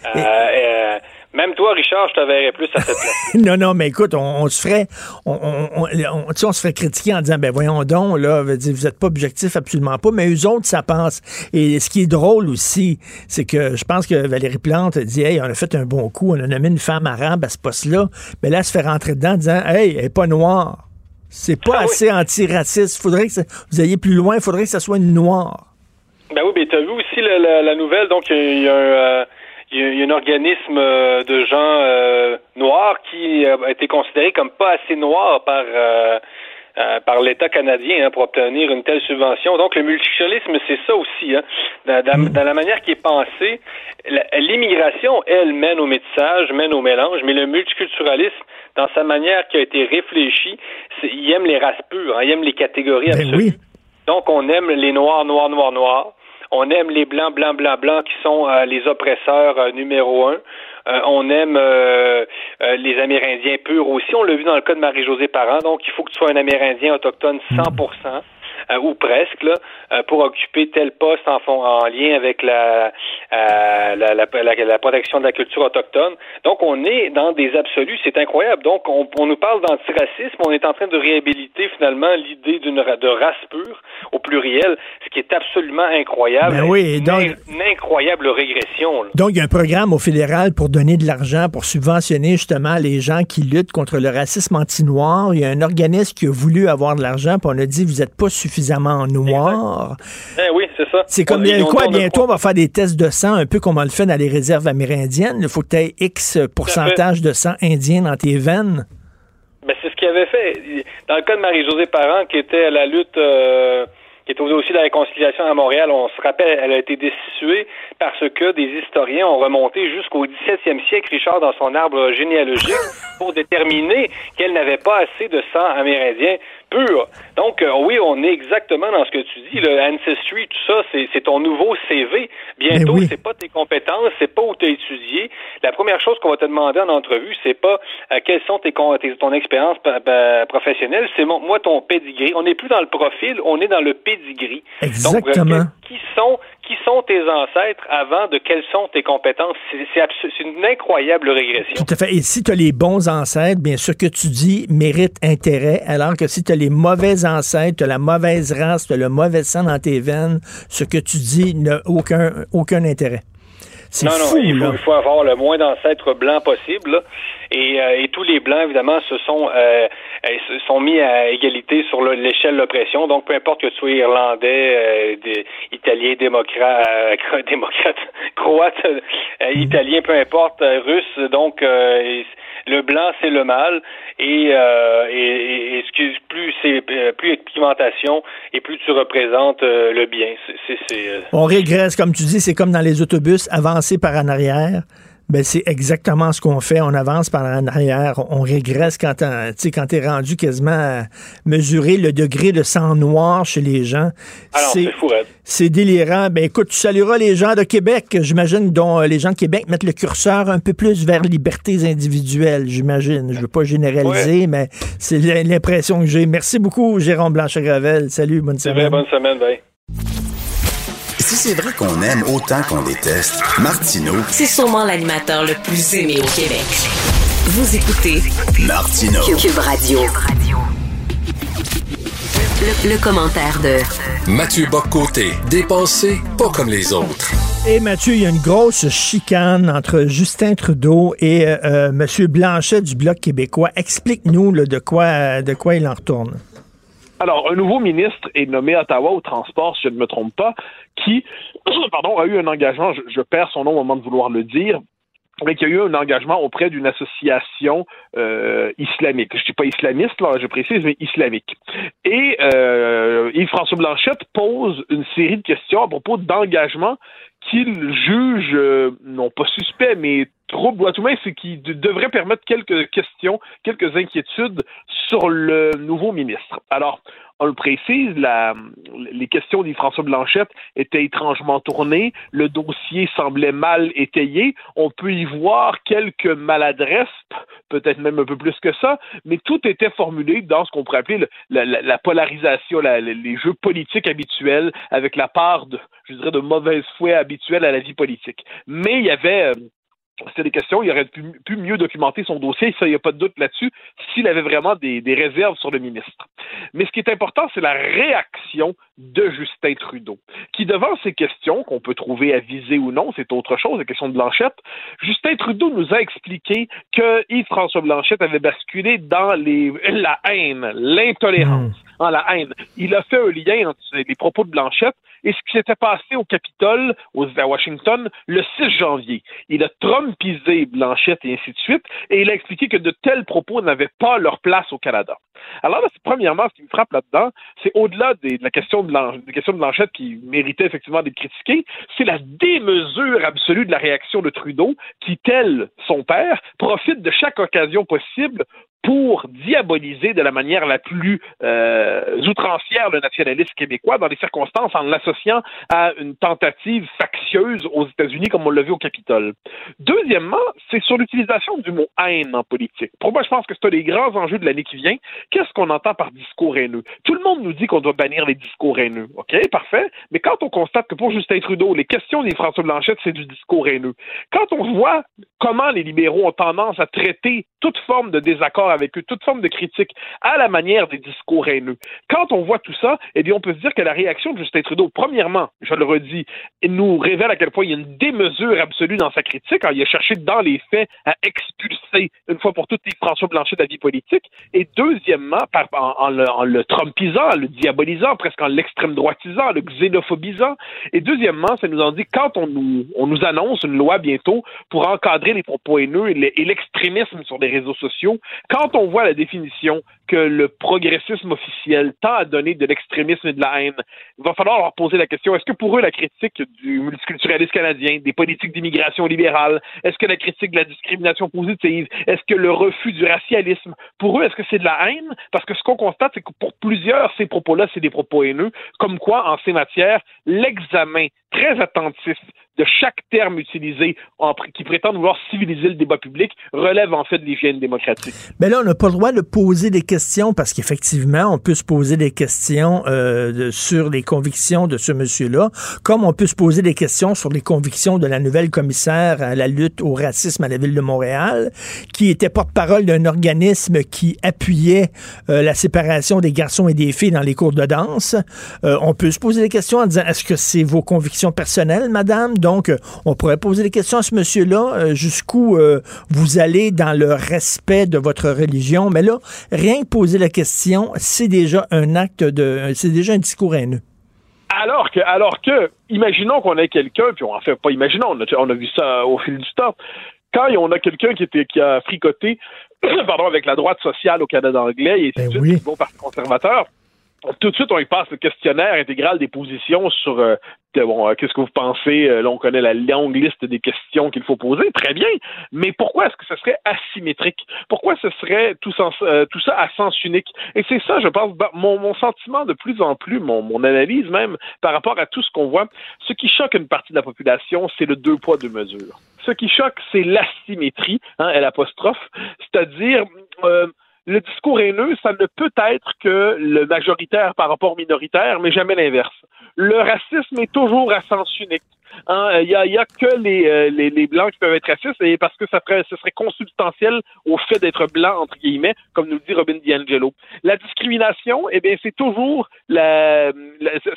Même toi, Richard, je te verrais plus à cette place. non, non, mais écoute, on, on se ferait, on, se ferait critiquer en disant, ben voyons donc, là, vous n'êtes pas objectif absolument pas, mais eux autres, ça pense. Et ce qui est drôle aussi, c'est que je pense que Valérie Plante dit, hey, on a fait un bon coup, on a nommé une femme arabe à ce poste-là, mais là, elle se fait rentrer dedans en disant, hey, elle n'est pas noire. C'est pas assez antiraciste. Faudrait que ça- vous ayez plus loin, il faudrait que ça soit une noire. Ben oui, mais tu as vu aussi la, la- la nouvelle, donc il y a- y, un, euh, il y a- il y a un organisme euh, de gens euh, noirs qui euh, a été considéré comme pas assez noir par par l'État canadien hein, pour obtenir une telle subvention. Donc le multiculturalisme, c'est ça aussi. Hein. Dans, dans- dans la manière qui est pensée, l'immigration, elle, mène au métissage, mène au mélange, mais le multiculturalisme, dans sa manière qui a été réfléchie, il aime les races pures, hein, il aime les catégories absolues. Donc, on aime les noirs, noirs, noirs, noirs. On aime les blancs, blancs, blancs, blancs qui sont euh, les oppresseurs euh, numéro un. Euh, on aime les Amérindiens purs aussi. On l'a vu dans le cas de Marie-Josée Parent. Donc, il faut que tu sois un Amérindien autochtone 100 euh, ou presque, là, euh, pour occuper tel poste en, fond- en lien avec la, euh, la, la, la- la protection de la culture autochtone. Donc, on est dans des absolus, c'est incroyable. Donc, on, on nous parle d'antiracisme, on est en train de réhabiliter finalement l'idée d'une de race pure au pluriel, ce qui est absolument incroyable. Ben oui, donc- une incroyable régression. là. Donc, il y a un programme au fédéral pour donner de l'argent, pour subventionner justement les gens qui luttent contre le racisme anti-noir. Il y a un organisme qui a voulu avoir de l'argent, puis on a dit, vous n'êtes pas suffisamment noir. Eh oui, c'est ça. C'est comme bien quoi, bientôt, on va faire des tests de sang, un peu comme on le fait dans les réserves amérindiennes. Il faut que tu aies X pourcentage de sang indien dans tes veines. Ben, c'est ce qu'il avait fait. Dans le cas de Marie-Josée Parent, qui était à la lutte, euh, qui était aussi la réconciliation à Montréal, on se rappelle, elle a été destituée parce que des historiens ont remonté jusqu'au 17e siècle, Richard, dans son arbre généalogique, pour déterminer qu'elle n'avait pas assez de sang amérindien pur. Donc, euh, oui, on est exactement dans ce que tu dis. Le Ancestry, tout ça, c'est ton nouveau CV. Bientôt, Ben oui. c'est pas tes compétences, c'est pas où tu as étudié. La première chose qu'on va te demander en entrevue, c'est pas euh, quelles sont tes, tes- ton expérience professionnelle, c'est moi ton pedigree. On n'est plus dans le profil, on est dans le pedigree. Donc, Exactement. que- qui sont qui sont tes ancêtres avant de quelles sont tes compétences. C'est une incroyable régression. Tout à fait. Et si tu as les bons ancêtres, bien sûr que tu dis mérite intérêt, alors que si tu as les mauvais ancêtres, tu as la mauvaise race, tu as le mauvais sang dans tes veines, ce que tu dis n'a aucun, aucun intérêt. Non, non, il, faut, il, faut, avoir le moins d'ancêtres blancs possible. Et, euh, et, tous les blancs, évidemment, se sont, euh, se sont mis à égalité sur l'échelle de l'oppression. Donc, peu importe que tu sois irlandais, euh, italien, démocrate, euh, démocrate, croate, euh, italien, peu importe, russe. Donc, le blanc, c'est le mal. Et, et, et, plus c'est plus pigmentation et plus tu représentes le bien. On régresse, comme tu dis, c'est comme dans les autobus, avancer par en arrière. Ben, c'est exactement ce qu'on fait. On avance par en arrière. On régresse quand tu quand es rendu quasiment à mesurer le degré de sang noir chez les gens. Alors, c'est C'est délirant. Ben, écoute, tu salueras les gens de Québec, j'imagine, dont euh, les gens de Québec mettent le curseur un peu plus vers libertés individuelles, j'imagine. Je veux pas généraliser, mais c'est l'impression que j'ai. Merci beaucoup, Jérôme Blanchet-Gravel. Salut, bonne semaine. bonne semaine, bye. C'est vrai qu'on aime autant qu'on déteste, Martineau. C'est sûrement l'animateur le plus aimé au Québec. Vous écoutez Martineau. Cube Radio. Le, commentaire de Mathieu Boccoté, dépensé pas comme les autres. Et Mathieu, il y a une grosse chicane entre Justin Trudeau et euh, euh M. Blanchet du Bloc québécois. Explique-nous de quoi, de quoi il en retourne. Alors, un nouveau ministre est nommé à Ottawa au transport, si je ne me trompe pas, qui pardon, a eu un engagement, je, perds son nom au moment de vouloir le dire, mais qui a eu un engagement auprès d'une association euh, islamique. Je ne dis pas islamiste, là, je précise, mais islamique. Et euh, Yves-François Blanchette pose une série de questions à propos d'engagement qu'il juge, euh, non pas suspect, mais trouble, tout moins, c'est qu'il devrait permettre quelques questions, quelques inquiétudes sur le nouveau ministre. Alors, on le précise, la, les questions d'Yves-François Blanchette étaient étrangement tournées, le dossier semblait mal étayé, on peut y voir quelques maladresses, peut-être même un peu plus que ça, mais tout était formulé dans ce qu'on pourrait appeler la, la, polarisation, les jeux politiques habituels, avec la part de, je dirais, de mauvaise foi habituelle à la vie politique. Mais il y avait... Euh, c'était des questions, il aurait pu, mieux documenter son dossier, ça, il n'y a pas de doute là-dessus, s'il avait vraiment des, réserves sur le ministre. Mais ce qui est important, c'est la réaction de Justin Trudeau, qui devant ces questions, qu'on peut trouver avisées ou non, c'est autre chose, la question de Blanchette, Justin Trudeau nous a expliqué que Yves-François Blanchette avait basculé dans la haine, l'intolérance, hmm. En la haine. Il a fait un lien entre les propos de Blanchette et ce qui s'était passé au Capitole, à Washington, le 6 janvier. Il a trumpisé Blanchette et ainsi de suite, et il a expliqué que de tels propos n'avaient pas leur place au Canada. Alors là, premièrement, ce qui me frappe là-dedans, c'est au-delà de la question de, Blanchette qui méritait effectivement d'être critiquée, c'est la démesure absolue de la réaction de Trudeau qui, tel son père, profite de chaque occasion possible pour diaboliser de la manière la plus euh, outrancière le nationalisme québécois dans les circonstances en l'associant à une tentative factieuse aux États-Unis comme on l'a vu au Capitole. Deuxièmement, c'est sur l'utilisation du mot haine en politique. Pour moi, je pense que c'est un des grands enjeux de l'année qui vient. Qu'est-ce qu'on entend par discours haineux? Tout le monde nous dit qu'on doit bannir les discours haineux. OK, parfait. Mais quand on constate que pour Justin Trudeau, les questions des François Blanchette, c'est du discours haineux. Quand on voit comment les libéraux ont tendance à traiter toute forme de désaccord avec eux, toute forme de critique à la manière des discours haineux. Quand on voit tout ça, eh bien, on peut se dire que la réaction de Justin Trudeau, premièrement, je le redis, nous révèle à quel point il y a une démesure absolue dans sa critique. il a cherché dans les faits à expulser une fois pour toutes François Blanchet de la vie politique. Et deuxièmement, en, le, en, le, en le diabolisant, presque en l'extrême droitisant, le xénophobisant. Et deuxièmement, ça nous en dit quand on nous, on nous annonce une loi bientôt pour encadrer les propos haineux et l'extrémisme sur les réseaux sociaux, quand on voit la définition que le progressisme officiel tend à donner de l'extrémisme et de la haine, il va falloir leur poser la question est-ce que pour eux la critique du multiculturalisme canadien, des politiques d'immigration libérale, est-ce que la critique de la discrimination positive, est-ce que le refus du racialisme, pour eux, est-ce que c'est de la haine? Parce que ce qu'on constate, c'est que pour plusieurs, ces propos-là, c'est des propos haineux, comme quoi, en ces matières, l'examen très attentif de chaque terme utilisé qui prétend vouloir civiliser le débat public relève en fait de l'hygiène démocratique. Mais là, on n'a pas le droit de poser des questions parce qu'effectivement, on peut se poser des questions euh, sur les convictions de ce monsieur-là, comme on peut se poser des questions sur les convictions de la nouvelle commissaire à la lutte au racisme à la ville de Montréal, qui était porte-parole d'un organisme qui appuyait euh, la séparation des garçons et des filles dans les cours de danse. Euh, on peut se poser des questions en disant est-ce que c'est vos convictions personnelles, madame? Donc, on pourrait poser des questions à ce monsieur-là, jusqu'où vous allez dans le respect de votre religion. Mais là, rien poser la question, c'est déjà un acte de, c'est déjà un discours haineux. Alors que, alors que, imaginons qu'on ait quelqu'un, puis on en fait pas imaginons, on a, on a vu ça au fil du temps. Quand on a quelqu'un qui était qui a fricoté, pardon, avec la droite sociale au Canada anglais et de suite, bon parti conservateur, tout de suite, on y passe le questionnaire intégral des positions sur euh, bon, euh, qu'est-ce que vous pensez. Euh, là, on connaît la longue liste des questions qu'il faut poser. Très bien. Mais pourquoi est-ce que ce serait asymétrique? Pourquoi ce serait tout, tout ça à sens unique? Et c'est ça, je pense, mon, mon, sentiment de plus en plus, mon, mon analyse même, par rapport à tout ce qu'on voit. Ce qui choque une partie de la population, c'est le deux poids, deux mesures. Ce qui choque, c'est l'asymétrie, hein, l'apostrophe, c'est-à-dire le discours haineux, ça ne peut être que le majoritaire par rapport au minoritaire, mais jamais l'inverse. Le racisme est toujours à sens unique. Il hein, y, a, que les, euh, les, les, blancs qui peuvent être racistes et parce que ça ferait, ce serait consubstantiel au fait d'être blanc entre guillemets, comme nous le dit Robin DiAngelo. La discrimination, eh bien, c'est toujours la,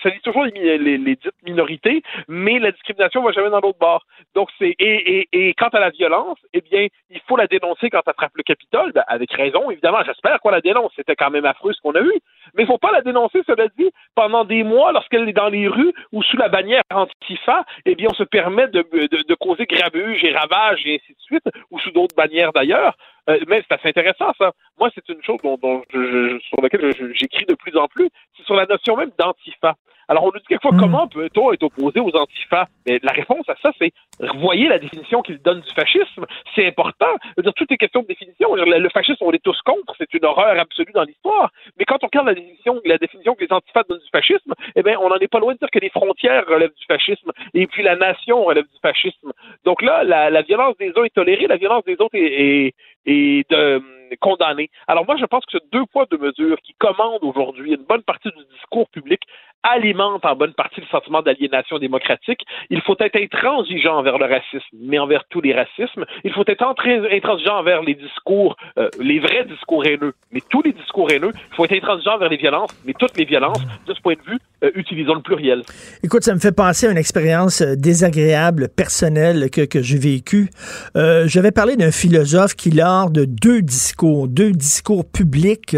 ça dit toujours les, les, les, dites minorités, mais la discrimination va jamais dans l'autre bord. Donc c'est et, et, et quant à la violence, eh bien, il faut la dénoncer quand ça frappe le Capitole, ben, avec raison évidemment. J'espère qu'on la dénonce. C'était quand même affreux ce qu'on a eu, mais il faut pas la dénoncer, cela dit, pendant des mois lorsqu'elle est dans les rues ou sous la bannière antifa eh bien, on se permet de, de, causer grabuge et ravage et ainsi de suite, ou sous d'autres bannières d'ailleurs. Euh, mais c'est assez intéressant, ça. Moi, c'est une chose dont, je, sur laquelle j'écris de plus en plus, c'est sur la notion même d'antifa. Alors, on nous dit quelquefois, hmm. comment peut-on être opposé aux antifas? Mais la réponse à ça, c'est, voyez la définition qu'il donne du fascisme. C'est important. dire, tout est question de définition. Le fascisme, on est tous contre. C'est une horreur absolue dans l'histoire. Mais quand on regarde la définition, la définition que les antifas donnent du fascisme, eh bien, on n'en est pas loin de dire que les frontières relèvent du fascisme et puis la nation relève du fascisme. Donc là, la, violence des uns est tolérée, la violence des autres est, est, de, condamnée. Alors moi, je pense que ce deux poids, deux mesures qui commandent aujourd'hui une bonne partie du discours public alimente en bonne partie le sentiment d'aliénation démocratique. Il faut être intransigeant envers le racisme, mais envers tous les racismes. Il faut être intransigeant envers les discours, euh, les vrais discours haineux, mais tous les discours haineux. Il faut être intransigeant envers les violences, mais toutes les violences. De ce point de vue, euh, utilisons le pluriel. Écoute, ça me fait penser à une expérience euh, désagréable, personnelle que, que j'ai vécue. Euh, J'avais parlé d'un philosophe qui, lors de deux discours, deux discours publics,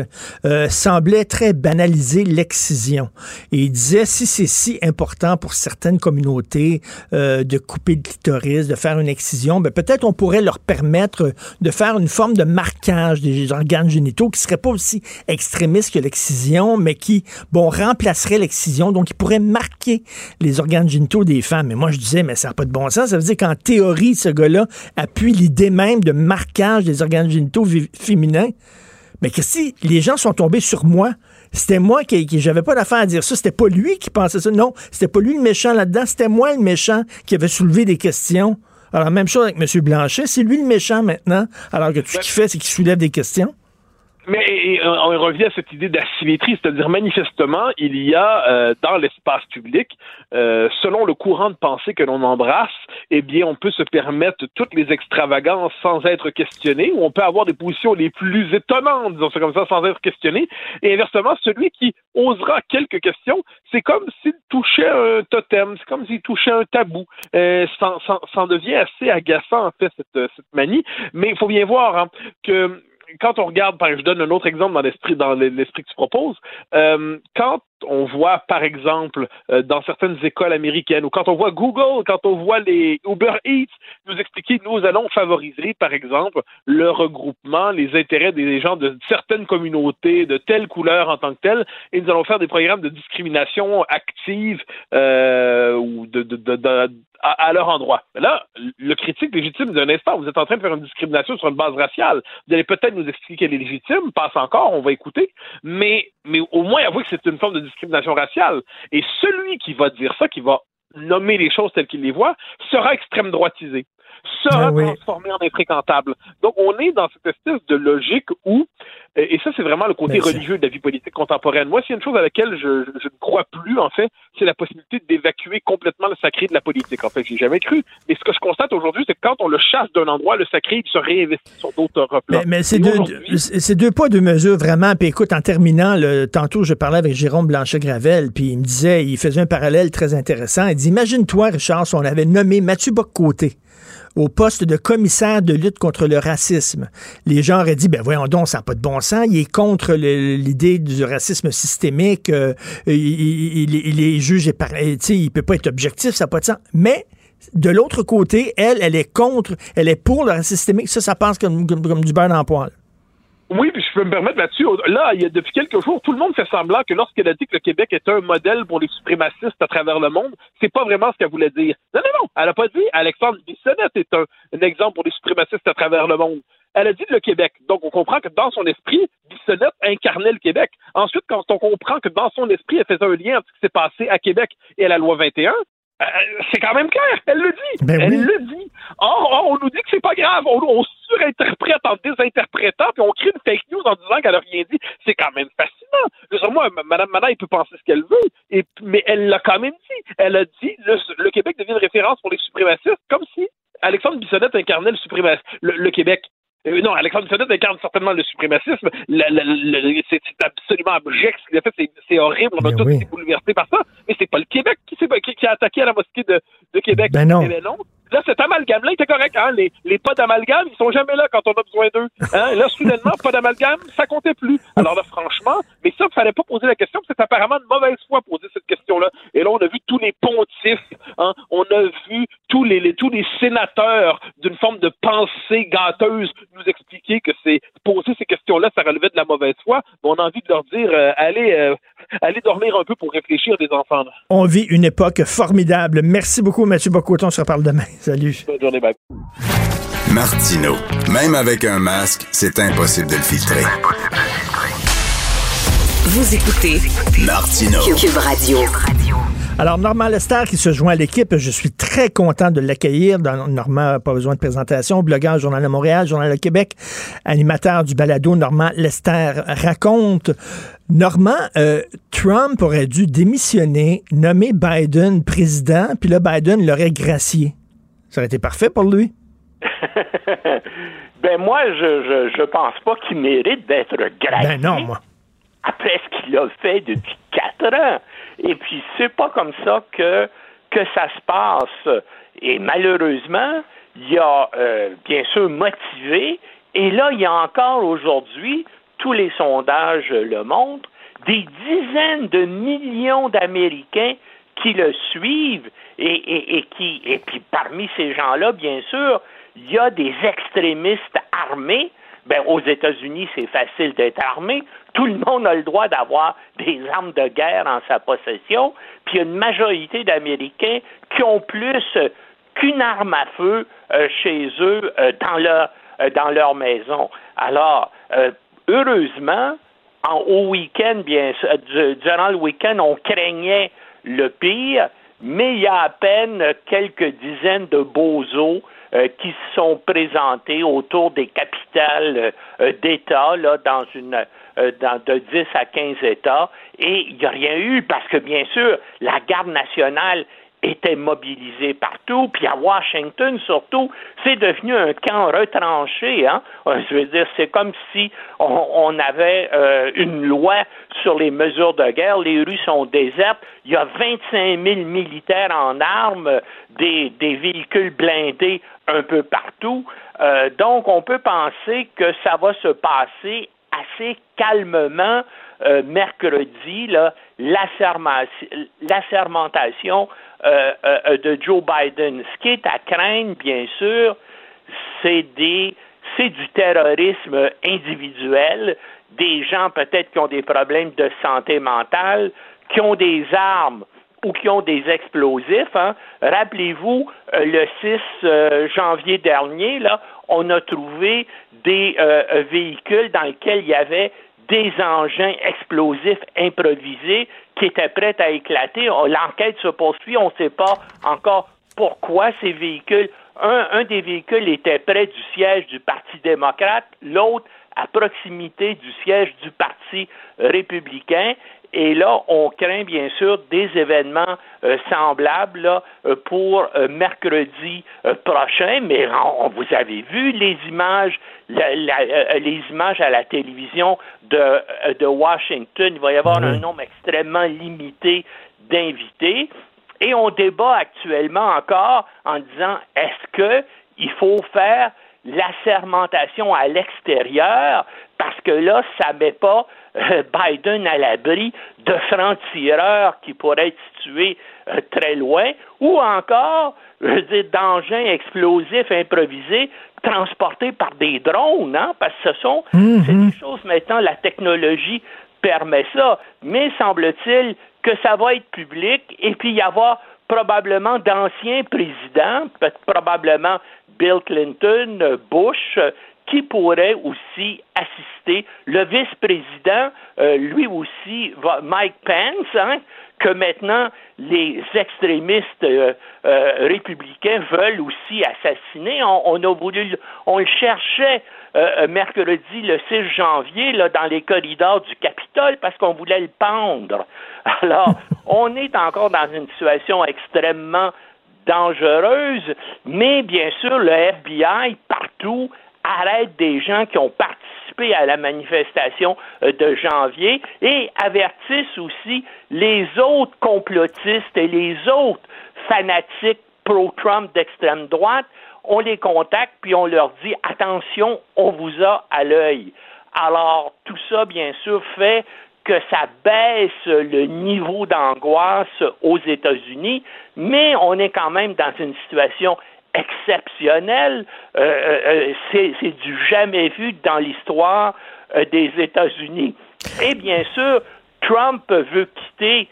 semblait très banaliser l'excision. Disait, si c'est si important pour certaines communautés euh, de couper le clitoris, de faire une excision, ben peut-être on pourrait leur permettre de faire une forme de marquage des organes génitaux qui serait pas aussi extrémiste que l'excision, mais qui, bon, remplacerait l'excision, donc qui pourrait marquer les organes génitaux des femmes. Mais moi, je disais, mais ça n'a pas de bon sens. Ça veut dire qu'en théorie, ce gars-là appuie l'idée même de marquage des organes génitaux féminins. Mais que si les gens sont tombés sur moi, c'était moi qui, qui j'avais pas d'affaire à dire ça. C'était pas lui qui pensait ça. Non, c'était pas lui le méchant là-dedans. C'était moi le méchant qui avait soulevé des questions. Alors, même chose avec M. Blanchet. C'est lui le méchant maintenant. Alors que tout ce qu'il fait, c'est qu'il soulève des questions. Mais on revient à cette idée d'asymétrie, c'est-à-dire manifestement, il y a euh, dans l'espace public, euh, selon le courant de pensée que l'on embrasse, eh bien, on peut se permettre toutes les extravagances sans être questionné, ou on peut avoir des positions les plus étonnantes, disons ça comme ça, sans être questionné. Et inversement, celui qui osera quelques questions, c'est comme s'il touchait un totem, c'est comme s'il touchait un tabou. Euh, ça, ça, devient assez agaçant, en fait, cette, cette manie. Mais il faut bien voir hein, que quand on regarde, par, je donne un autre exemple dans l'esprit dans l'esprit que tu proposes, euh, quand on voit, par exemple, euh, dans certaines écoles américaines, ou quand on voit Google, quand on voit les Uber Eats nous expliquer, nous allons favoriser, par exemple, le regroupement, les intérêts des gens de certaines communautés, de telle couleur en tant que telle, et nous allons faire des programmes de discrimination active euh, ou de, à, leur endroit. Là, le critique légitime d'un instant, vous êtes en train de faire une discrimination sur une base raciale. Vous allez peut-être nous expliquer qu'elle est légitime, passe encore, on va écouter, mais, mais au moins avouer que c'est une forme de discrimination raciale. Et celui qui va dire ça, qui va nommer les choses telles qu'il les voit, sera extrême droitisé sera Ah oui. transformé en infréquentable. Donc, on est dans cette espèce de logique où, et ça, c'est vraiment le côté Ben, religieux de la vie politique contemporaine. Moi, s'il y a une chose à laquelle je, je- je ne crois plus, en fait, c'est la possibilité d'évacuer complètement le sacré de la politique. En fait, j'ai jamais cru. Mais ce que je constate aujourd'hui, c'est que quand on le chasse d'un endroit, le sacré, il se réinvestit sur d'autres replans. Mais, mais c'est deux, c'est deux poids, deux mesures, vraiment. Puis écoute, en terminant, le, tantôt, je parlais avec Jérôme Blanchet-Gravel, puis il me disait, il faisait un parallèle très intéressant. Il dit, imagine-toi, Richard, si on avait nommé Mathieu Bock-Côté au poste de commissaire de lutte contre le racisme. Les gens auraient dit, ben voyons donc, ça n'a pas de bon sens, il est contre l'idée du racisme systémique, euh, il, il, il- est juge et il peut pas être objectif, ça n'a pas de sens. Mais de l'autre côté, elle, elle est contre, elle est pour le racisme systémique. Ça, ça passe comme du beurre dans le poil. Oui, puis je peux me permettre là-dessus. Là, il y a, depuis quelques jours, tout le monde fait semblant que lorsqu'elle a dit que le Québec est un modèle pour les suprémacistes à travers le monde, c'est pas vraiment ce qu'elle voulait dire. Non, non, non. Elle a pas dit Alexandre Bissonnette est un, exemple pour les suprémacistes à travers le monde. Elle a dit le Québec. Donc, on comprend que dans son esprit, Bissonnette incarnait le Québec. Ensuite, quand on comprend que dans son esprit, elle faisait un lien entre ce qui s'est passé à Québec et à la loi 21, euh, c'est quand même clair. Elle le dit. Ben elle oui. le dit. Or, or, on nous dit que c'est pas grave. On, on surinterprète en désinterprétant, puis on crée une fake news en disant qu'elle a rien dit. C'est quand même fascinant. Dire, moi, Mme Manaille peut penser ce qu'elle veut, et, mais elle l'a quand même dit. Elle a dit le, le Québec devient une référence pour les suprémacistes, comme si Alexandre Bissonnette incarnait le, suprémac- le, le Québec. Euh, non, Alexandre Bissonnette incarne certainement le suprémacisme. C'est absolument abject ce qu'il a fait. C'est- horrible. On a Mais tous été bouleversés par ça. Mais c'est pas le Québec qui, s'est- qui, qui a attaqué à la mosquée de, de Québec. Ben non. Là, cet amalgame-là était correct. Hein? Les, les pas d'amalgame, ils sont jamais là quand on a besoin d'eux. Hein? Là, soudainement, pas d'amalgame, ça comptait plus. Alors là, franchement, mais ça, il fallait pas poser la question, c'est apparemment de mauvaise foi poser cette question-là. Et là, on a vu tous les pontifs. Hein? On a vu tous les, tous les sénateurs d'une forme de pensée gâteuse nous expliquer que c'est poser ces questions-là, ça relevait de la mauvaise foi. Mais on a envie de leur dire, euh, allez, euh, allez dormir un peu pour réfléchir des enfants. On vit une époque formidable. Merci beaucoup, Mathieu Bocoton. On se reparle demain. Salut. Bonne journée, bye. Martino. Même avec un masque, c'est impossible de le filtrer. Vous écoutez Martino. Cube Radio. Alors, Normand Lester qui se joint à l'équipe, je suis très content de l'accueillir. Dans- Normand, pas besoin de présentation, blogueur, Journal de Montréal, Journal de Québec, animateur du balado Normand Lester raconte. Normand, euh, Trump aurait dû démissionner, nommer Biden président, puis là, Biden l'aurait gracié. Ça aurait été parfait pour lui. ben moi, je, je, je pense pas qu'il mérite d'être gracié. Ben non, moi. Après ce qu'il a fait depuis quatre ans. Et puis, c'est pas comme ça que, que ça se passe. Et malheureusement, il a euh, bien sûr motivé. Et là, il y a encore aujourd'hui, tous les sondages le montrent, des dizaines de millions d'Américains qui le suivent et, qui et puis parmi ces gens-là, bien sûr, il y a des extrémistes armés. Ben, aux États-Unis, c'est facile d'être armé. Tout le monde a le droit d'avoir des armes de guerre en sa possession. Puis il y a une majorité d'Américains qui ont plus qu'une arme à feu euh, chez eux euh, dans leur euh, dans leur maison. Alors, heureusement, en, au week-end, bien durant le week-end, on craignait le pire, mais il y a à peine quelques dizaines de bozos euh, qui se sont présentés autour des capitales euh, d'État, là, dans une euh, dans, de 10 à 15 États, et il n'y a rien eu parce que, bien sûr, la garde nationale était mobilisée partout, puis à Washington surtout, c'est devenu un camp retranché. Hein? Euh, Je veux dire, c'est comme si on, avait euh, une loi sur les mesures de guerre. Les rues sont désertes. Il y a 25 000 militaires en armes, des, des véhicules blindés un peu partout. Euh, donc, on peut penser que ça va se passer assez calmement euh, mercredi, l'assermentation euh, euh, de Joe Biden. Ce qui est à craindre, bien sûr, c'est des c'est du terrorisme individuel, des gens peut-être qui ont des problèmes de santé mentale, qui ont des armes ou qui ont des explosifs. Hein. Rappelez-vous, euh, le 6 euh, janvier dernier, là, on a trouvé des euh, véhicules dans lesquels il y avait des engins explosifs improvisés qui étaient prêts à éclater. L'enquête se poursuit, on ne sait pas encore pourquoi ces véhicules, un des véhicules était près du siège du Parti démocrate, l'autre à proximité du siège du Parti républicain. Et là, on craint bien sûr des événements euh, semblables là, euh, pour euh, mercredi prochain. Mais on, vous avez vu les images, la, la, les images à la télévision de, de Washington. Il va y avoir un nombre extrêmement limité d'invités. Et on débat actuellement encore en disant est-ce que il faut faire la sermentation à l'extérieur? Parce que là, ça ne met pas euh, Biden à l'abri de francs-tireurs qui pourraient être situés euh, très loin, ou encore, je veux dire, d'engins explosifs improvisés transportés par des drones, hein, parce que ce sont Mhm. des choses maintenant, la technologie permet ça, mais semble-t-il que ça va être public et puis y avoir probablement d'anciens présidents, peut-être probablement Bill Clinton, euh, Bush, euh, qui pourraient aussi assister. Le vice-président, euh, lui aussi, Mike Pence, hein, que maintenant les extrémistes euh, euh, républicains veulent aussi assassiner. On, a on le cherchait mercredi le 6 janvier dans les corridors du Capitole parce qu'on voulait le pendre. Alors, on est encore dans une situation extrêmement dangereuse, mais bien sûr, le FBI, partout, arrête des gens qui ont participé à la manifestation euh, de janvier et avertissent aussi les autres complotistes et les autres fanatiques pro-Trump d'extrême droite. On les contacte puis on leur dit attention, on vous a à l'œil. Alors, tout ça, bien sûr, fait que ça baisse le niveau d'angoisse aux États-Unis, mais on est quand même dans une situation exceptionnelle. Euh, euh, c'est, c'est du jamais vu dans l'histoire euh, des États-Unis. Et bien sûr, Trump veut quitter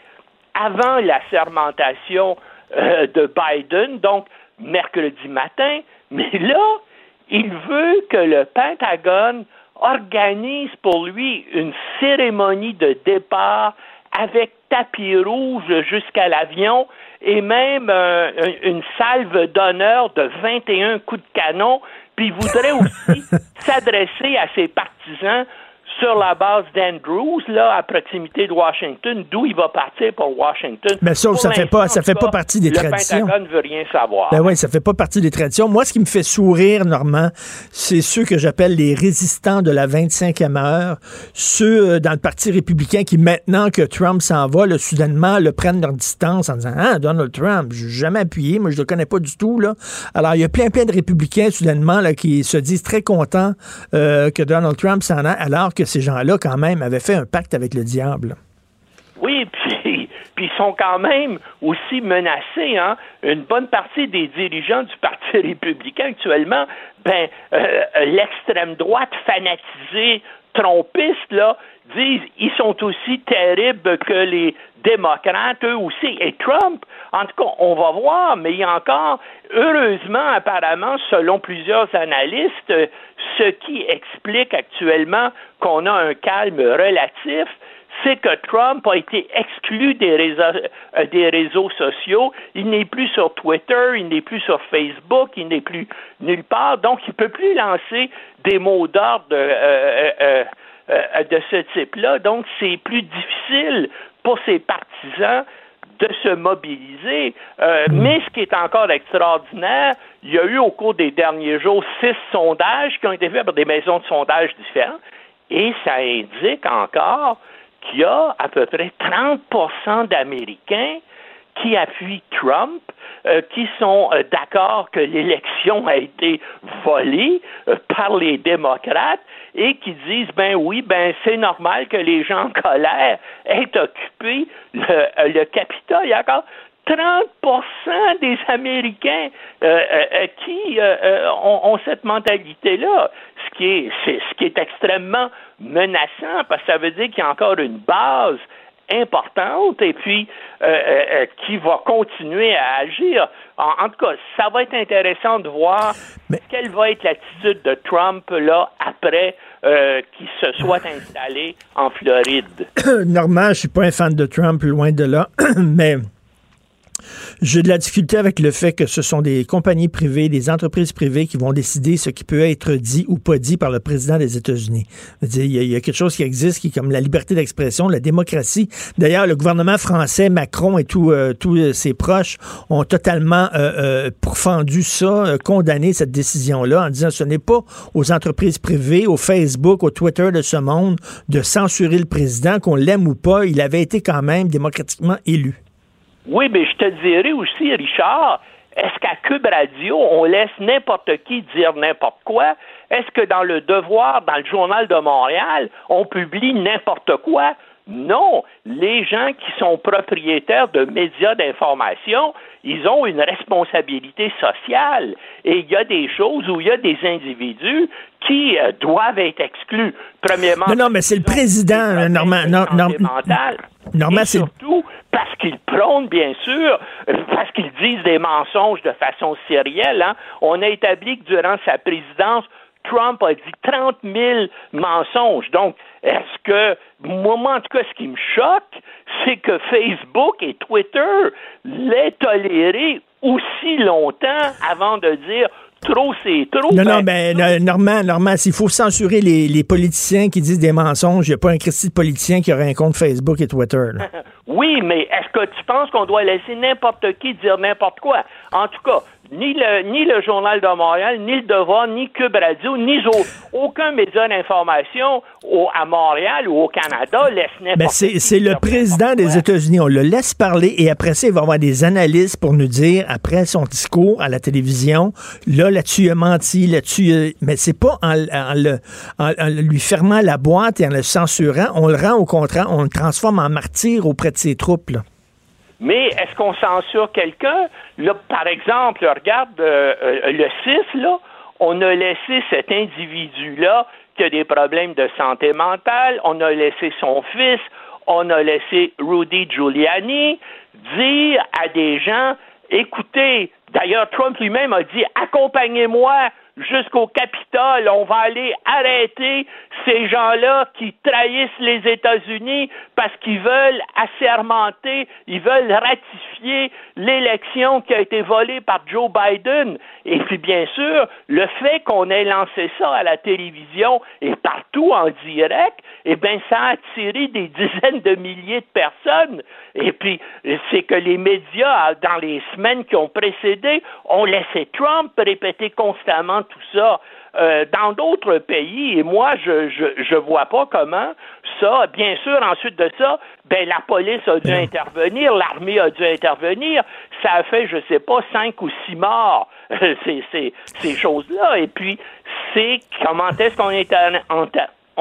avant la sermentation euh, de Biden, donc mercredi matin, mais là, il veut que le Pentagone organise pour lui une cérémonie de départ avec tapis rouge jusqu'à l'avion et même euh, une salve d'honneur de 21 coups de canon, puis voudrait aussi s'adresser à ses partisans sur la base d'Andrews, là, à proximité de Washington, d'où il va partir pour Washington. Mais ça, Pour ça fait pas- ça fait pas partie des le traditions. Pentagone ne veut rien savoir. Ben oui, ça fait pas partie des traditions. Moi, ce qui me fait sourire, Normand, c'est ceux que j'appelle les résistants de la 25e heure, ceux euh, dans le Parti républicain qui, maintenant que Trump s'en va, là, soudainement, le prennent leur distance en disant Ah, Donald Trump, je l'ai jamais appuyé, moi, je le connais pas du tout. Là. Alors, il y a plein, plein de républicains, soudainement, là, qui se disent très contents euh, que Donald Trump s'en a, alors que ces gens-là, quand même, avaient fait un pacte avec le diable. Oui, puis, ils sont quand même aussi menacés. Hein? Une bonne partie des dirigeants du Parti républicain actuellement, ben, euh, l'extrême droite fanatisée, trompiste, là, disent ils sont aussi terribles que les démocrates, eux aussi. Et Trump, en tout cas, on va voir, mais il y a encore, heureusement, apparemment, selon plusieurs analystes, euh, ce qui explique actuellement qu'on a un calme relatif, c'est que Trump a été exclu des réseaux, euh, des réseaux sociaux. Il n'est plus sur Twitter, il n'est plus sur Facebook, il n'est plus nulle part. Donc, il ne peut plus lancer des mots d'ordre euh, euh, de ce type-là. Donc, c'est plus difficile pour ses partisans de se mobiliser. Euh, mais ce qui est encore extraordinaire, il y a eu au cours des derniers jours six sondages qui ont été faits par des maisons de sondage différentes et ça indique encore qu'il y a à peu près 30% d'Américains qui appuient Trump, euh, qui sont euh, d'accord que l'élection a été volée euh, par les démocrates et qui disent ben oui, ben c'est normal que les gens en colère aient occupé le, le Capitole. Il y a encore 30% des Américains qui ont, cette mentalité-là, ce qui est extrêmement menaçant parce que ça veut dire qu'il y a encore une base importante et puis euh, euh, euh, qui va continuer à agir. En, en tout cas, ça va être intéressant de voir quelle va être l'attitude de Trump là après euh, qui se soit installé en Floride. Normand, je suis pas un fan de Trump, loin de là, mais j'ai de la difficulté avec le fait que ce sont des compagnies privées, des entreprises privées qui vont décider ce qui peut être dit ou pas dit par le président des États-Unis. Il y, a quelque chose qui existe qui est comme la liberté d'expression, la démocratie. D'ailleurs, le gouvernement français, Macron et tous euh, tous ses proches ont totalement euh, euh pourfendu ça, euh, condamné cette décision-là en disant ce n'est pas aux entreprises privées, au Facebook, au Twitter de ce monde de censurer le président, qu'on l'aime ou pas. Il avait été quand même démocratiquement élu. Oui, mais je te dirais aussi, Richard, est-ce qu'à Cube Radio, on laisse n'importe qui dire n'importe quoi? Est-ce que dans le Devoir, dans le Journal de Montréal, on publie n'importe quoi? Non, les gens qui sont propriétaires de médias d'information, ils ont une responsabilité sociale. Et il y a des choses où il y a des individus qui euh, doivent être exclus. Premièrement, non, non, mais c'est le président, Normand. Non, non, surtout parce qu'ils prônent, bien sûr, parce qu'ils disent des mensonges de façon sérielle. Hein. On a établi que durant sa présidence, Trump a dit 30 000 mensonges. Donc, est-ce que, moi, en tout cas, ce qui me choque, c'est que Facebook et Twitter l'aient toléré aussi longtemps avant de dire trop, c'est trop. Non, non, ben, Normand, Normand, s'il faut censurer les, politiciens qui disent des mensonges, il n'y a pas un Christy de politicien qui aurait un compte Facebook et Twitter. oui, mais est-ce que tu penses qu'on doit laisser n'importe qui dire n'importe quoi? En tout cas, ni le, ni le Journal de Montréal, ni le Devoir, ni Cube Radio, ni aucun média d'information à Montréal ou au Canada laisse ben C'est le président des États-Unis. On le laisse parler et après ça, il va avoir des analystes pour nous dire, après son discours à la télévision, là, là-dessus, il a menti, là-dessus, mais c'est pas en, le, en, lui fermant la boîte et en le censurant, on le rend au contraire, on le transforme en martyr auprès de ses troupes. Là. Mais est-ce qu'on censure quelqu'un? Là, par exemple, regarde euh, euh, le 6, là, on a laissé cet individu-là qui a des problèmes de santé mentale, on a laissé son fils, on a laissé Rudy Giuliani dire à des gens, écoutez, d'ailleurs Trump lui-même a dit, accompagnez-moi jusqu'au Capitole. On va aller arrêter ces gens-là qui trahissent les États-Unis parce qu'ils veulent assermenter, ils veulent ratifier l'élection qui a été volée par Joe Biden. Et puis, bien sûr, le fait qu'on ait lancé ça à la télévision et partout en direct, eh bien, ça a attiré des dizaines de milliers de personnes. Et puis, c'est que les médias, dans les semaines qui ont précédé, ont laissé Trump répéter constamment tout ça. Euh, dans d'autres pays, et moi, je, je, je vois pas comment ça, bien sûr, ensuite de ça, ben, la police a dû intervenir, l'armée a dû intervenir, ça a fait, je sais pas, cinq ou six morts, ces, ces, ces choses-là, et puis, c'est comment est-ce qu'on est en,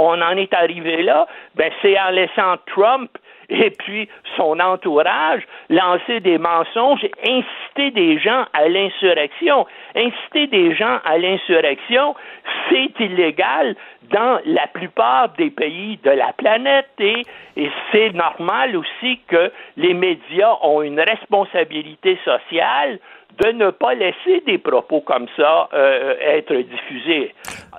on en est arrivé là? Ben, c'est en laissant Trump et puis son entourage lancer des mensonges inciter des gens à l'insurrection. Inciter des gens à l'insurrection, c'est illégal dans la plupart des pays de la planète et, et c'est normal aussi que les médias ont une responsabilité sociale de ne pas laisser des propos comme ça euh, être diffusés.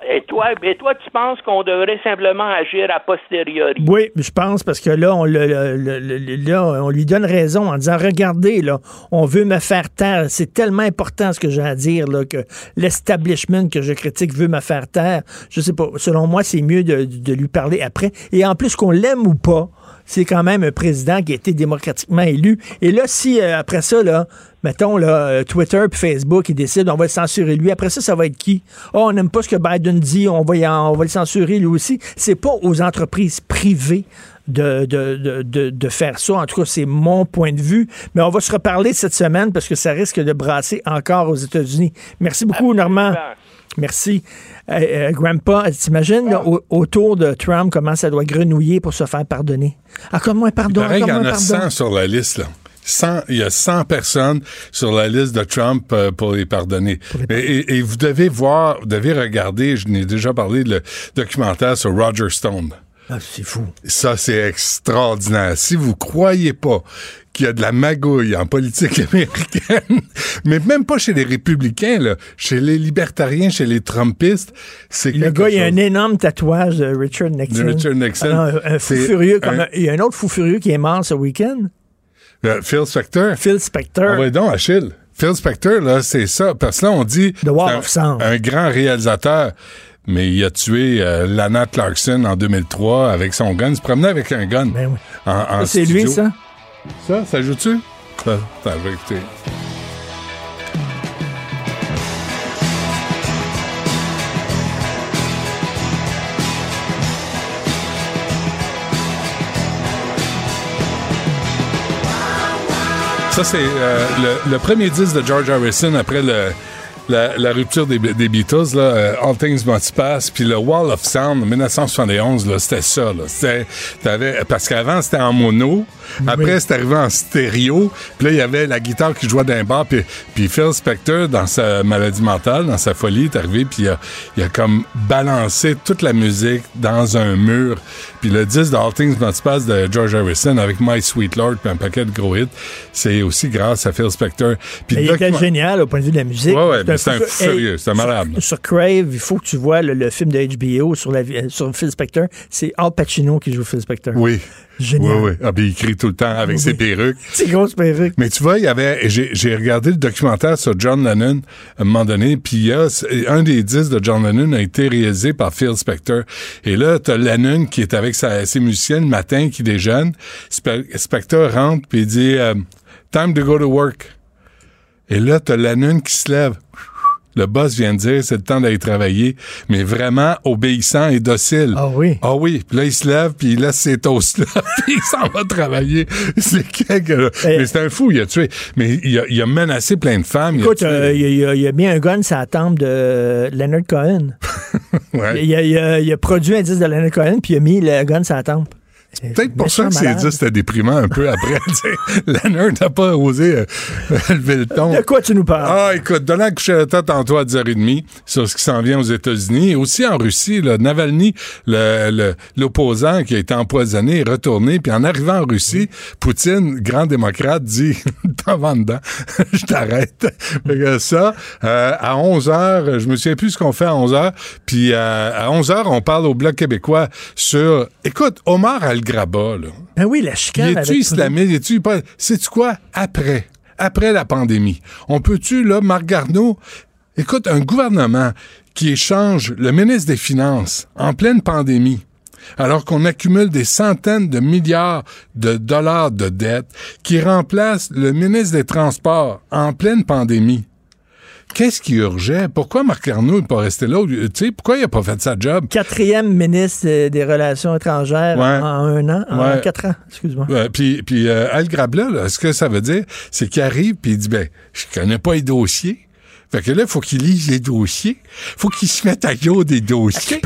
Et toi, et toi, tu penses qu'on devrait simplement agir a posteriori? Oui, je pense parce que là, on, le, là, on lui donne raison en disant regardez, là, on veut me faire taire. C'est tellement important ce que j'ai à dire là, que l'establishment que je critique veut me faire taire. Je sais pas. Selon moi, c'est mieux de, de lui parler après. Et en plus, qu'on l'aime ou pas, c'est quand même un président qui a été démocratiquement élu. Et là, si euh, après ça, là, mettons, là, euh, Twitter et Facebook, ils décident, on va le censurer lui. Après ça, ça va être qui? Oh, on n'aime pas ce que Biden dit, on va, on va le censurer lui aussi. C'est pas aux entreprises privées de, de, de, de, faire ça. En tout cas, c'est mon point de vue. Mais on va se reparler cette semaine parce que ça risque de brasser encore aux États-Unis. Merci beaucoup, Normand. Merci. Euh, euh, Grandpa, t'imagines autour de Trump comment ça doit grenouiller pour se faire pardonner? Ah, comme moi, pardon. Il, y en a 100 sur la liste, là. 100, il y a 100 personnes sur la liste de Trump euh, pour les pardonner. Et, et, vous devez voir, vous devez regarder, je n'ai déjà parlé, le documentaire sur Roger Stone. Ah, c'est fou. Ça, c'est extraordinaire. Si vous croyez pas qu'il y a de la magouille en politique américaine, mais même pas chez les républicains, là, chez les libertariens, chez les trumpistes, c'est Le gars, il a un énorme tatouage de Richard Nixon. De Richard Nixon. Ah un, un fou furieux. Comme un- un- il y a un autre fou furieux qui est mort ce week-end. Euh, Phil Spector. Phil Spector. Ah ouais, donc, Achille. Phil Spector, là, c'est ça. Parce que là, on dit. Wall c'est of un grand réalisateur. Mais il a tué euh, Lana Clarkson en 2003 avec son gun. Il se promenait avec un gun. en, en Ben Ça, c'est lui, ça? Ça, ça joue-tu? Ça, ça va écouter. Ça, c'est euh, le, le premier disque de George Harrison après le, la, la rupture des, des Beatles, là, euh, All Things Must Pass, puis le Wall of Sound en 1971, là, c'était ça. Là. C'était, t'avais- parce qu'avant, c'était en mono. Après, c'est arrivé en stéréo. Puis là, il y avait la guitare qui jouait d'un bar. Puis, puis Phil Spector, dans sa maladie mentale, dans sa folie, est arrivé. Puis il a, il a comme balancé toute la musique dans un mur. Puis le disque de All Things Must Pass de George Harrison avec My Sweet Lord puis un paquet de gros hits, c'est aussi grâce à Phil Spector. Puis il était génial au point de vue de la musique. Ouais, ouais, c'est un furieux, c'est malade. Sur, sur Crave, il faut que tu vois le, le film de HBO sur, la, euh, sur Phil Spector. C'est Al Pacino qui joue Phil Spector. Oui. Génial. Oui, oui. Ah, puis il crie tout le temps avec ses perruques. C'est grosse perruque. Mais tu vois, il y avait. J'ai regardé le documentaire sur John Lennon à un moment donné, puis il y a un des disques de John Lennon a été réalisé par Phil Spector. Et là, t'as Lennon qui est avec sa, ses musiciens le matin, qui déjeune. Spe- Spector rentre, puis il dit euh, Time to go to work. Et là, t'as Lennon qui se lève. Le boss vient de dire, c'est le temps d'aller travailler, mais vraiment obéissant et docile. Ah oui. Ah oui. Puis là, il se lève, puis il laisse ses toasts là, puis il s'en va travailler. C'est quelque... Mais c'est un fou, il a tué. Mais il a, il a menacé plein de femmes. il a Écoute, tué- euh, il, a, il y a mis un gun sur la tempe de Leonard Cohen. Ouais. il a produit un disque de Leonard Cohen, puis il a mis le gun sur la tempe. Peut-être pour ça que c'est dit c'était déprimant un peu après. Leonard n'a pas osé euh, lever le ton. De quoi tu nous parles? Ah, écoute, donnant que je tête tantôt à 10h30 sur ce qui s'en vient aux États-Unis et aussi en Russie, là, Navalny, le- le- l'opposant qui a été empoisonné, est retourné. Puis en arrivant en Russie, Poutine, grand démocrate, dit T'en vas dedans, je t'arrête. Ça, euh, à 11h, je me souviens plus ce qu'on fait à 11h. Puis euh, à 11h, on parle au Bloc québécois sur. Écoute, Omar Al-Graba, là. Ben oui, la chicane. Avec- islamiste? Es-tu pas. Sais-tu quoi? Après. Après la pandémie. On peut-tu, là, Marc Garneau, écoute, un gouvernement qui échange le ministre des Finances en pleine pandémie, alors qu'on accumule des centaines de milliards de dollars de dettes, qui remplace le ministre des Transports en pleine pandémie. Qu'est-ce qui urgeait? Pourquoi Marc Garneau n'est pas resté là? Tu sais, pourquoi il n'a pas fait sa job? Quatrième ministre euh, des Relations étrangères Ouais. en un an, en Ouais. quatre ans, excuse-moi. Ouais, puis puis euh, Al Grabla, là, ce que ça veut dire, c'est qu'il arrive puis il dit ben, je connais pas les dossiers. Fait que là, faut qu'il lise les dossiers. Faut qu'il se mette à jour des dossiers.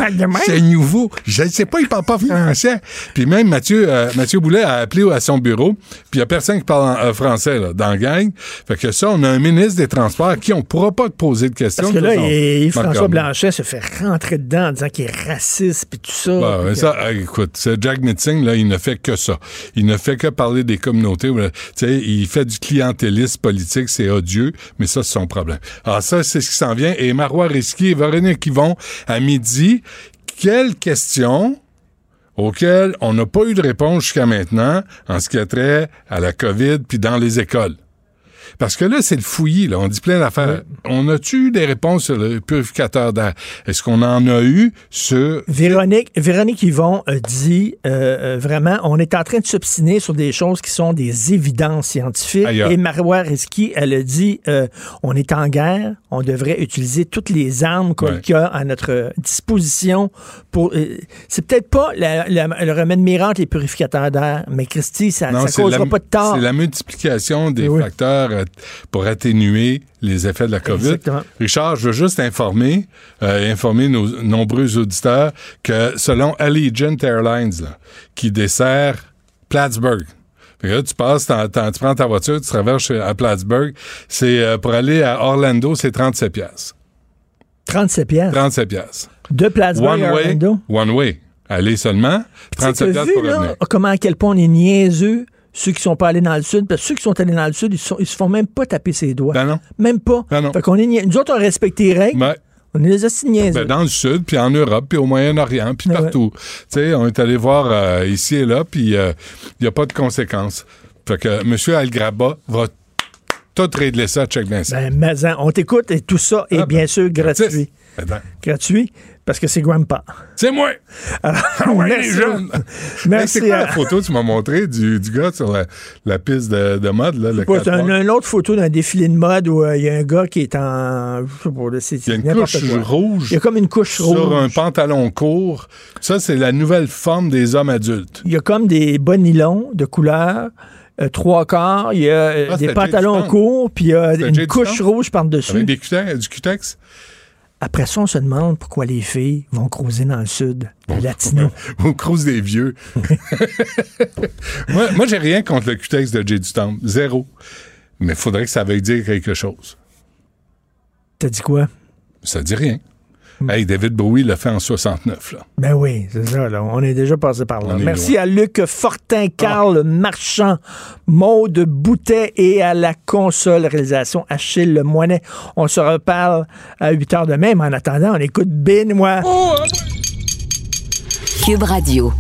C'est nouveau. Je ne sais pas, il parle pas français. Puis même Mathieu, euh, Mathieu Boulet a appelé à son bureau, puis il y a personne qui parle en, euh, français là, dans la gang. Fait que ça, on a un ministre des Transports à qui on pourra pas te poser de questions. Parce que là, François. Blanchet se fait rentrer dedans en disant qu'il est raciste puis tout ça. Puis ça, euh, écoute, ce Jack Metzing, là, il ne fait que ça. Il ne fait que parler des communautés. Sais, il fait du clientélisme politique, c'est odieux, mais ça, c'est son problème. Alors ça, c'est ce qui s'en vient. Et Marois Risky et Véronique Yvon, à midi, quelle question auxquelles on n'a pas eu de réponse jusqu'à maintenant en ce qui a trait à la COVID puis dans les écoles? Parce que là, c'est le fouillis, là. On dit plein d'affaires. On a-tu eu des réponses sur le purificateur d'air? Est-ce qu'on en a eu sur Véronique, Véronique Yvon a dit euh, euh, vraiment, on est en train de s'obstiner sur des choses qui sont des évidences scientifiques. Et Marois Risky, elle a dit, euh, on est en guerre, on devrait utiliser toutes les armes qu'on Ouais. a à notre disposition pour. euh, c'est peut-être pas la- la- le remède miracle les purificateurs d'air, mais Christy, ça, c'est causera la- pas de tort. C'est la multiplication des Oui. facteurs euh, pour atténuer les effets de la COVID. Exactement. Richard, je veux juste informer, euh, informer nos nombreux auditeurs que selon Allegiant Airlines, là, qui dessert Plattsburgh, là, tu passes, tu prends ta voiture, tu traverses à Plattsburgh, c'est euh, pour aller à Orlando, c'est 37 pièces. 37 pièces. 37 pièces. De Plattsburgh One à way, Orlando? one way. Aller seulement, Tu sais, 37 t'as piastres vu, pour là, revenir. comment à quel point on est niaiseux, ceux qui sont pas allés dans le sud, parce que ceux qui sont allés dans le sud, ils, sont- ils se font même pas taper ses doigts. Ben non. Même pas. Ben non. Fait qu'on est Nous autres, on respecte les règles. Ouais. On est les niaiseux. Ben, dans le sud, puis en Europe, puis au Moyen-Orient, puis Ah ouais. partout. Tu sais, on est allé voir euh, ici et là, puis il n'y a pas de conséquences. Fait que M. Algraba va tout régler ça, check bien ça. Ben, mais, hein, on t'écoute et tout ça est Ah, ben, bien sûr gratuit. Attends. Gratuit parce que c'est Grandpa. C'est moi! Alors, Ah ouais, merci. les jeunes! Merci. c'est quoi à- la photo que tu m'as montrée du, du gars sur la, la piste de, de mode, là, le c'est un- une autre photo d'un défilé de mode où euh, il y a un gars qui est en. Je sais pas, c'est Il y a une couche quoi. rouge Il y a comme une couche sur rouge. un pantalon court. Ça, c'est la nouvelle forme des hommes adultes. Il y a comme des bas nylons de couleur. euh, trois quarts, il y a euh, Ah, des pantalons courts, puis il y a une couche rouge par-dessus. Avec des cutex, du cutex? Après ça, on se demande pourquoi les filles vont creuser dans le sud, les latinos. On crouse des vieux. moi, moi j'ai rien contre le cutex de Jay Temple. Zéro. Mais il faudrait que ça veuille dire quelque chose. T'as dit quoi? Ça dit rien. Hmm. Hey, David Bowie l'a fait en 69, là. Ben oui, c'est ça, là. On est déjà passé par là. On Merci à Luc Fortin, Carl Marchand, Maude Boutet et à la console réalisation Achille Le Moinet. On se reparle à 8 heures demain, mais en attendant, on écoute Benoît. Cube Radio.